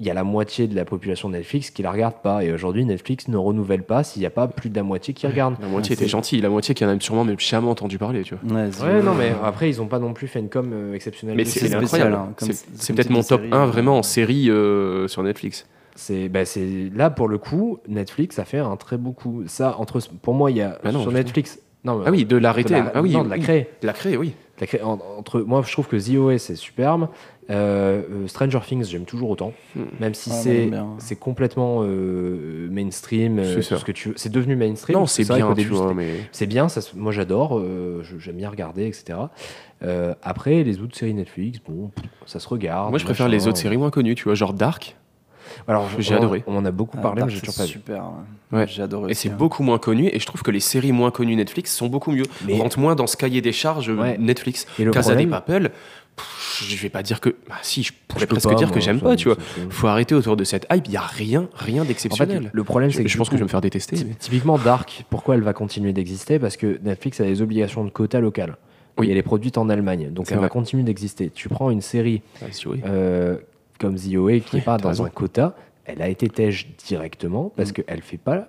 il y a la moitié de la population de Netflix qui la regarde pas. Et aujourd'hui, Netflix ne renouvelle pas s'il n'y a pas plus de la moitié qui regarde. La moitié Ouais, était gentille, la moitié qui en a sûrement même jamais entendu parler, tu vois. Ouais, non, mais après, ils ont pas non plus fait une com euh, exceptionnelle. Mais c'est spécial, incroyable. hein, comme- C'est- peut-être mon top série, 1 euh, vraiment en série euh, sur Netflix. C'est bah, c'est- là pour le coup, Netflix a fait un très beau coup. Ça entre pour moi, il y a Ah non, sur Netflix. Non, mais- Ah oui, de l'arrêter. de la- Ah oui, non, de la créer. De la créer, oui. Entre moi, je trouve que The OA c'est superbe. Euh, euh, Stranger Things, j'aime toujours autant, Hmm. même si Ah, c'est c'est complètement euh, mainstream. C'est ce que tu. C'est devenu mainstream. Non, c'est vrai bien, mais. C'est bien, ça, moi j'adore, euh, j'aime bien regarder, etc. Euh, après, les autres séries Netflix, bon, ça se regarde. Moi, je préfère machin. les autres séries moins connues, tu vois, genre Dark. Alors, j'ai on- adoré. On en a beaucoup Ah, parlé, mais j'ai c'est toujours pas vu. super. ouais. J'ai adoré. Et c'est hein. beaucoup moins connu, et je trouve que les séries moins connues Netflix sont beaucoup mieux. Mais- On rentre moins dans ce cahier des charges euh, Ouais. Netflix. Et le Casa des problème- Papel, pff, je vais pas dire que. Bah, si, je pourrais Je presque pas, dire moi, que j'aime pas, tu vois. Faut arrêter autour de cette hype, il y a rien, rien En fait, d'exceptionnel. le problème, c'est je que je pense que je vais me faire détester. mais- Typiquement, Dark, pourquoi elle va continuer d'exister? Parce que Netflix a des obligations de quota local. Oui. Et elle est produite en Allemagne, donc elle va continuer d'exister. Tu prends une série Ouais, si, oui. euh, comme OA qui n'est pas dans raison. un quota, elle a été tège directement parce Mm. qu'elle fait pas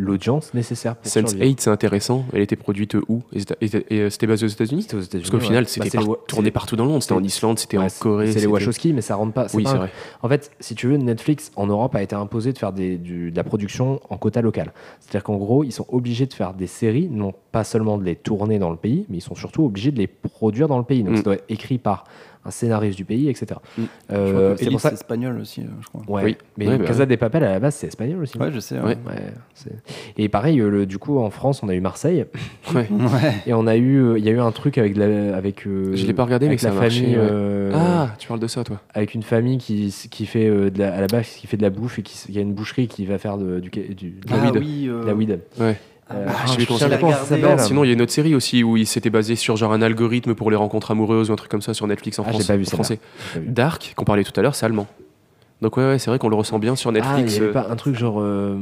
l'audience nécessaire pour Sense survivre. 8, c'est intéressant. Elle était produite où? Et c'était- basé aux États-Unis? C'était aux États-Unis. Parce qu'au ouais. final, Bah, c'était par- Wa- tourné partout dans le monde. C'était en Islande, c'était en Corée. C'est les Wachowski, mais ça rentre pas. Oui, c'est vrai. En fait, si tu veux, Netflix en Europe a été imposé de faire des, du- de la production en quota local. C'est-à-dire qu'en gros, ils sont obligés de faire des séries, non pas seulement de les tourner dans le pays, mais ils sont surtout obligés de les produire dans le pays. Donc Mm. ça doit être écrit par un scénariste du pays, etc. Mm. Euh, c'est pour ça. c'est espagnol aussi, euh, je crois. Ouais. Oui. Mais Ouais, bah Casa des Papel à la base c'est espagnol aussi. Ouais, je sais. Ouais. Ouais. Ouais, c'est- et pareil, euh, le, du coup en France on a eu Marseille et on a eu, euh, il y a eu un truc avec la, avec. euh, Je l'ai pas regardé, mais avec ça la a marché, famille. ouais. euh, Ah, tu parles de ça, toi avec une famille qui, qui fait euh, de la, à la base qui fait de la bouffe et qui, qui a une boucherie qui va faire de, du, du- de La ah, weed. oui. euh, la weed. Ouais. Euh, Ah, ah, je vais penser- s'appelle. Non, sinon, il y a une autre série aussi où il s'était basé sur genre un algorithme pour les rencontres amoureuses ou un truc comme ça sur Netflix en Ah, j'ai France- pas vu français. Pas vu. Dark, qu'on parlait tout à l'heure, c'est allemand. Donc ouais, ouais c'est vrai qu'on le ressent bien sur Ah, il Netflix. y avait euh, pas un truc genre. euh,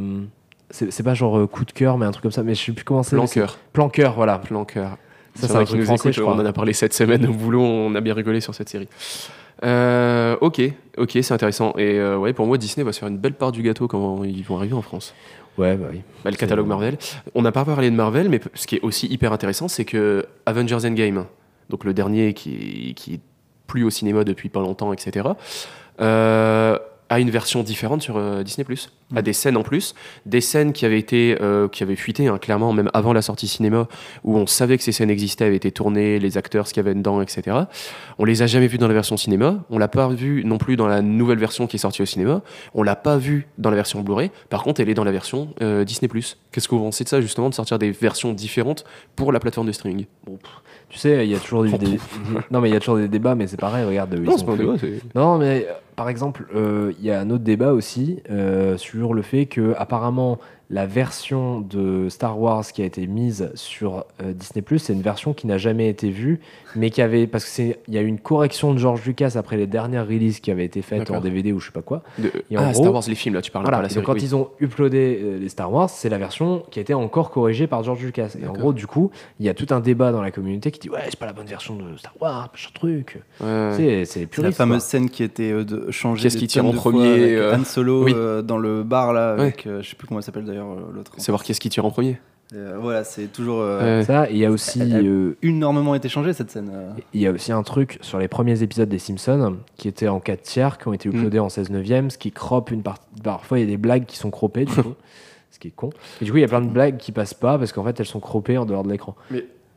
c'est pas genre euh, coup de cœur, mais un truc comme ça. Mais je sais plus comment c'est. Plan cœur. Plan cœur, voilà. Plan cœur. Ça, C'est un truc nous français, écoutent, je crois. On en a parlé cette semaine au boulot, on a bien rigolé sur cette série. Euh, ok, ok, c'est intéressant. Et euh, ouais, pour moi, Disney va se faire une belle part du gâteau quand ils vont arriver en France. Ouais, bah oui. Bah, le catalogue Marvel. On n'a pas parlé de Marvel, mais ce qui est aussi hyper intéressant, c'est que Avengers Endgame, donc le dernier qui, qui est plus au cinéma depuis pas longtemps, etc., euh, à une version différente sur euh, Disney+, à des scènes en plus, des scènes qui avaient été, euh, qui avaient fuité, hein, clairement, même avant la sortie cinéma, où on savait que ces scènes existaient, avaient été tournées, les acteurs, ce qu'il y avait dedans, etc. On les a jamais vus dans la version cinéma, on l'a pas vu non plus dans la nouvelle version qui est sortie au cinéma, on l'a pas vu dans la version Blu-ray, par contre, elle est dans la version euh, Disney+. Qu'est-ce que vous pensez de ça, justement, de sortir des versions différentes pour la plateforme de streaming? Tu sais, il y a toujours des, non mais il y a toujours des débats, mais c'est pareil. Regarde, Non, pas Non, mais par exemple, euh, il y a un autre débat aussi euh, sur le fait que apparemment la version de Star Wars qui a été mise sur euh, Disney c'est une version qui n'a jamais été vue, mais qui avait parce que c'est il y a eu une correction de George Lucas après les dernières releases qui avaient été faites en. DVD ou je sais pas quoi. De- Et en Ah, gros- Star Wars, les films, là, tu parles Voilà, pas la série. quand oui. ils ont uploadé euh, les Star Wars, c'est la version qui a été encore corrigée par George Lucas. Et en gros, du coup, il y a tout un débat dans la communauté qui dit ouais, c'est pas la bonne version de Star Wars, machin truc. Ouais. C'est les C'est la puristes. fameuse quoi. scène qui était euh, de changer Qu'est-ce qui tire en premier, euh, Han Solo oui. euh, dans le bar là Ouais. avec euh, je sais plus comment elle s'appelle d'ailleurs l'autre. Savoir qui est-ce qui tire en premier. Euh, voilà, c'est toujours euh. Ça, il y a aussi Elle euh, énormément été changée cette scène. Il y a aussi un truc sur les premiers épisodes des Simpsons qui étaient en 4 tiers, qui ont été uploadés en 16 neuvième, ce qui crop une partie. Parfois, il y a des blagues qui sont croppées, du coup, ce qui est con. Et du coup, il y a plein de blagues qui passent pas parce qu'en fait, elles sont croppées en dehors de l'écran.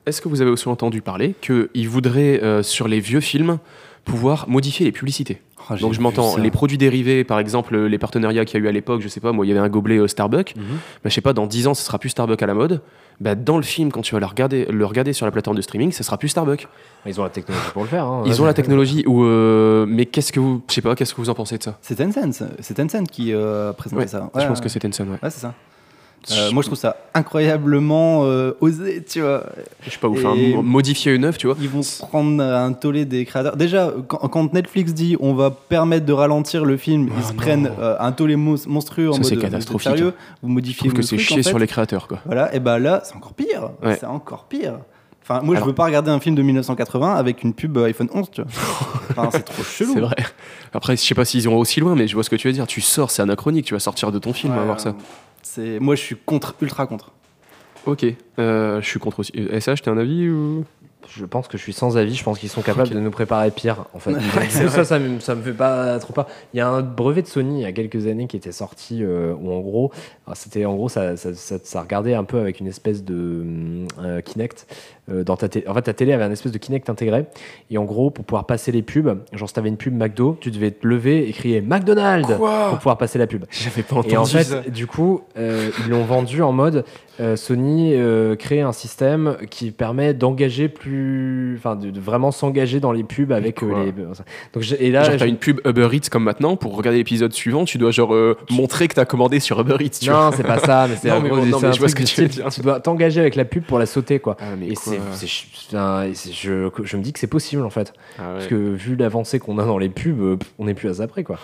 Est-ce que vous avez aussi entendu parler qu'ils voudraient, euh, sur les vieux films, pouvoir modifier les publicités Oh, Donc je m'entends, les produits dérivés, par exemple, les partenariats qu'il y a eu à l'époque, je sais pas, moi, il y avait un gobelet euh, Starbucks, Mhm. bah, je sais pas, dans 10 ans, ce sera plus Starbucks à la mode. Bah, dans le film, quand tu vas le regarder, le regarder sur la plateforme de streaming, ce sera plus Starbucks. Ils ont la technologie pour le faire. hein. Ils ont la technologie, ou euh, mais qu'est-ce que vous, je sais pas, qu'est-ce que vous en pensez de ça? C'est Tencent, c'est Tencent qui euh, présentait Ouais, ça. Je Ouais, pense ouais. que c'est Tencent, ouais. Ouais, c'est ça. Euh, moi, je trouve ça incroyablement euh, osé, tu vois. Je sais pas, ou enfin, Et- mo- modifier une œuvre, tu vois. Ils vont prendre un tollé des créateurs. Déjà, quand, quand Netflix dit on va permettre de ralentir le film, ils se non. prennent euh, un tollé mons- monstrueux en Ça, mode c'est catastrophique, sérieux, hein. vous Je modifiez trouve que c'est chier en fait. sur les créateurs, quoi. Voilà, et bah là, c'est encore pire. Ouais. C'est encore pire. Enfin, moi, Alors- je veux pas regarder un film de 1980 avec une pub iPhone 11, tu vois. Enfin, c'est trop chelou. C'est vrai. Après, je sais pas s'ils iront aussi loin, mais je vois ce que tu veux dire. Tu sors, c'est anachronique, tu vas sortir de ton film, Ouais, voir ça. C'est moi, je suis contre, ultra contre. Ok, euh, je suis contre aussi. SH, t'as un avis ou? Je pense que je suis sans avis. Je pense qu'ils sont capables de nous préparer pire. En fait, ça, ça, me, ça me fait pas trop pas. Il y a un brevet de Sony il y a quelques années qui était sorti euh, où en gros, alors, c'était en gros ça, ça, ça- ça regardait un peu avec une espèce de euh, Kinect euh, dans ta télé. En fait, ta télé avait un espèce de Kinect intégré et en gros pour pouvoir passer les pubs, genre si t'avais une pub McDo, tu devais te lever et crier McDonald's pour pouvoir passer la pub. J'avais pas Et en fait, du coup, euh, ils l'ont vendu en mode euh, Sony euh, crée un système qui permet d'engager plus, enfin, de, de vraiment s'engager dans les pubs avec euh, les. Donc j'ai- et là, genre, t'as je- une pub Uber Eats comme maintenant, pour regarder l'épisode suivant, tu dois genre montrer que t'as commandé sur Uber Eats. Tu non, c'est pas ça, mais c'est un gros- bon, un je truc que tu veux style, dire. Tu dois t'engager avec la pub pour la sauter, quoi. Ah, Et quoi et je, je me dis que c'est possible en fait, Ah ouais. parce que vu l'avancée qu'on a dans les pubs, on n'est plus à ça près, quoi.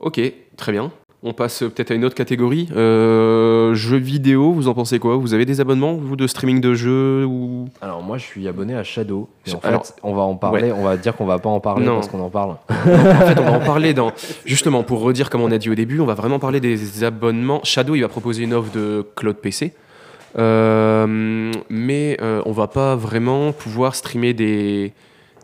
Ok, très bien. On passe peut-être à une autre catégorie. Euh, jeux vidéo, vous en pensez quoi? Vous avez des abonnements, vous, de streaming de jeux ou... Alors moi, je suis abonné à Shadow. Et en Alors, fait, on va en parler. On va dire qu'on va pas en parler Non. parce qu'on en parle. En fait, on va en parler dans. Justement, pour redire comme on a dit au début, on va vraiment parler des abonnements. Shadow, il va proposer une offre de cloud PC. Euh, mais euh, on va pas vraiment pouvoir streamer des,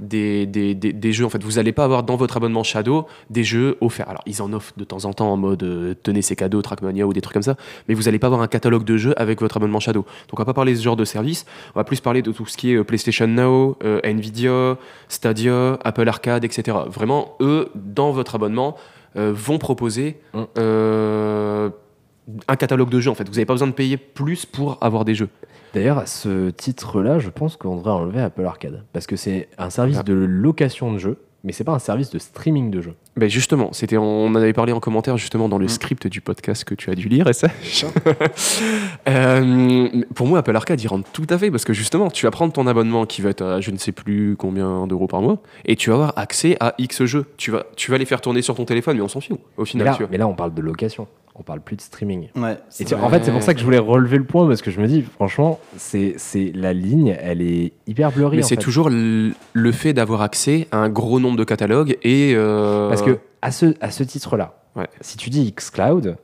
des, des, des- des jeux. En fait, vous n'allez pas avoir dans votre abonnement Shadow des jeux offerts. Alors, ils en offrent de temps en temps en mode euh, tenez ces cadeaux, Trackmania ou des trucs comme ça. Mais vous n'allez pas avoir un catalogue de jeux avec votre abonnement Shadow. Donc, on va pas parler de ce genre de service. On va plus parler de tout ce qui est euh, PlayStation Now, euh, Nvidia, Stadia, Apple Arcade, etc. Vraiment, eux, dans votre abonnement, euh, vont proposer Mm. Un catalogue de jeux. En fait, vous n'avez pas besoin de payer plus pour avoir des jeux. D'ailleurs, à ce titre-là, je pense qu'on devrait enlever Apple Arcade. Parce que c'est un service Ah. de location de jeux, mais c'est pas un service de streaming de jeux. Ben justement, c'était, on en avait parlé en commentaire justement Mm. dans le script du podcast que tu as dû lire, et ça. Euh, pour moi, Apple Arcade, il rentre tout à fait parce que justement, tu vas prendre ton abonnement qui va être à je ne sais plus combien d'euros par mois et tu vas avoir accès à X jeux. Tu vas, tu vas les faire tourner sur ton téléphone, mais on s'en fout au Mais final. là, tu vois. mais là, on parle de location. On parle plus de streaming. Ouais. Et tu- en fait, c'est pour ça que je voulais relever le point parce que je me dis, franchement, c'est, c'est la ligne, elle est hyper blurry. Mais en c'est fait. toujours le fait d'avoir accès à un gros nombre de catalogues et. euh, Parce que à ce, à ce titre-là, Ouais. si tu dis xCloud,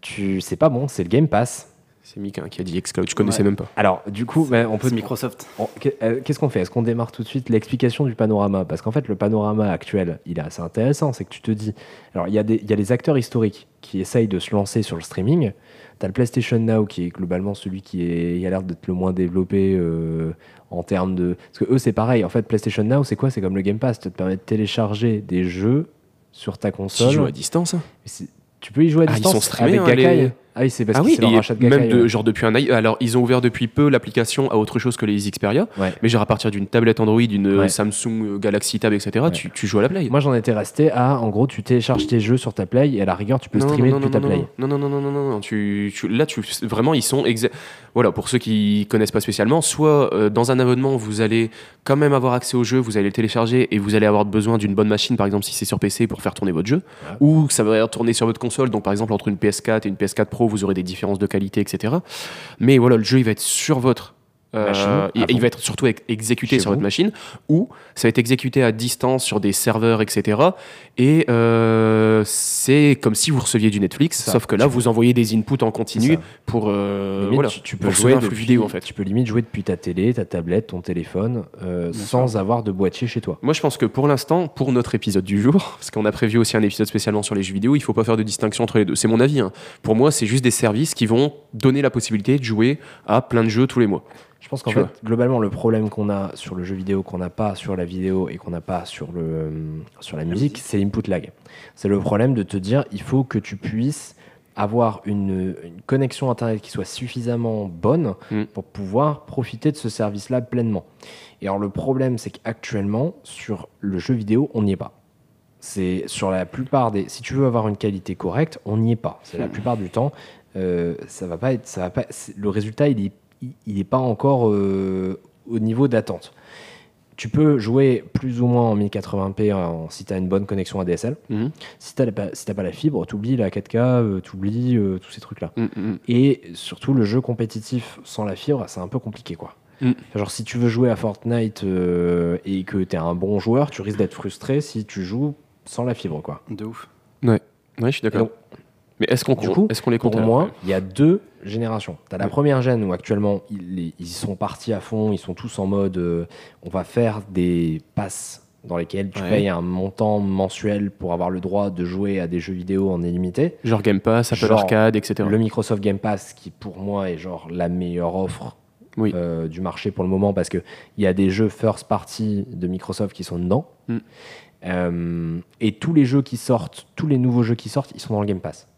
tu, c'est pas bon, c'est le Game Pass. C'est Mika qui a dit xCloud, je connaissais Ouais. même pas. Alors, du coup, bah, on peut. C'est Microsoft. euh, Qu'est-ce qu'on fait? Est-ce qu'on démarre tout de suite l'explication du panorama? Parce qu'en fait, le panorama actuel, il est assez intéressant. C'est que tu te dis. Alors, il y, a des- il y a les acteurs historiques qui essayent de se lancer sur le streaming. Tu as le PlayStation Now qui est globalement celui qui est, a l'air d'être le moins développé euh, en termes de. Parce que eux, c'est pareil. En fait, PlayStation Now, c'est quoi? C'est comme le Game Pass. Ça te permet de télécharger des jeux sur ta console. joue à distance. hein. Tu peux y jouer à Ah, ils distance sont streamés, avec hein, Gakkai. les- Ah oui, c'est parce ah que oui, c'est leur rachat de Gakkai. même de, ouais. genre depuis un Alors, ils ont ouvert depuis peu l'application à autre chose que les Xperia. Ouais. Mais genre à partir d'une tablette Android, d'une Ouais. Samsung euh, Galaxy Tab, etc., tu, tu joues à la Play. Moi, j'en étais resté à, en gros, tu télécharges tes jeux sur ta Play et à la rigueur, tu peux Non, streamer non, depuis non, ta non, Play. Non, non, non, non, non, non, non. Tu, tu- là, tu, vraiment, ils sont Voilà, pour ceux qui connaissent pas spécialement, soit euh, dans un abonnement, vous allez quand même avoir accès au jeu, vous allez le télécharger et vous allez avoir besoin d'une bonne machine, par exemple, si c'est sur PC pour faire tourner votre jeu, ou ça va tourner sur votre console. Donc, par exemple, entre une PS4 et une PS4 Pro, vous aurez des différences de qualité, etc. Mais voilà, le jeu, il va être sur votre. Euh, il, va être surtout ex- exécuté Chez sur votre machine ou ça va être exécuté à distance sur des serveurs, etc. Et euh, c'est comme si vous receviez du Netflix, Ça, sauf que là, vous envoyez des inputs en continu pour, euh, Limite, voilà, tu, tu peux pour jouer un flux vidéo en fait. Tu peux limite jouer depuis ta télé, ta tablette, ton téléphone, euh, sans avoir de boîtier chez toi. Moi, je pense que pour l'instant, pour notre épisode du jour, parce qu'on a prévu aussi un épisode spécialement sur les jeux vidéo, il faut pas faire de distinction entre les deux. C'est mon avis. hein. Pour moi, c'est juste des services qui vont donner la possibilité de jouer à plein de jeux tous les mois. Je pense qu'en fait, vois. globalement, le problème qu'on a sur le jeu vidéo, qu'on n'a pas sur la vidéo et qu'on n'a pas sur, le, euh, sur la musique, c'est l'input lag. C'est le problème de te dire, il faut que tu puisses avoir une, une connexion Internet qui soit suffisamment bonne Mm. pour pouvoir profiter de ce service-là pleinement. Et alors le problème, c'est qu'actuellement, sur le jeu vidéo, on n'y est pas. C'est sur la plupart des. Si tu veux avoir une qualité correcte, on n'y est pas. C'est la plupart du temps, euh, ça va pas être. Ça va pas. Le résultat, il est, il- il est pas encore euh, au niveau d'attente. Tu peux jouer plus ou moins en 1080p en- si tu as une bonne connexion ADSL. Mhm. Si tu n'as pas, si t'as pas la fibre, tu oublies la 4K, tu oublies tous ces trucs-là. Mm, mm. Et surtout, le jeu compétitif sans la fibre, c'est un peu compliqué. quoi. Mm. Genre, si tu veux jouer à Fortnite euh, et que tu es un bon joueur, tu risques d'être frustré si tu joues sans la fibre. quoi. De ouf. Ouais, je suis d'accord. Mais est-ce qu'on est-ce qu'on les compte pour moi, ouais il y a deux générations. Tu as la première gêne où actuellement, ils, sont partis à fond, ils sont tous en mode euh, on va faire des passes dans lesquelles tu Ouais. payes un montant mensuel pour avoir le droit de jouer à des jeux vidéo en illimité. Genre Game Pass, Apple Genre, Arcade, etc. Le Microsoft Game Pass, qui pour moi est genre la meilleure offre Oui. euh, du marché pour le moment, parce qu'il y a des jeux first party de Microsoft qui sont dedans. Mm. Euh, et tous les jeux qui sortent, tous les nouveaux jeux qui sortent, ils sont dans le Game Pass.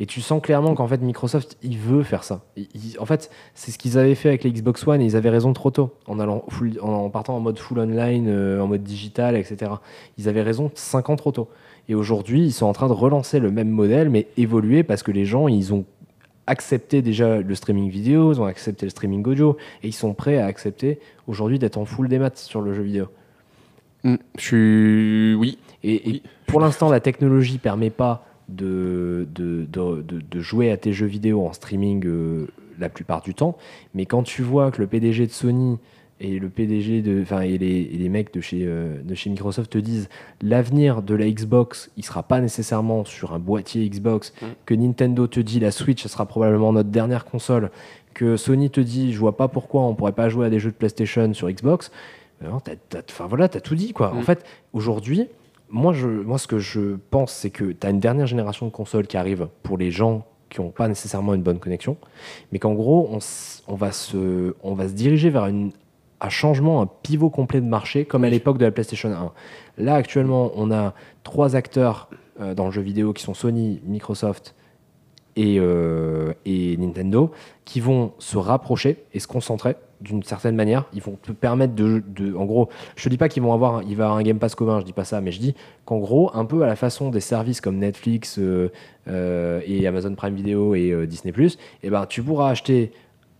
Et tu sens clairement qu'en fait Microsoft, il veut faire ça. Il- il- en fait, c'est ce qu'ils avaient fait avec les Xbox One et ils avaient raison trop tôt en allant full- en partant en mode full online, euh, en mode digital, etc. Ils avaient raison 5 ans trop tôt. Et aujourd'hui, ils sont en train de relancer le même modèle, mais évoluer parce que les gens, ils ont accepté déjà le streaming vidéo, ils ont accepté le streaming audio, et ils sont prêts à accepter aujourd'hui d'être en full des maths sur le jeu vidéo. Mm, Je suis. Oui. Et, et Oui. pour l'instant, la technologie permet pas de, de, de, jouer à tes jeux vidéo en streaming euh, la plupart du temps. Mais quand tu vois que le PDG de Sony et le PDG de, enfin, et les, et les mecs de chez, euh, de chez Microsoft te disent l'avenir de la Xbox, il sera pas nécessairement sur un boîtier Xbox, que Nintendo te dit la Switch, ce sera probablement notre dernière console, que Sony te dit je vois pas pourquoi on pourrait pas jouer à des jeux de PlayStation sur Xbox. T'as- enfin, voilà, t'as tout dit quoi. En Mm. fait, aujourd'hui, moi, je, moi, ce que je pense, c'est que tu as une dernière génération de consoles qui arrive pour les gens qui n'ont pas nécessairement une bonne connexion, mais qu'en gros, on, va se, on va se diriger vers une, un changement, un pivot complet de marché, comme à l'époque de la PlayStation 1. Là, actuellement, on a trois acteurs euh, dans le jeu vidéo qui sont Sony, Microsoft et, euh, et Nintendo, qui vont se rapprocher et se concentrer d'une certaine manière. Ils vont te permettre de, de- en gros, je te dis pas qu'ils vont avoir, il va avoir un Game Pass commun, je dis pas ça, mais je dis qu'en gros, un peu à la façon des services comme Netflix euh, euh, et Amazon Prime Video et euh, Disney+, eh ben, tu pourras acheter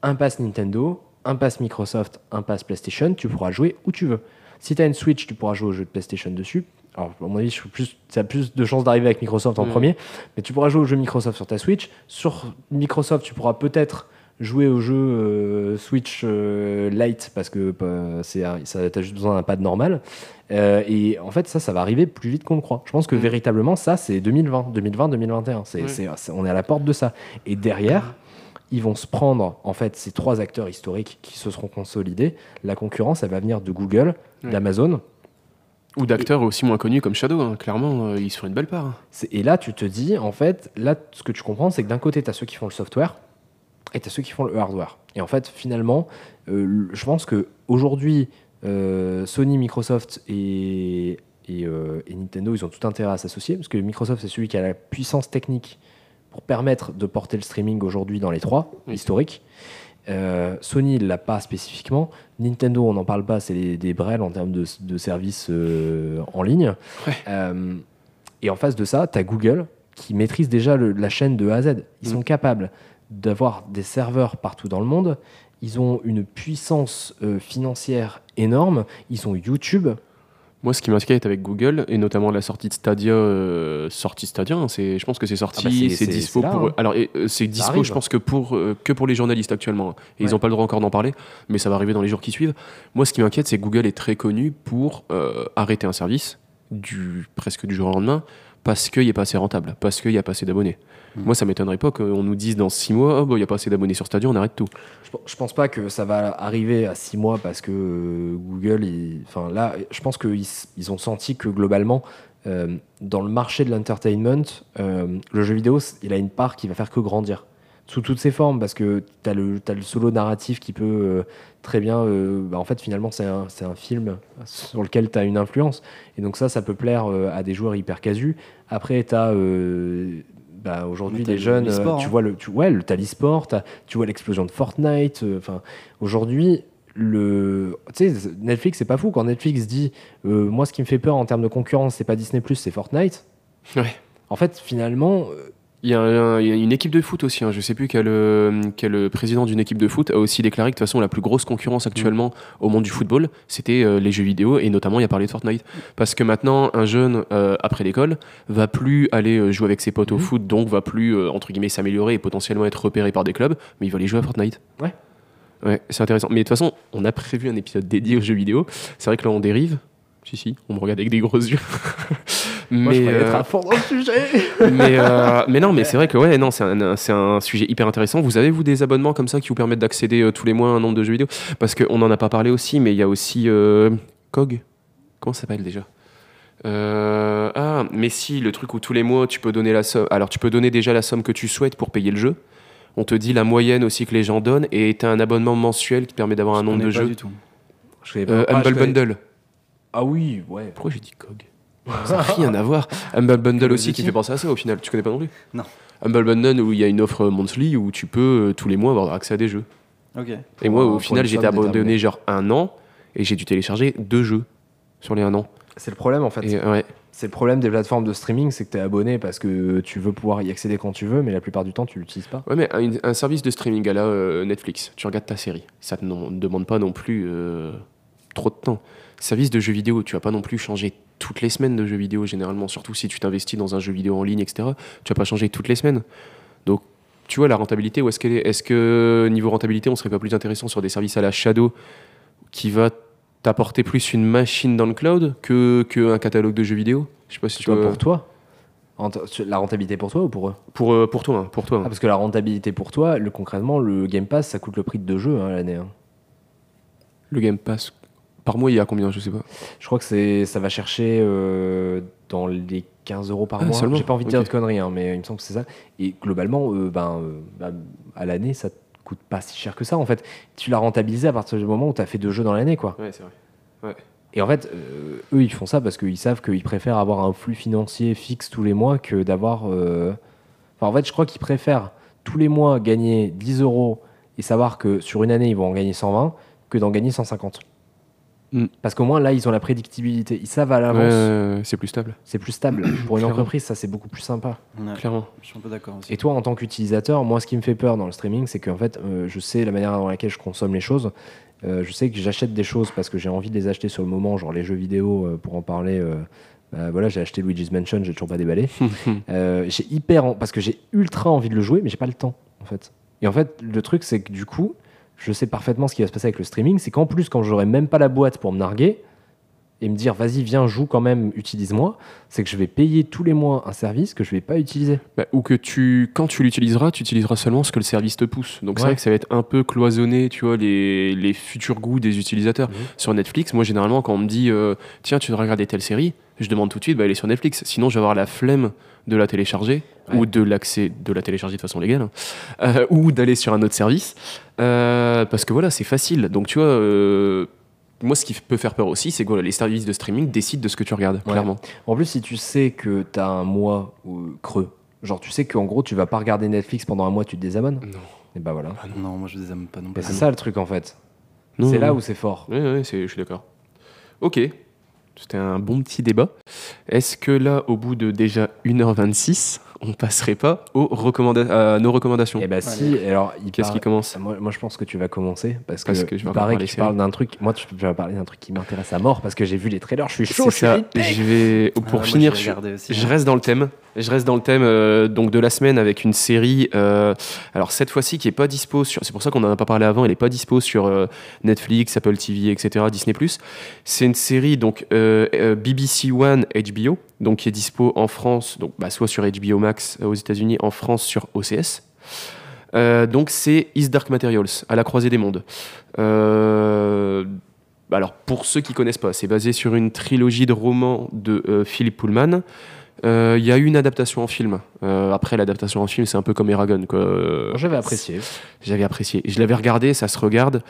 un pass Nintendo, un pass Microsoft, un pass PlayStation, tu pourras jouer où tu veux. Si tu as une Switch, tu pourras jouer aux jeux de PlayStation dessus. Alors, à mon avis, je suis plus, ça a plus de chances d'arriver avec Microsoft en Mhm. premier, mais tu pourras jouer aux jeux Microsoft sur ta Switch. Sur Microsoft, tu pourras peut-être jouer au jeu euh, Switch euh, Lite parce que euh, c'est t'as juste besoin d'un pad normal. Euh, et en fait, ça, ça va arriver plus vite qu'on le croit. Je pense que Mhm. véritablement, ça, c'est 2020, 2020, 2021. C'est, on est à la porte de ça. Et derrière, ils vont se prendre en fait ces trois acteurs historiques qui se seront consolidés. La concurrence, elle va venir de Google, d'Amazon. Ou d'acteurs aussi moins connus comme Shadow, hein. clairement, ils se font une belle part. hein. Et là, tu te dis, en fait, là, ce que tu comprends, c'est que d'un côté, tu as ceux qui font le software et tu as ceux qui font le hardware. Et en fait, finalement, euh, je pense que aujourd'hui, euh, Sony, Microsoft et, et, euh, et Nintendo, ils ont tout intérêt à s'associer parce que Microsoft, c'est celui qui a la puissance technique pour permettre de porter le streaming aujourd'hui dans les trois Oui. historiques. Euh, Sony, il l'a pas spécifiquement. Nintendo, on n'en parle pas, c'est les- des brels en termes de, de services euh, en ligne. Ouais. Euh, et en face de ça, tu as Google qui maîtrise déjà le- la chaîne de A à Z. Ils Mm. sont capables d'avoir des serveurs partout dans le monde. Ils ont une puissance euh, financière énorme. Ils ont YouTube. Moi, ce qui m'inquiète avec Google, et notamment la sortie de Stadia, euh, sortie Stadia, hein, c'est, je pense que c'est sorti, Ah bah c'est- dispo là, pour. hein. Alors, euh, c'est dispo, arrive. je pense que pour euh, que pour les journalistes actuellement. Et ils n'ont pas le droit encore d'en parler, mais ça va arriver dans les jours qui suivent. Moi, ce qui m'inquiète, c'est que Google est très connu pour arrêter un service du presque du jour au lendemain parce qu'il n'est pas assez rentable, parce qu'il n'y a pas assez d'abonnés. Hmm. Moi, ça m'étonnerait pas qu'on nous dise dans six mois, oh, bah, il n'y a pas assez d'abonnés sur Stadia, on arrête tout. Je, pe- je pense pas que ça va arriver à six mois parce que euh, Google, enfin là, je pense qu'ils ils ont senti que globalement, euh, dans le marché de l'entertainment, euh, le jeu vidéo, il a une part qui va faire que grandir sous toutes ses formes parce que tu as le, t'as le solo narratif qui peut euh, très bien. euh, bah, en fait, finalement, c'est un, un film sur lequel tu as une influence. Et donc, ça, ça peut plaire euh, à des joueurs hyper casus. Après, tu as. aujourd'hui, Mais t'as les jeunes, tu hein. vois le, tu, ouais, le, t'as- tu vois l'explosion de Fortnite. Enfin, aujourd'hui, le, tu sais, Netflix, c'est pas fou quand Netflix dit, moi, ce qui me fait peur en termes de concurrence, c'est pas Disney c'est Fortnite. Ouais. En fait, finalement, Il y, a un- il y a une équipe de foot aussi, hein. je sais plus quel, euh, quel président d'une équipe de foot a aussi déclaré que de toute façon la plus grosse concurrence actuellement au monde du football, c'était euh, les jeux vidéo et notamment il a parlé de Fortnite. Parce que maintenant un jeune euh, après l'école va plus aller euh, jouer avec ses potes au foot, donc va plus euh, entre guillemets s'améliorer et potentiellement être repéré par des clubs, mais il va aller jouer à Fortnite. Ouais. Ouais, c'est intéressant. Mais de toute façon, on a prévu un épisode dédié aux jeux vidéo. C'est vrai que là on dérive. Si si, on me regarde avec des gros yeux. moi, je Mais, pourrais être euh, à fond dans le sujet. mais, euh, mais non, mais c'est vrai que ouais, non, c'est un, c'est un sujet hyper intéressant. Vous avez vous des abonnements comme ça qui vous permettent d'accéder euh, tous les mois à un nombre de jeux vidéo? Parce qu'on n'en a pas parlé aussi, mais il y a aussi euh, COG. Comment ça s'appelle déjà? Euh, Ah, mais si, le truc où tous les mois tu peux donner la somme. Alors tu peux donner déjà la somme que tu souhaites pour payer le jeu. On te dit la moyenne aussi que les gens donnent et tu as un abonnement mensuel qui te permet d'avoir un nombre de connais pas jeux. du tout. Je connais pas. Euh, Ah, je Humble Bundle. Ah oui, ouais. Pourquoi j'ai dit COG? Ça n'a rien à voir. Humble Bundle aussi qui fait penser à ça au final. Tu connais pas non plus? Non. Humble Bundle où il y a une offre monthly où tu peux euh, tous les mois avoir accès à des jeux. Ok. Et moi, au pour final, j'étais abonné genre un an et j'ai dû télécharger deux jeux sur les un an. C'est le problème en fait. Et, ouais. C'est le problème des plateformes de streaming, c'est que tu es abonné parce que tu veux pouvoir y accéder quand tu veux, mais la plupart du temps, tu l'utilises pas. ouais, mais un, un service de streaming à la euh, Netflix, tu regardes ta série, ça ne demande pas non plus euh, trop de temps. Service de jeux vidéo, tu vas pas non plus changer toutes les semaines de jeux vidéo généralement, surtout si tu t'investis dans un jeu vidéo en ligne, etc. Tu vas pas changer toutes les semaines. Donc, tu vois, la rentabilité, où est-ce qu'elle est Est-ce que niveau rentabilité, on serait pas plus intéressant sur des services à la Shadow qui va t'apporter plus une machine dans le cloud que, que un catalogue de jeux vidéo? Je sais pas si tu, vois, pour toi? La rentabilité pour toi ou pour eux? Pour, euh, pour toi, hein, pour toi. Ah, parce que la rentabilité pour toi, le, concrètement, le Game Pass, ça coûte le prix de deux jeux hein, à l'année. hein. Le Game Pass, par mois, il y a combien Je sais pas. Je crois que c'est, ça va chercher euh, dans les 15 euros par Ah, mois. J'ai pas envie de dire de conneries, hein, mais il me semble que c'est ça. Et globalement, euh, ben, euh, ben, à l'année, ça te coûte pas si cher que ça. En fait, tu l'as rentabilisé à partir du moment où tu as fait deux jeux dans l'année, quoi. Ouais, c'est vrai. Et en fait, eux, ils font ça parce qu'ils savent qu'ils préfèrent avoir un flux financier fixe tous les mois que d'avoir. Enfin, en fait, je crois qu'ils préfèrent tous les mois gagner 10 euros et savoir que sur une année, ils vont en gagner 120 que d'en gagner 150. Mm. Parce qu'au moins, là, ils ont la prédictibilité. Ils savent à l'avance. ouais, ouais, c'est plus stable, C'est plus stable. Pour une Clairement. entreprise, ça, c'est beaucoup plus sympa. Ouais, clairement. Je suis un peu d'accord aussi. Et toi, en tant qu'utilisateur, moi, ce qui me fait peur dans le streaming, c'est qu'en fait, euh, je sais la manière dans laquelle je consomme les choses. Euh, je sais que j'achète des choses parce que j'ai envie de les acheter sur le moment, genre les jeux vidéo, euh, pour en parler. euh, bah, voilà, j'ai acheté Luigi's Mansion, j'ai toujours pas déballé. Euh, j'ai hyper, en- parce que j'ai ultra envie de le jouer, mais j'ai pas le temps, en fait. Et en fait, le truc, c'est que du coup, je sais parfaitement ce qui va se passer avec le streaming. C'est qu'en plus, quand j'aurai même pas la boîte pour me narguer, et me dire vas-y viens joue quand même utilise-moi c'est que je vais payer tous les mois un service que je vais pas utiliser Bah, ou que tu, quand tu l'utiliseras, tu utiliseras seulement ce que le service te pousse. Donc c'est vrai que ça va être un peu cloisonné, tu vois, les, les futurs goûts des utilisateurs. Mhm. Sur Netflix, moi généralement quand on me dit euh, tiens tu devrais regarder telle série, je demande tout de suite bah elle est sur Netflix. Sinon je vais avoir la flemme de la télécharger Ouais. ou de l'accès de la télécharger de façon légale hein, euh, ou d'aller sur un autre service Euh, parce que voilà c'est facile. Donc tu vois. euh, moi, ce qui peut faire peur aussi, c'est que voilà, les services de streaming décident de ce que tu regardes, Ouais. clairement. en plus si tu sais que tu as un mois euh, creux genre tu sais qu'en gros tu vas pas regarder Netflix pendant un mois tu te désabonnes Non. et bah voilà Non, moi je aime pas non plus. c'est ça le truc en fait c'est là où c'est fort Oui, oui, c'est- je suis d'accord. Ok, c'était un bon petit débat. Est-ce que là, au bout de déjà 1h26, on passerait pas aux recommanda- à nos recommandations et bah si alors Qu'est-ce qui commence moi, moi, je pense que tu vas commencer parce que, Parce que je vais il paraît parler que tu série. parles d'un truc moi tu, vas parler d'un truc qui m'intéresse à mort parce que j'ai vu les trailers je suis chaud C'est je ça. Je vais, Ah, pour finir, je je, vais regarder aussi, je hein. reste dans le thème. Je reste dans le thème euh, donc de la semaine avec une série. euh, alors cette fois-ci qui est pas dispo sur. C'est pour ça qu'on en a pas parlé avant. Elle est pas dispo sur euh, Netflix, Apple TV, etc. Disney+. C'est une série donc euh, euh, BBC One HBO, donc qui est dispo en France, donc bah, soit sur HBO Max euh, aux États-Unis, en France sur OCS. Euh, donc c'est Is Dark Materials, à la croisée des mondes. Euh, alors pour ceux qui connaissent pas, c'est basé sur une trilogie de romans de euh, Philip Pullman. Il y a eu une adaptation en film. Après l'adaptation en film, c'est un peu comme Eragon. j'avais apprécié J'avais apprécié. Je l'avais regardé, ça se regarde,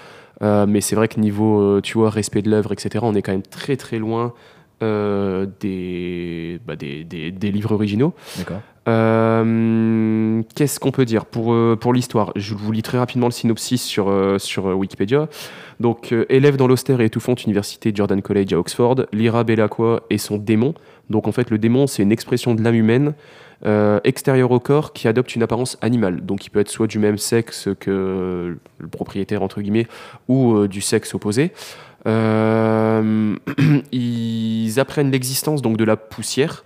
mais c'est vrai que niveau, tu vois, respect de l'œuvre, etc., on est quand même très très loin euh, des, bah, des, des- des livres originaux. Euh, Qu'est-ce qu'on peut dire pour, euh, pour l'histoire? Je vous lis très rapidement le synopsis sur, sur Wikipédia. Donc, élève dans l'austère et étouffante université Jordan College à Oxford, Lyra Belacqua et son démon. Donc, en fait, le démon, c'est une expression de l'âme humaine euh, extérieure au corps qui adopte une apparence animale. Donc, il peut être soit du même sexe que le propriétaire, entre guillemets, ou euh, du sexe opposé. Euh, ils apprennent l'existence donc de la poussière.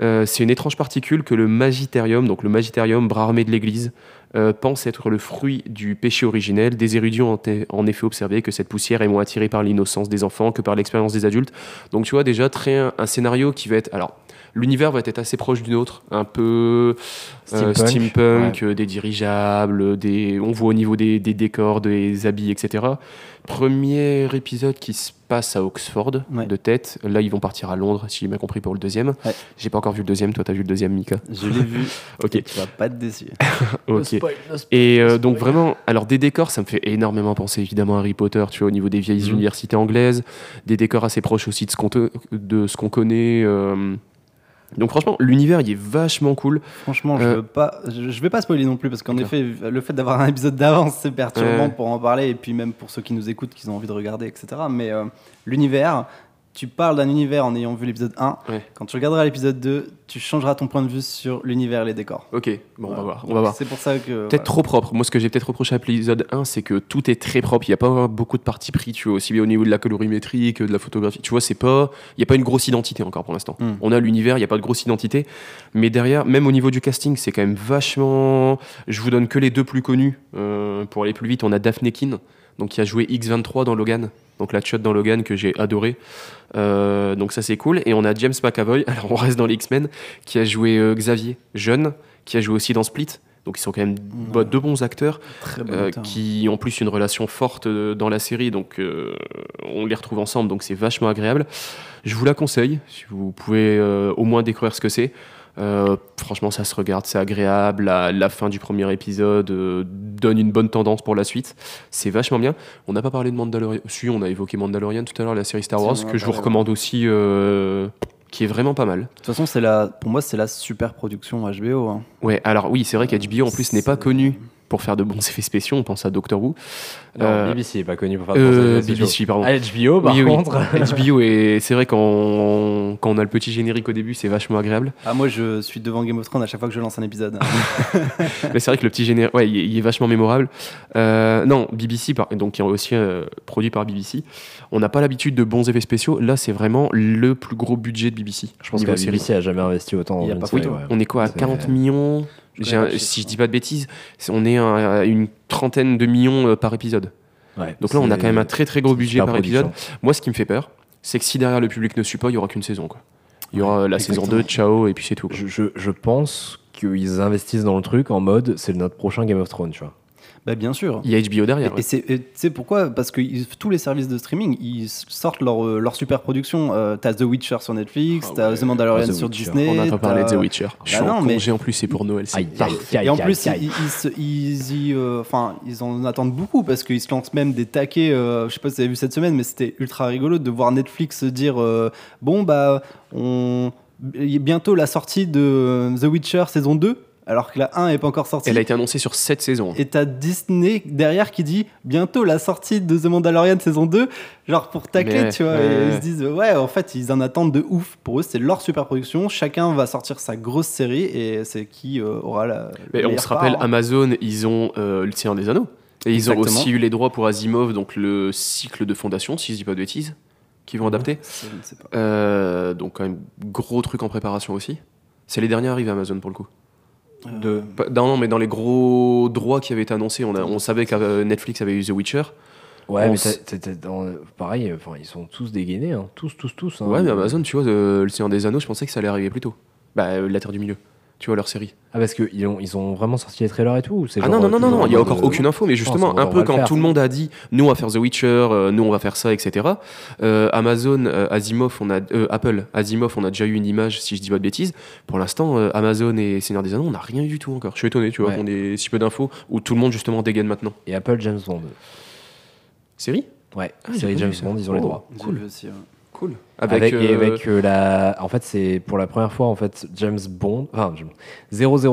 Euh, c'est une étrange particule que le Magitarium, donc le Magitarium, bras armé de l'Église, euh, pense être le fruit du péché originel. Des érudits ont en- effet observé que cette poussière est moins attirée par l'innocence des enfants que par l'expérience des adultes. Donc tu vois déjà très un, un scénario qui va être alors l'univers va être assez proche du nôtre, un peu euh, Steampunk, euh, des dirigeables, des on voit au niveau des, des décors, des habits, etc. Premier épisode qui se passe à Oxford Ouais. de tête. Là ils vont partir à Londres, si j'ai bien compris pour le deuxième. Ouais. J'ai pas encore vu le deuxième. Toi t'as vu le deuxième, Mika Je l'ai vu. Ok. Et tu vas pas être déçu. Ok. Et euh, donc vraiment, alors des décors, ça me fait énormément penser évidemment à Harry Potter, tu vois, au niveau des vieilles Mhm. universités anglaises, des décors assez proches aussi de ce qu'on te- de ce qu'on connaît. euh. Donc franchement, l'univers, il est vachement cool. Franchement, je Euh, veux pas, je, je vais pas spoiler non plus parce qu'en effet, le fait d'avoir un épisode d'avance, c'est perturbant pour en parler et puis même pour ceux qui nous écoutent, qui ont envie de regarder, etc. Mais euh, l'univers, tu parles d'un univers en ayant vu l'épisode 1. Ouais. Quand tu regarderas l'épisode 2, tu changeras ton point de vue sur l'univers et les décors. Ok, bon, on va voir. On va voir. C'est pour ça que. Peut-être voilà. trop propre. Moi, ce que j'ai peut-être reproché à l'épisode 1, c'est que tout est très propre. Il n'y a pas beaucoup de parties pris, tu vois, aussi bien au niveau de la colorimétrie que de la photographie. Tu vois, c'est pas, il n'y a pas une grosse identité encore pour l'instant. Mm. On a l'univers, il n'y a pas de grosse identité. Mais derrière, même au niveau du casting, c'est quand même vachement. Je vous donne que les deux plus connus. Euh, pour aller plus vite, on a Daphne Keane, donc qui a joué X23 dans Logan. Donc la shot dans Logan que j'ai adoré. Euh, donc ça c'est cool. Et on a James McAvoy, alors on reste dans les X-Men, qui a joué euh, Xavier, jeune, qui a joué aussi dans Split. Donc ils sont quand même deux bons acteurs euh, qui ont en plus une relation forte dans la série, donc on les retrouve ensemble, donc c'est vachement agréable. Je vous la conseille, si vous pouvez au moins découvrir ce que c'est. Euh, franchement, ça se regarde, c'est agréable. La, la fin du premier épisode euh, donne une bonne tendance pour la suite. C'est vachement bien. On n'a pas parlé de Mandalorian. Si, on a évoqué Mandalorian tout à l'heure, la série Star Wars, que je vous recommande aussi, euh, qui est vraiment pas mal. De toute façon, c'est la, pour moi, c'est la super production HBO. hein. Ouais, alors oui, c'est vrai qu'HBO en plus n'est pas connu pour faire de bons effets spéciaux. On pense à Doctor Who. Non, Euh, BBC est pas connu pour faire de Euh, bons effets BBC, pardon. spéciaux. HBO, par Oui, oui. contre. HBO et c'est vrai quand on, quand on a le petit générique au début c'est vachement agréable Ah, moi, je suis devant Game of Thrones à chaque fois que je lance un épisode. mais c'est vrai que le petit générique ouais il est, il est vachement mémorable Euh, non BBC par- donc qui est aussi euh, produit par BBC on n'a pas l'habitude de bons effets spéciaux là c'est vraiment le plus gros budget de BBC Je pense que la. BBC a jamais investi autant dans Il y a une pas série. photo. ouais. on est quoi à C'est- 40 millions Je un- si je dis pas de bêtises on est à une trentaine de millions euh, par épisode Ouais, donc là on a quand même un très très gros budget par production. épisode moi ce qui me fait peur c'est que si derrière le public ne suit pas, il y aura qu'une saison. Quoi. Il y aura la saison 2, ciao, et puis c'est tout. quoi. Je, je, je pense qu'ils investissent dans le truc en mode c'est notre prochain Game of Thrones, tu vois. Bah, bien sûr. Il y a HBO derrière. Et, c'est tu sais pourquoi? Parce que ils- tous les services de streaming, ils sortent leur, euh, leur super production. Euh, t'as The Witcher sur Netflix, Ah t'as ouais. The Mandalorian Ah, The sur Witcher. Disney. On n'a pas parlé de The Witcher. Je suis Bah en non, mais- congé en plus, c'est pour Noël. c'est- Aïe, aïe, aïe, Et en plus, aïe. ils, ils euh, enfin, ils en attendent beaucoup parce qu'ils se lancent même des taquets. euh, je sais pas si vous avez vu cette semaine, mais c'était ultra rigolo de voir Netflix se dire euh, bon bah on il y a bientôt la sortie de The Witcher saison 2 alors que la 1 est pas encore sortie. Elle a été annoncée sur 7 saisons. Et t'as Disney derrière qui dit bientôt la sortie de The Mandalorian saison 2, genre pour tacler, Mais, tu vois. et ils se disent, ouais, en fait, ils en attendent de ouf. Pour eux, c'est leur super production. Chacun va sortir sa grosse série et c'est qui euh, aura la. Mais on se rappelle, part, hein. Amazon, ils ont euh, le Seigneur des Anneaux. Et ils ont aussi eu les droits pour Asimov, donc le cycle de fondation, si je dis pas de bêtises, qui vont adapter. Je ne sais pas. Euh, donc quand même, gros truc en préparation aussi. C'est les derniers arrivés Amazon pour le coup. De... Pas- Non, non, mais dans les gros droits qui avaient été annoncés, on, a- on savait que euh, Netflix avait eu The Witcher. Ouais, On mais s- t'as- t'as- t'as- dans- pareil, enfin, ils sont tous dégainés, hein. tous, tous, tous. hein. Ouais, mais Amazon, tu vois, euh, le Seigneur des Anneaux, je pensais que ça allait arriver plus tôt. Bah, euh, La Terre du Milieu. Tu vois, leur série. Ah, parce qu'ils ont, ils ont vraiment sorti les trailers et tout ou c'est Ah genre, non, non, non, euh, non, non, il n'y a encore aucune info, mais justement, un peu quand faire. tout le monde a dit, nous on va faire The Witcher, euh, nous on va faire ça, etc. euh, Amazon, euh, Asimov, on a, euh, Apple, Asimov, on a déjà eu une image, si je dis pas de bêtises. Pour l'instant, euh, Amazon et Seigneur des Anneaux, on n'a rien eu du tout encore. Je suis étonné, tu vois, Ouais. qu'on ait si peu d'infos, où tout le monde justement dégaine maintenant. Et Apple James Bond. Série? Ouais, Ah, série James. Bond, ils ont les Oh. droits. Cool. vu aussi, ouais. Cool. Avec, et euh, avec euh, la. En fait, c'est pour la première fois, en fait, James Bond. Enfin, James-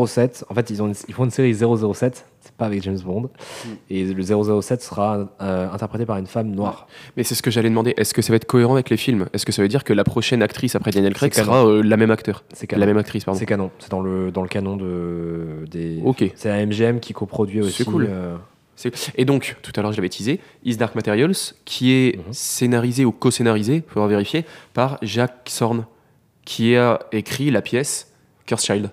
007. En fait, ils, ont une- ils font une série 007. C'est pas avec James Bond. Hmm. Et le 007 sera euh, interprété par une femme noire. Mais c'est ce que j'allais demander. Est-ce que ça va être cohérent avec les films? Est-ce que ça veut dire que la prochaine actrice après Daniel Craig sera euh, la même acteur? C'est canon. La même actrice, pardon. C'est canon. C'est dans le, dans le canon de, des. Ok. C'est la MGM qui coproduit aussi. C'est cool. Et donc, tout à l'heure, je l'avais teasé, Is Dark Materials, qui est Mhm. scénarisé ou co-scénarisé, il faudra vérifier, par Jacques Sorn, qui a écrit la pièce Curse Child.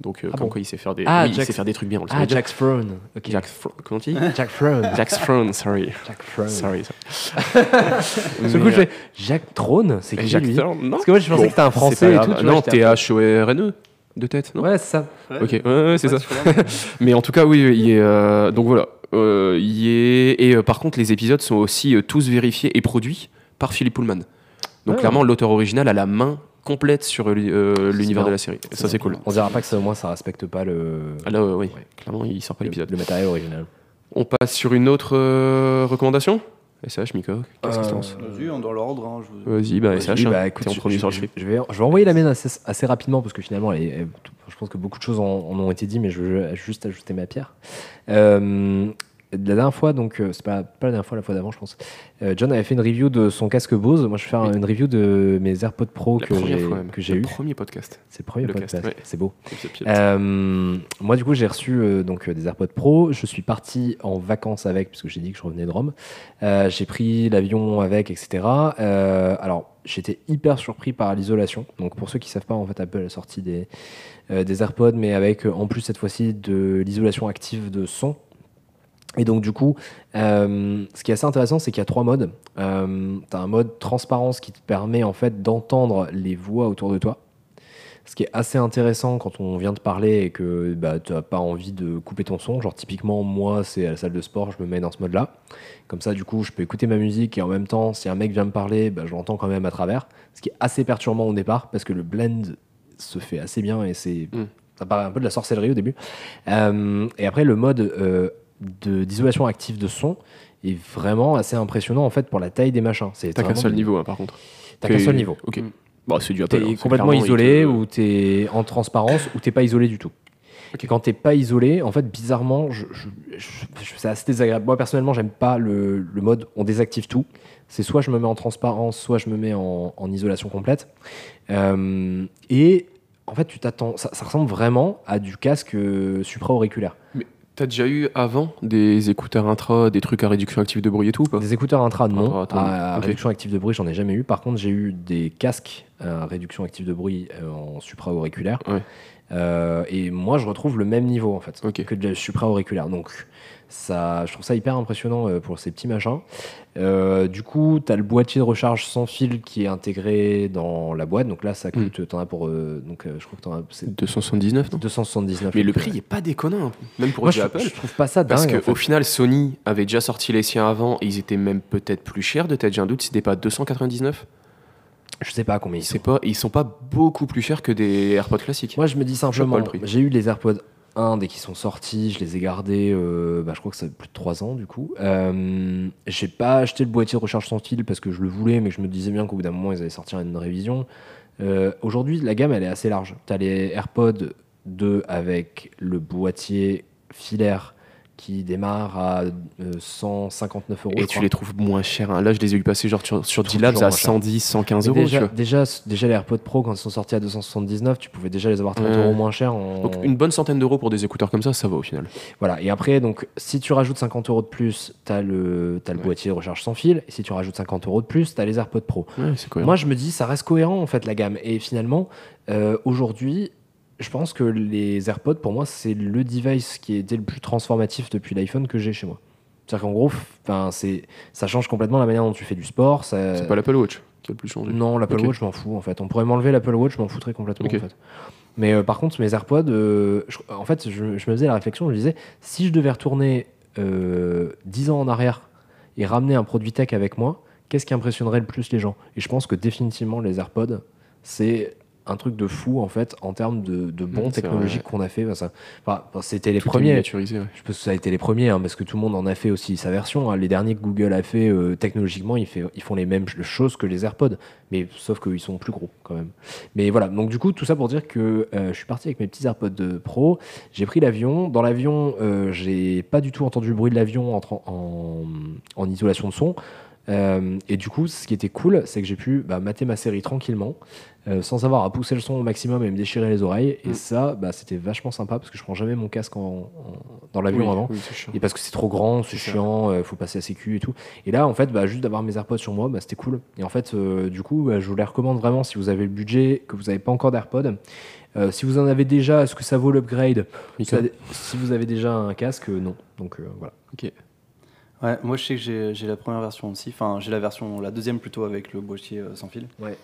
Donc, euh, Ah comme bon quoi il sait faire des, Ah, oui, il Jack- sait faire des trucs bien, on le Ah. Jack Throne. Ok. Jack Fro- Comment tu dis Jack Throne. Jack Throne, sorry. Jack Throne. Sorry. sorry. Ce coup, je fais Jack Throne C'est qui Jack lui Throne, non Parce que moi, je pensais Bon, que c'était un français et tout. tu Non, T-H-O-R-N-E, de tête, non Ouais, c'est ça. Ok, ouais, ouais, c'est Ouais, ça. Mais en tout cas, oui, il est. euh, donc voilà. euh, il est, et euh, par contre, les épisodes sont aussi euh, tous vérifiés et produits par Philippe Pullman. Donc Ah. clairement, l'auteur original a la main complète sur euh, l'univers de la série. Ça, c'est cool. On dira pas que ça, au moins, ça respecte pas le, Ah là, euh, oui, Ouais. clairement, il sort pas le, l'épisode. le matériel original. On passe sur une autre euh, recommandation? SH, Miko, qu'est-ce qui se Euh, lance Vas-y, on dans l'ordre. hein, je vous- Vas-y, bah SH, bah, hein, écoute, t'es en je, premier je- sur le je- vais, je vais envoyer la mienne assez, assez rapidement parce que finalement, elle est- elle- je pense que beaucoup de choses en, en ont été dites, mais je veux juste ajouter ma pierre. Euh, la dernière fois, donc euh, c'est pas, pas la dernière fois, la fois d'avant, je pense. euh, John avait fait une review de son casque Bose. Moi, je vais faire Oui. une review de mes AirPods Pro La que j'ai que j'ai Le eu. premier podcast. C'est le premier le podcast. ouais. C'est beau. Euh, moi, du coup, j'ai reçu euh, donc des AirPods Pro. Je suis parti en vacances avec, puisque j'ai dit que je revenais de Rome. J'ai pris l'avion avec, etc. Alors, j'étais hyper surpris par l'isolation. Donc, pour ceux qui savent pas, en fait, Apple a sorti des, des AirPods, mais avec en plus cette fois-ci de l'isolation active de son. Et donc, du coup, euh, ce qui est assez intéressant, c'est qu'il y a trois modes. Euh, tu as un mode transparence qui te permet en fait d'entendre les voix autour de toi. Ce qui est assez intéressant quand on vient de parler et que bah, tu n'as pas envie de couper ton son. Genre, typiquement, moi, c'est à la salle de sport, je me mets dans ce mode-là. Comme ça, du coup, je peux écouter ma musique et en même temps, si un mec vient me parler, bah, je l'entends quand même à travers. Ce qui est assez perturbant au départ parce que le blend se fait assez bien et c'est. Mm. Ça paraît un peu de la sorcellerie au début. Euh, et après, le mode euh, d'isolation active de son est vraiment assez impressionnant en fait pour la taille des machins. C'est T'as qu'un seul niveau, hein, par contre. T'as qu'un seul niveau. Ok. Mm. Bah, c'est du Apple. T'es hein, complètement isolé te- ou t'es en transparence ou t'es pas isolé du tout. Et quand t'es pas isolé, en fait, bizarrement, je, je- je- je- c'est assez désagréable. Moi, personnellement, j'aime pas le, le mode on désactive tout. C'est soit je me mets en transparence, soit je me mets en, en isolation complète. Euh, et en fait, tu t'attends. Ça, ça ressemble vraiment à du casque euh, supra-auriculaire. T'as déjà eu avant des écouteurs intra, des trucs à réduction active de bruit et tout pas? Des écouteurs intra, non. Ah, attends, à ok. réduction active de bruit, j'en ai jamais eu. Par contre, j'ai eu des casques à réduction active de bruit euh, en supra-auriculaire. Ouais. Euh, et moi, je retrouve le même niveau en fait Ok. que de supra-auriculaire. Donc, ça, je trouve ça hyper impressionnant euh, pour ces petits machins. Euh, du coup, tu as le boîtier de recharge sans fil qui est intégré dans la boîte. Donc là, ça Hmm. coûte, t'en as pour. euh, donc, euh, je crois que t'en as. c'est 279, non? 279. Mais le prix est pas déconnant, hein. même pour moi, je, Apple. je trouve pas ça dingue. Parce en qu'au fait. final, Sony avait déjà sorti les siens avant et ils étaient même peut-être plus chers de tête. J'ai un doute, c'était pas 299 Je sais pas combien ils sont. Pas, ils sont pas beaucoup plus chers que des AirPods classiques. Moi, je me dis simplement, j'ai eu les AirPods 1 dès qu'ils sont sortis, je les ai gardés, euh, bah, je crois que ça fait plus de 3 ans du coup. Euh, j'ai pas acheté le boîtier de recharge sans fil parce que je le voulais, mais je me disais bien qu'au bout d'un moment, ils allaient sortir une révision. Euh, Aujourd'hui, la gamme, elle est assez large. Tu as les AirPods 2 avec le boîtier filaire qui démarre à euh, 159 euros. Et tu les trouves moins chers. hein. Là, je les ai eu passer genre sur, sur D-Labs à moins cher. 110, 115 Mais euros. déjà, déjà, déjà, les AirPods Pro, quand ils sont sortis à 279, tu pouvais déjà les avoir 30 Ouais. euros moins cher. En... Donc une bonne centaine d'euros pour des écouteurs comme ça, ça va au final. Voilà, et après, donc, si tu rajoutes 50 euros de plus, tu as le, t'as le Ouais. boîtier de recharge sans fil, et si tu rajoutes 50 euros de plus, tu as les AirPods Pro. Ouais. Moi, je me dis, ça reste cohérent, en fait, la gamme. Et finalement, euh, aujourd'hui, je pense que les AirPods, pour moi, c'est le device qui était le plus transformatif depuis l'iPhone que j'ai chez moi. C'est-à-dire qu'en gros, ça change complètement la manière dont tu fais du sport. Ça... c'est pas l'Apple Watch qui a le plus changé. Non, l'Apple. Watch, je m'en fous en fait. On pourrait m'enlever l'Apple Watch, je m'en foutrais complètement Ok. en fait. Mais euh, par contre, mes AirPods, euh, je- en fait, je, je me faisais la réflexion, je me disais, si je devais retourner euh, 10 ans en arrière et ramener un produit tech avec moi, qu'est-ce qui impressionnerait le plus les gens? Et je pense que définitivement, les AirPods, c'est un truc de fou en fait en termes de, de bons technologiques qu'on a fait. Ça- enfin, c'était les Tout premiers. ouais. Je pense que ça a été les premiers, hein, parce que tout le monde en a fait aussi sa version. hein. Les derniers que Google a fait, euh, technologiquement, ils, fait- ils font les mêmes ch- choses que les AirPods, mais sauf qu'ils sont plus gros quand même. Mais voilà, donc du coup, tout ça pour dire que euh, je suis parti avec mes petits AirPods de Pro, j'ai pris l'avion. Dans l'avion, euh, j'ai pas du tout entendu le bruit de l'avion en, en isolation de son. Euh, et du coup, ce qui était cool, c'est que j'ai pu bah, mater ma série tranquillement, euh, sans avoir à pousser le son au maximum et me déchirer les oreilles. Et Mm. ça, bah, c'était vachement sympa parce que je prends jamais mon casque en- en- dans l'avion Oui, avant. oui. Et parce que c'est trop grand, c'est chiant, euh, faut passer à sécu et tout. Et là, en fait, bah, juste d'avoir mes AirPods sur moi, bah, c'était cool. Et en fait, euh, du coup, bah, je vous les recommande vraiment si vous avez le budget, que vous n'avez pas encore d'AirPods. Euh, si vous en avez déjà, est-ce que ça vaut l'upgrade? Si vous avez déjà un casque, non. Donc euh, voilà. Ouais, moi je sais que j'ai j'ai la première version aussi, enfin j'ai la version, la deuxième plutôt avec le boîtier euh, sans fil, Ouais.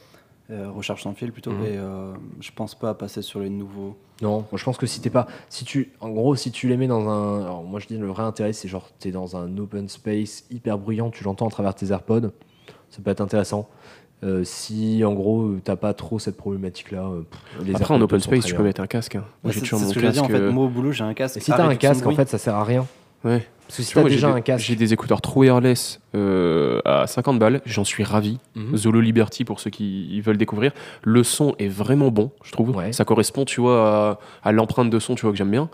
Euh, recharge sans fil plutôt, Mhm. et euh, je pense pas passer sur les nouveaux. Non, moi je pense que si t'es pas. Si tu, en gros, si tu les mets dans un. Alors moi je dis le vrai intérêt, c'est genre t'es dans un open space hyper bruyant, tu l'entends à travers tes AirPods, ça peut être intéressant. Euh, si en gros t'as pas trop cette problématique là. Après, en open space, tu peux mettre un casque. hein. Moi, j'ai toujours c'est mon ce que je veux dire, casque. en fait, euh, moi au boulot j'ai un casque. Et si t'as un casque, en bruit. fait, ça sert à rien. Ouais. Parce que si Tu vois, déjà j'ai un des- casque. J'ai des écouteurs True Wireless euh, à 50 balles. J'en suis ravi. Mhm. Zolo Liberty pour ceux qui veulent découvrir. Le son est vraiment bon, je trouve. Ouais. Ça correspond, tu vois, à, à l'empreinte de son, tu vois, que j'aime bien.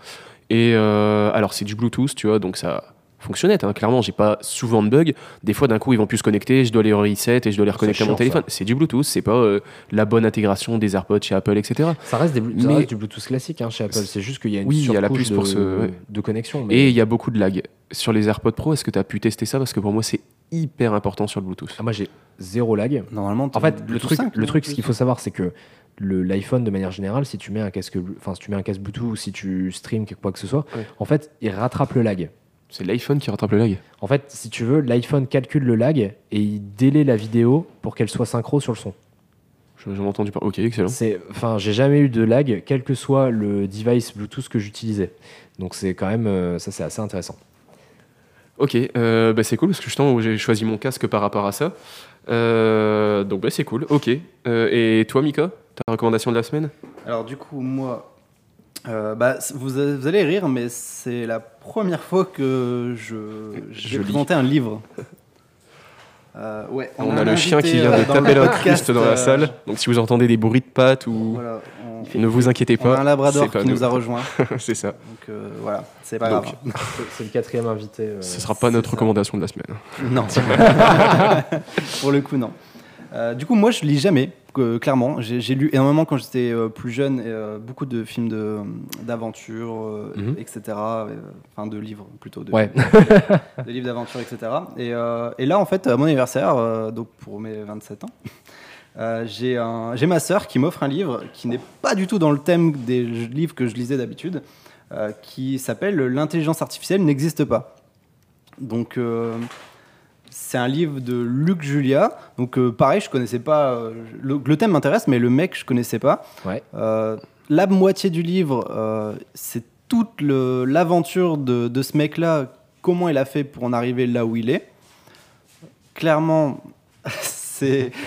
Et euh, alors, c'est du Bluetooth, tu vois, donc ça fonctionnette. Hein. Clairement, j'ai pas souvent de bugs. Des fois, d'un coup, ils vont plus se connecter. Je dois les reset et je dois les reconnecter à mon téléphone. C'est du Bluetooth. C'est pas euh, la bonne intégration des AirPods chez Apple, etc. Ça reste, des, Blu- ça Mais- reste du Bluetooth classique hein, chez Apple. C'est juste qu'il y a une Oui, y a la surcouche puce de, pour ce- de connexion. mais- Et il y a beaucoup de lag. Sur les AirPods Pro, est-ce que tu as pu tester ça? Parce que pour moi, c'est hyper important sur le Bluetooth. Ah, moi j'ai zéro lag. Normalement, En fait, le truc, 5, le truc, ce qu'il faut savoir, c'est que le- l'iPhone, de manière générale, si tu mets un casque, enfin si tu mets un casque Bluetooth ou si tu streams quelque quoi que ce soit, Ouais. en fait, il rattrape le lag. C'est l'iPhone qui rattrape le lag. En fait, si tu veux, l'iPhone calcule le lag et il délaie la vidéo pour qu'elle soit synchro sur le son. Je- J'en ai entendu parler. Ok, excellent. C'est, enfin, j'ai jamais eu de lag, quel que soit le device Bluetooth que j'utilisais. Donc c'est quand même, euh, ça c'est assez intéressant. Ok, euh, bah, c'est cool parce que justement, j'ai choisi mon casque par rapport à ça. Euh, donc bah, c'est cool, ok. Euh, et toi, Mika, ta recommandation de la semaine? Alors du coup, moi, euh, bah, vous, allez rire, mais c'est la première fois que je, vais présenter un livre. Euh, ouais, On, a, le chien qui invité, vient euh, de taper le cruste dans la euh, salle. Donc si vous entendez des bruits de pattes ou... Voilà, on, Ne vous inquiétez on a pas. un labrador pas qui nous a rejoint. c'est ça. Donc euh, voilà, c'est pas Donc, grave. C'est, le quatrième invité. euh, Ce sera pas notre ça. recommandation de la semaine. Non. Pour le coup, non. Euh, du coup, moi, je lis jamais, que- clairement. J'ai lu énormément quand j'étais euh, plus jeune, et, euh, beaucoup de films de- d'aventure, euh, Mhm. etc. euh, Enfin, de livres plutôt. De, Ouais. de livres d'aventure, etc. Et, euh, et là, en fait, à mon anniversaire, euh, donc pour mes 27 ans, Euh, j'ai ma sœur qui m'offre un livre qui n'est pas du tout dans le thème des livres que je lisais d'habitude, euh, qui s'appelle L'intelligence artificielle n'existe pas. Donc, euh, c'est un livre de Luc Julia. Donc, euh, pareil, je connaissais pas. euh, le, le thème m'intéresse, mais le mec, je connaissais pas. Ouais. Euh, la moitié du livre, euh, c'est toute le- l'aventure de, de ce mec-là, comment il a fait pour en arriver là où il est. Clairement, c'est.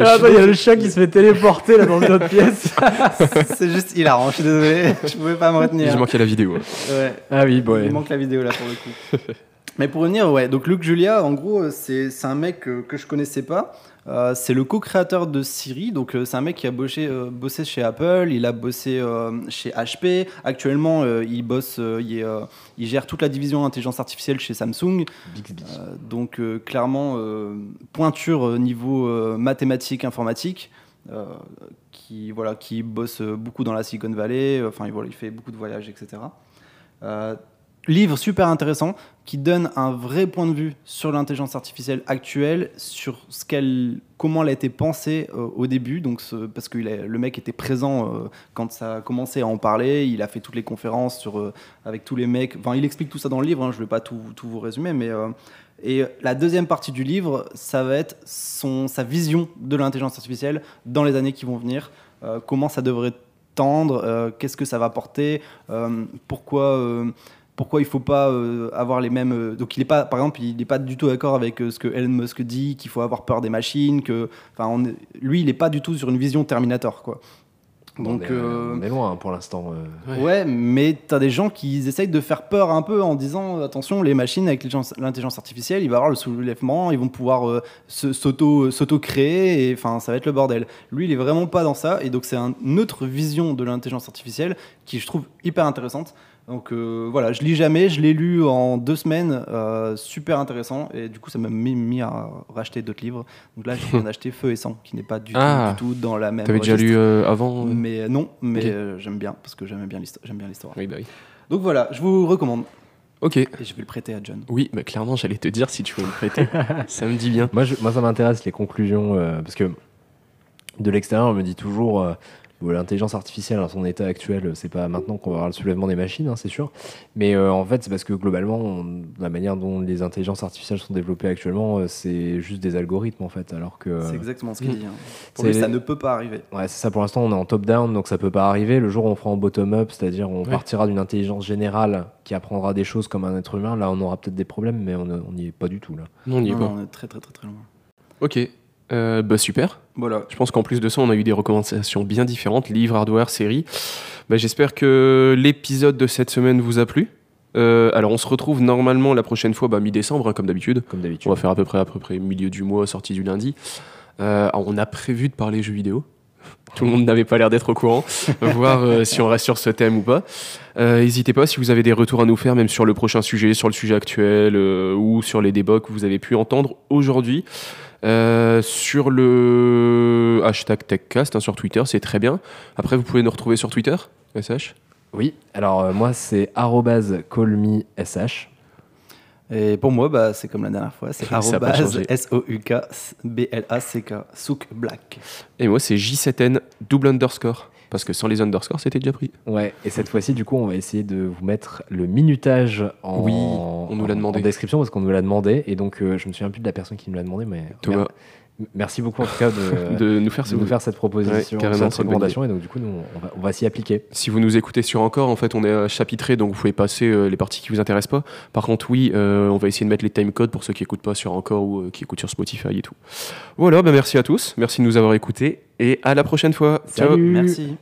Ah, attends, il y a le chat qui se fait téléporter là dans une autre pièce. c'est juste hilarant, je suis désolé, je pouvais pas me retenir. J'ai manqué la vidéo. Ouais. Ah oui, bon, ouais. Il manque la vidéo là pour le coup. Mais pour revenir, ouais, donc Luc Julia, en gros, c'est un mec euh, que je connaissais pas. Euh, c'est le co-créateur de Siri, donc euh, c'est un mec qui a bossé, euh, bossé chez Apple, il a bossé chez HP. Actuellement, il bosse, il, est, il gère toute la division intelligence artificielle chez Samsung. Bixby. Donc clairement pointure niveau mathématiques, informatique, qui voilà, qui bosse beaucoup dans la Silicon Valley. Enfin, voilà, il fait beaucoup de voyages, etc. Livre super intéressant qui donne un vrai point de vue sur l'intelligence artificielle actuelle, sur ce qu'elle, comment elle a été pensée euh, au début. Donc, ce- parce que le mec était présent euh, quand ça a commencé à en parler. Il a fait toutes les conférences sur, euh, avec tous les mecs. Enfin, il explique tout ça dans le livre. hein, je ne vais pas tout, tout vous résumer, mais et la deuxième partie du livre, ça va être son, sa vision de l'intelligence artificielle dans les années qui vont venir. Comment ça devrait tendre, qu'est-ce que ça va porter, pourquoi, pourquoi il faut pas euh, avoir les mêmes. euh, donc il est pas, par exemple, il n'est pas du tout d'accord avec euh, ce que Elon Musk dit, qu'il faut avoir peur des machines, que, enfin, lui, il n'est pas du tout sur une vision Terminator, quoi. Donc, on, est, euh, on est loin hein, pour l'instant. euh. Ouais, mais t'as des gens qui essayent de faire peur un peu en disant attention, les machines avec l'intelligence- artificielle, il va y avoir le soulèvement, ils vont pouvoir euh, s'auto-créer, et enfin, ça va être le bordel. Lui, il est vraiment pas dans ça, et donc c'est un- une autre vision de l'intelligence artificielle qui je trouve hyper intéressante. Donc euh, voilà, je lis jamais, je l'ai lu en deux semaines, euh, super intéressant, et du coup ça m'a mis, mis à racheter d'autres livres. Donc là, je viens d'acheter Feu et Sang, qui n'est pas du, Ah. tout, du tout dans la même. T'avais déjà lu euh, avant Mais non, mais euh, j'aime bien parce que j'aime bien l'histoire. J'aime bien l'histoire. Oui, bah oui. Donc voilà, je vous recommande Ok. et je vais le prêter à John. Oui, bah clairement, j'allais te dire si tu veux me prêter. ça me dit bien. Moi, je- moi, ça m'intéresse les conclusions euh, parce que de l'extérieur, on me dit toujours euh, bon, l'intelligence artificielle à son état actuel, c'est pas maintenant qu'on va avoir le soulèvement des machines, hein, c'est sûr. Mais euh, en fait, c'est parce que globalement, on- la manière dont les intelligences artificielles sont développées actuellement, euh, c'est juste des algorithmes en fait, alors que C'est exactement ce qu'il Mm. dit. hein. Pour lui, ça ne peut pas arriver. Ouais, c'est ça pour l'instant, on est en top-down, donc ça peut pas arriver. Le jour où on fera en bottom-up, c'est-à-dire on Ouais. partira d'une intelligence générale qui apprendra des choses comme un être humain, là on aura peut-être des problèmes, mais on n'y est pas du tout là. Non, on y est Non, pas. on est très très très très loin. Ok. Euh, bah super. Voilà. Je pense qu'en plus de ça, on a eu des recommandations bien différentes, livres, hardware, séries. Bah, J'espère que l'épisode de cette semaine vous a plu. Euh, alors on se retrouve normalement la prochaine fois, bah, mi-décembre, hein, comme d'habitude. Comme d'habitude. On va faire à peu près à peu près milieu du mois, sortie du lundi. Euh, on a prévu de parler jeux vidéo. Tout le monde n'avait pas l'air d'être au courant. voir euh, si on reste sur ce thème ou pas. N'hésitez pas si vous avez des retours à nous faire, même sur le prochain sujet, sur le sujet actuel ou sur les débats que vous avez pu entendre aujourd'hui. Euh, sur le hashtag TechCast hein, sur Twitter, c'est très bien. Après, vous pouvez nous retrouver sur Twitter, SH. Oui, alors euh, moi c'est callmesh. Et pour moi, bah, c'est comme la dernière fois, c'est. S-O-U-K-B-L-A-C-K, Souk Black. Et moi, c'est J7N double underscore. Parce que sans les underscores, c'était déjà pris. Ouais, et cette fois-ci, du coup, on va essayer de vous mettre le minutage en, Oui, on nous l'a demandé. en description parce qu'on nous l'a demandé. Et donc, euh, je me souviens plus de la personne qui nous l'a demandé, mais Thomas. Merci beaucoup en tout cas de, de nous faire de ce nous faire cette proposition, Ouais, cette recommandation. Et donc, du coup, nous, on va, on va s'y appliquer. Si vous nous écoutez sur encore, en fait, on est euh, chapitré, donc vous pouvez passer euh, les parties qui vous intéressent pas. Par contre, oui, euh, on va essayer de mettre les timecodes pour ceux qui écoutent pas sur encore ou euh, qui écoutent sur Spotify et tout. Voilà, bah merci à tous, merci de nous avoir écoutés et à la prochaine fois. Ciao. Salut. Merci.